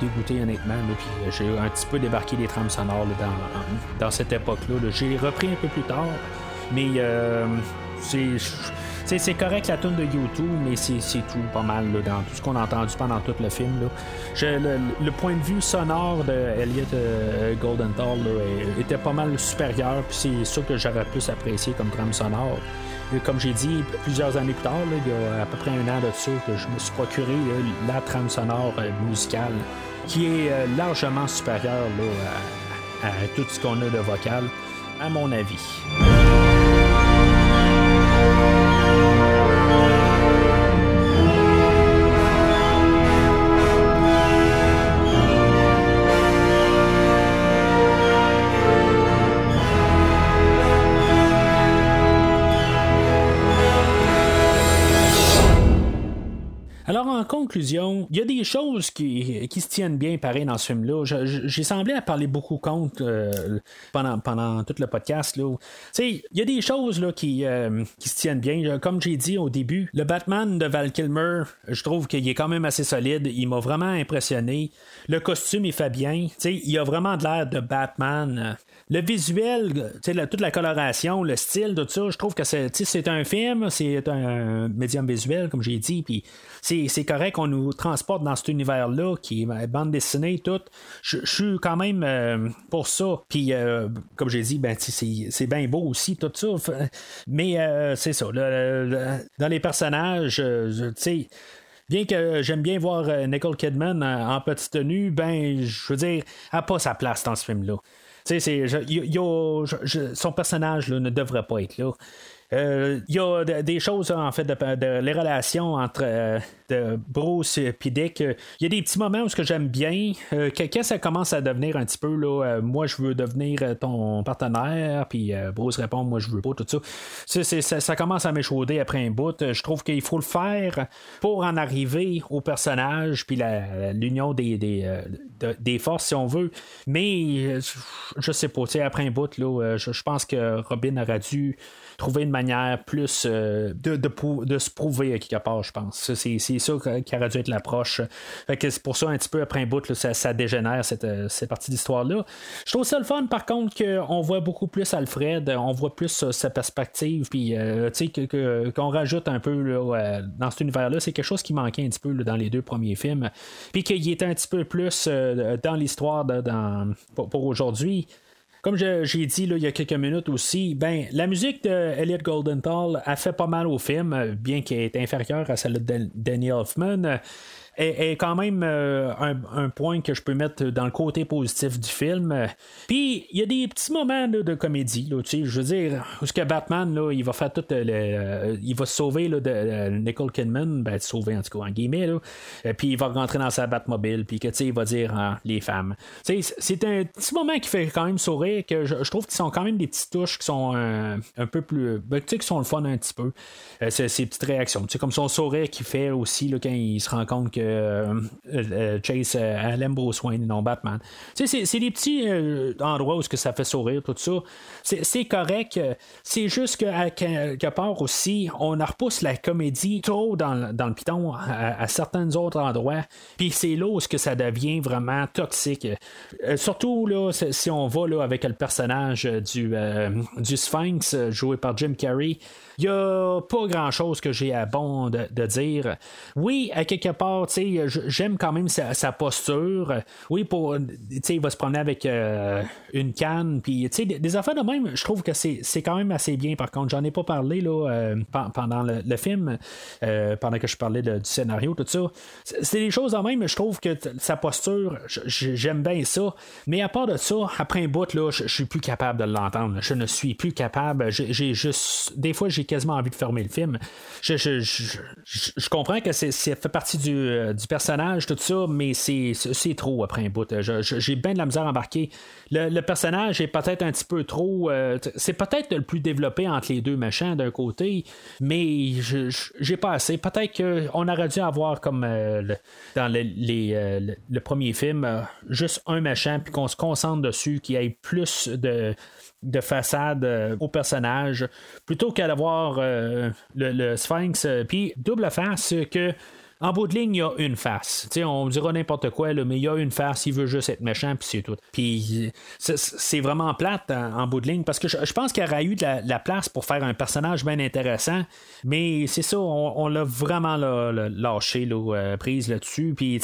dégoûté honnêtement. puis j'ai un petit peu débarqué des trames sonores dans, dans cette époque-là. J'ai repris un peu plus tard, mais c'est c'est correct la tune de YouTube, mais c'est tout pas mal dans tout ce qu'on a entendu pendant tout le film. le, point de vue sonore de Elliot euh, était pas mal supérieur, c'est ça que j'aurais plus apprécié comme trame sonore. Comme j'ai dit plusieurs années plus tard, il y a à peu près un an de ça, que je me suis procuré la trame sonore euh, musicale, qui est euh, largement supérieure à tout ce qu'on a de vocal, à mon avis. En conclusion, il y a des choses qui, se tiennent bien pareil dans ce film-là. J'ai semblé à parler beaucoup contre euh, pendant, pendant tout le podcast. Là. Il y a des choses là, qui, euh, qui se tiennent bien. Comme j'ai dit au début, le Batman de Val Kilmer, je trouve qu'il est quand même assez solide. Il m'a vraiment impressionné. Le costume, il fait bien. il a vraiment de l'air de Batman le visuel, toute la coloration, le style, tout ça, je trouve que c'est un film, c'est un médium visuel, comme j'ai dit, puis c'est correct qu'on nous transporte dans cet univers-là, qui est bande dessinée, tout. Je suis quand même euh, pour ça. Puis, euh, comme j'ai dit, ben, c'est bien beau aussi, tout ça. Mais euh, c'est ça. dans les personnages, tu sais bien que j'aime bien voir Nicole Kidman en, petite tenue, ben, je veux dire, elle n'a pas sa place dans ce film-là son personnage ne devrait pas être là. Il y a des choses, en fait, de, les relations entre de Bruce et Dick. Il y a des petits moments où ce que j'aime bien. quand ça commence à devenir un petit peu, là, moi, je veux devenir ton partenaire, puis Bruce répond, moi, je veux pas, tout ça. Ça, commence à m'échauder après un bout. Je trouve qu'il faut le faire pour en arriver au personnage, puis l'union des, des, des, forces, si on veut. Mais je sais pas, après un bout, là, je pense que Robin aurait dû trouver une manière plus euh, de, de, se prouver quelque part, je pense. C'est, ça qui aurait dû être l'approche. c'est pour ça, un petit peu après un bout, ça, dégénère cette, euh, cette partie d'histoire-là. Je trouve ça le fun, par contre, qu'on voit beaucoup plus Alfred, on voit plus euh, sa perspective, puis qu'on rajoute un peu dans cet univers-là. C'est quelque chose qui manquait un petit peu dans les deux premiers films. Puis qu'il était un petit peu plus dans l'histoire pour aujourd'hui. Comme j'ai dit là, il y a quelques minutes aussi, ben la musique de Elliot Goldenthal a fait pas mal au film, bien qu'elle est inférieure à celle de Danny Hoffman est, quand même euh, un, point que je peux mettre dans le côté positif du film. Puis il y a des petits moments de comédie, là, je veux dire, où ce que Batman, là, il va faire tout le, euh, il va sauver là, de euh, Nicole Kidman, ben sauver en tout cas en guillemets, puis il va rentrer dans sa Batmobile, puis que il va dire hein, les femmes. C'est un petit moment qui fait quand même sourire, que je, trouve qu'ils sont quand même des petites touches qui sont un peu plus, ben, qui sont le fun un petit peu. ces, petites réactions, comme son sourire qu'il fait aussi quand il se rend compte que euh, euh, Chase euh, Bruce Wayne et non Batman. c'est des petits endroits où que ça fait sourire, tout ça. C'est correct. C'est juste qu'à quelque part aussi, on repousse la comédie trop dans, le piton à, certains autres endroits. Puis c'est là où que ça devient vraiment toxique. surtout là, si on va là, avec le personnage du, du Sphinx joué par Jim Carrey. Il n'y a pas grand chose que j'ai à bon de, dire. Oui, à quelque part, j'aime quand même sa, posture. Oui, pour, il va se promener avec euh, une canne. Puis, des, des affaires de même, je trouve que c'est, quand même assez bien. Par contre, j'en ai pas parlé là, euh, pendant le, film, euh, pendant que je parlais du scénario, tout ça. C'est des choses de même, je trouve que sa posture, j'aime bien ça. Mais à part de ça, après un bout, là, je suis plus capable de l'entendre. Je ne suis plus capable. J'ai juste. Des fois, j'ai quasiment envie de fermer le film. Je, je, je, je comprends que c'est, fait partie du, euh, du, personnage, tout ça, mais c'est, trop après un bout. j'ai bien de la misère à embarquer. Le, personnage est peut-être un petit peu trop. Euh, c'est peut-être le plus développé entre les deux machins d'un côté, mais j'ai pas assez. Peut-être qu'on aurait dû avoir comme euh, dans le, les, le, premier film, juste un machin, puis qu'on se concentre dessus, qu'il y ait plus de de façade euh, au personnage plutôt qu'à avoir euh, le, le, Sphinx. Euh, puis double face que en bout de ligne, il y a une face. on dira n'importe quoi, mais il y a une face, il veut juste être méchant, puis c'est tout. Puis c'est vraiment plate en, bout de ligne, parce que je, pense qu'il y aurait eu de la, place pour faire un personnage bien intéressant, mais c'est ça, on, l'a vraiment lâché, là, euh, prise là-dessus. Puis,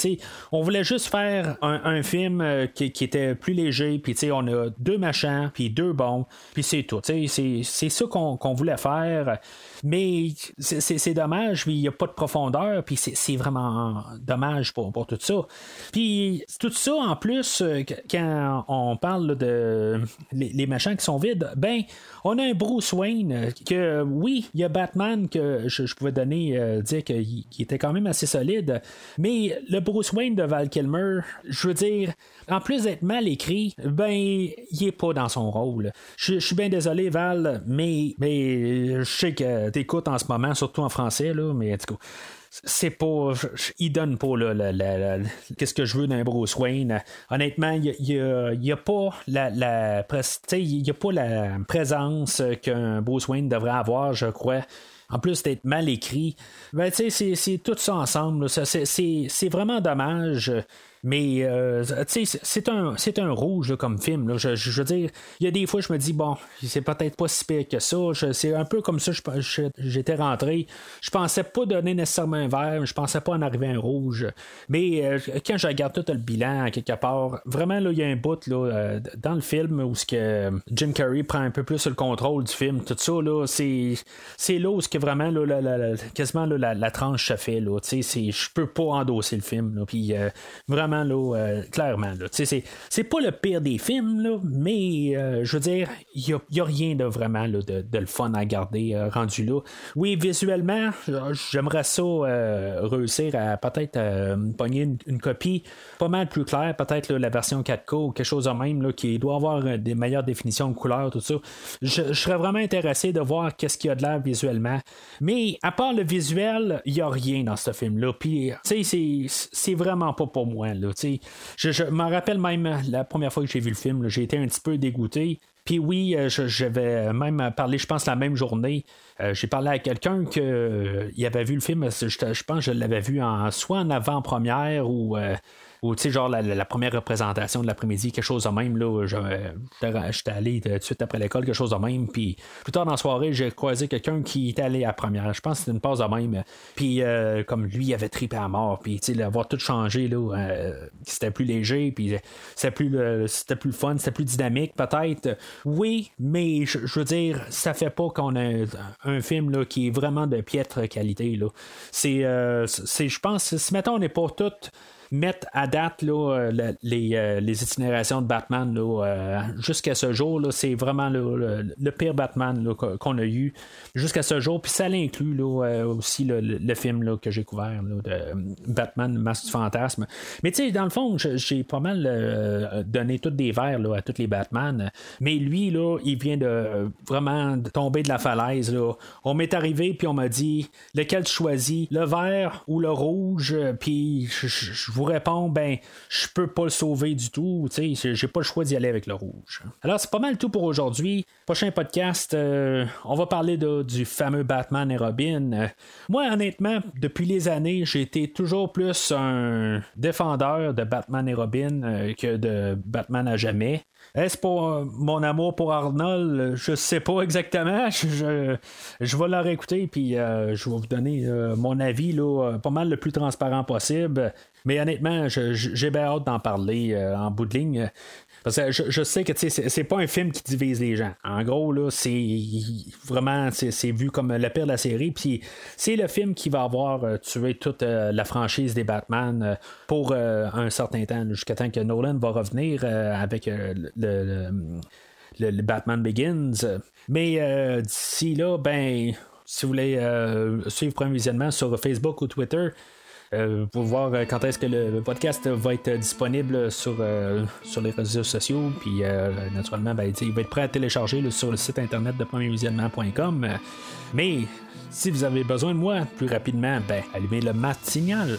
on voulait juste faire un, film euh, qui, était plus léger, puis on a deux machins, puis deux bons, puis c'est tout. C'est ça qu'on voulait faire. Mais c'est dommage, il n'y a pas de profondeur, puis c'est vraiment dommage pour, pour, tout ça. Puis tout ça, en plus, euh, quand on parle de les, machins qui sont vides, ben, on a un Bruce Wayne que, oui, il y a Batman que je, pouvais donner, euh, dire qu'il était quand même assez solide, mais le Bruce Wayne de Val Kilmer, je veux dire, en plus d'être mal écrit, ben, il est pas dans son rôle. Je, suis bien désolé, Val, mais, mais je sais que t'écoutes en ce moment, surtout en français, là, mais c'est pas. Il donne pas là, qu'est-ce que je veux d'un Bruce Wayne. Honnêtement, il n'y a, pas la, la y a pas la présence qu'un Bruce Wayne devrait avoir, je crois. En plus d'être mal écrit, ben, c'est tout ça ensemble. C'est vraiment dommage. Mais euh, c'est un, un rouge comme film. Là. Je, veux dire, il y a des fois, je me dis, bon, c'est peut-être pas si pire que ça. C'est un peu comme ça, j'étais rentré. Je pensais pas donner nécessairement un vert, je pensais pas en arriver un rouge. Mais euh, quand je regarde tout le bilan, quelque part, vraiment, là, il y a un bout là, euh, dans le film où que Jim Carrey prend un peu plus le contrôle du film, tout ça, là, c'est, c'est là où vraiment, quasiment la, tranche se fait. Je peux pas endosser le film. Puis vraiment, clairement, c'est pas le pire des films, mais je veux dire, il n'y a, rien de vraiment de, de, le fun à garder rendu là. Oui, visuellement, j'aimerais ça réussir à peut-être pogner une, copie pas mal plus claire, peut-être la version 4K ou quelque chose de même qui doit avoir des meilleures définitions de couleurs, tout ça. Je, serais vraiment intéressé de voir qu'est-ce qu'il y a de l'air visuellement. Mais à part le visuel, il n'y a rien dans ce film-là. Puis, sais, c'est vraiment pas pour moi. Là, je, je me rappelle même la première fois que j'ai vu le film, j'ai été un petit peu dégoûté. Puis oui, euh, j'avais même parlé, je pense, la même journée. Euh, j'ai parlé à quelqu'un qui euh, avait vu le film, je, je pense que je l'avais vu en soit en avant-première ou ou tu sais, genre la, première représentation de l'après-midi, quelque chose de même, là, j'étais allé tout de suite après l'école, quelque chose de même, puis plus tard dans la soirée, j'ai croisé quelqu'un qui était allé à la première, je pense que c'était une pause de même, puis euh, comme lui, il avait tripé à mort, puis tu sais, avoir tout changé, là, euh, c'était plus léger, puis c'était plus, c'était plus fun, c'était plus dynamique, peut-être, oui, mais je veux dire, ça fait pas qu'on a un, film là, qui est vraiment de piètre qualité, là. C'est, euh, je pense, si mettons, on n'est pas toutes mettre à date là, euh, les, euh, les, itinérations de Batman euh, jusqu'à ce jour, c'est vraiment le, pire Batman qu'on a eu jusqu'à ce jour. Puis ça l'inclut aussi le, film que j'ai couvert de Batman Masque du Fantasme. Mais tu sais, dans le fond, j'ai pas mal donné toutes des verres à tous les Batman. Mais lui, là, il vient de vraiment tomber de la falaise. On m'est arrivé, puis on m'a dit lequel tu choisis, le vert ou le rouge. Puis je vous réponds, ben, je peux pas le sauver du tout. J'ai pas le choix d'y aller avec le rouge. Alors, c'est pas mal tout pour aujourd'hui. Prochain podcast, euh, on va parler du fameux Batman et Robin. Euh, moi, honnêtement, depuis les années, j'ai été toujours plus un défendeur de Batman et Robin euh, que de Batman à jamais. Est-ce pour mon amour pour Arnold? Je sais pas exactement. Je, je, vais la réécouter puis je vais vous donner mon avis là, pas mal le plus transparent possible. Mais honnêtement, j'ai bien hâte d'en parler euh, en bout de ligne. Parce que je, sais que c'est pas un film qui divise les gens. En gros, là, c'est vraiment c'est vu comme le pire de la série. Puis c'est le film qui va avoir euh, tué toute euh, la franchise des Batman pour un certain temps, jusqu'à temps que Nolan va revenir avec le, le, Batman Begins. Mais d'ici là, ben, si vous voulez suivre Premier Visionnement sur Facebook ou Twitter, euh, pour voir euh, quand est-ce que le podcast va être disponible sur, euh, sur les réseaux sociaux. Puis naturellement, ben, il va être prêt à télécharger sur le site internet de premiervisionnement.com. Mais si vous avez besoin de moi plus rapidement, ben, allumez le matinal.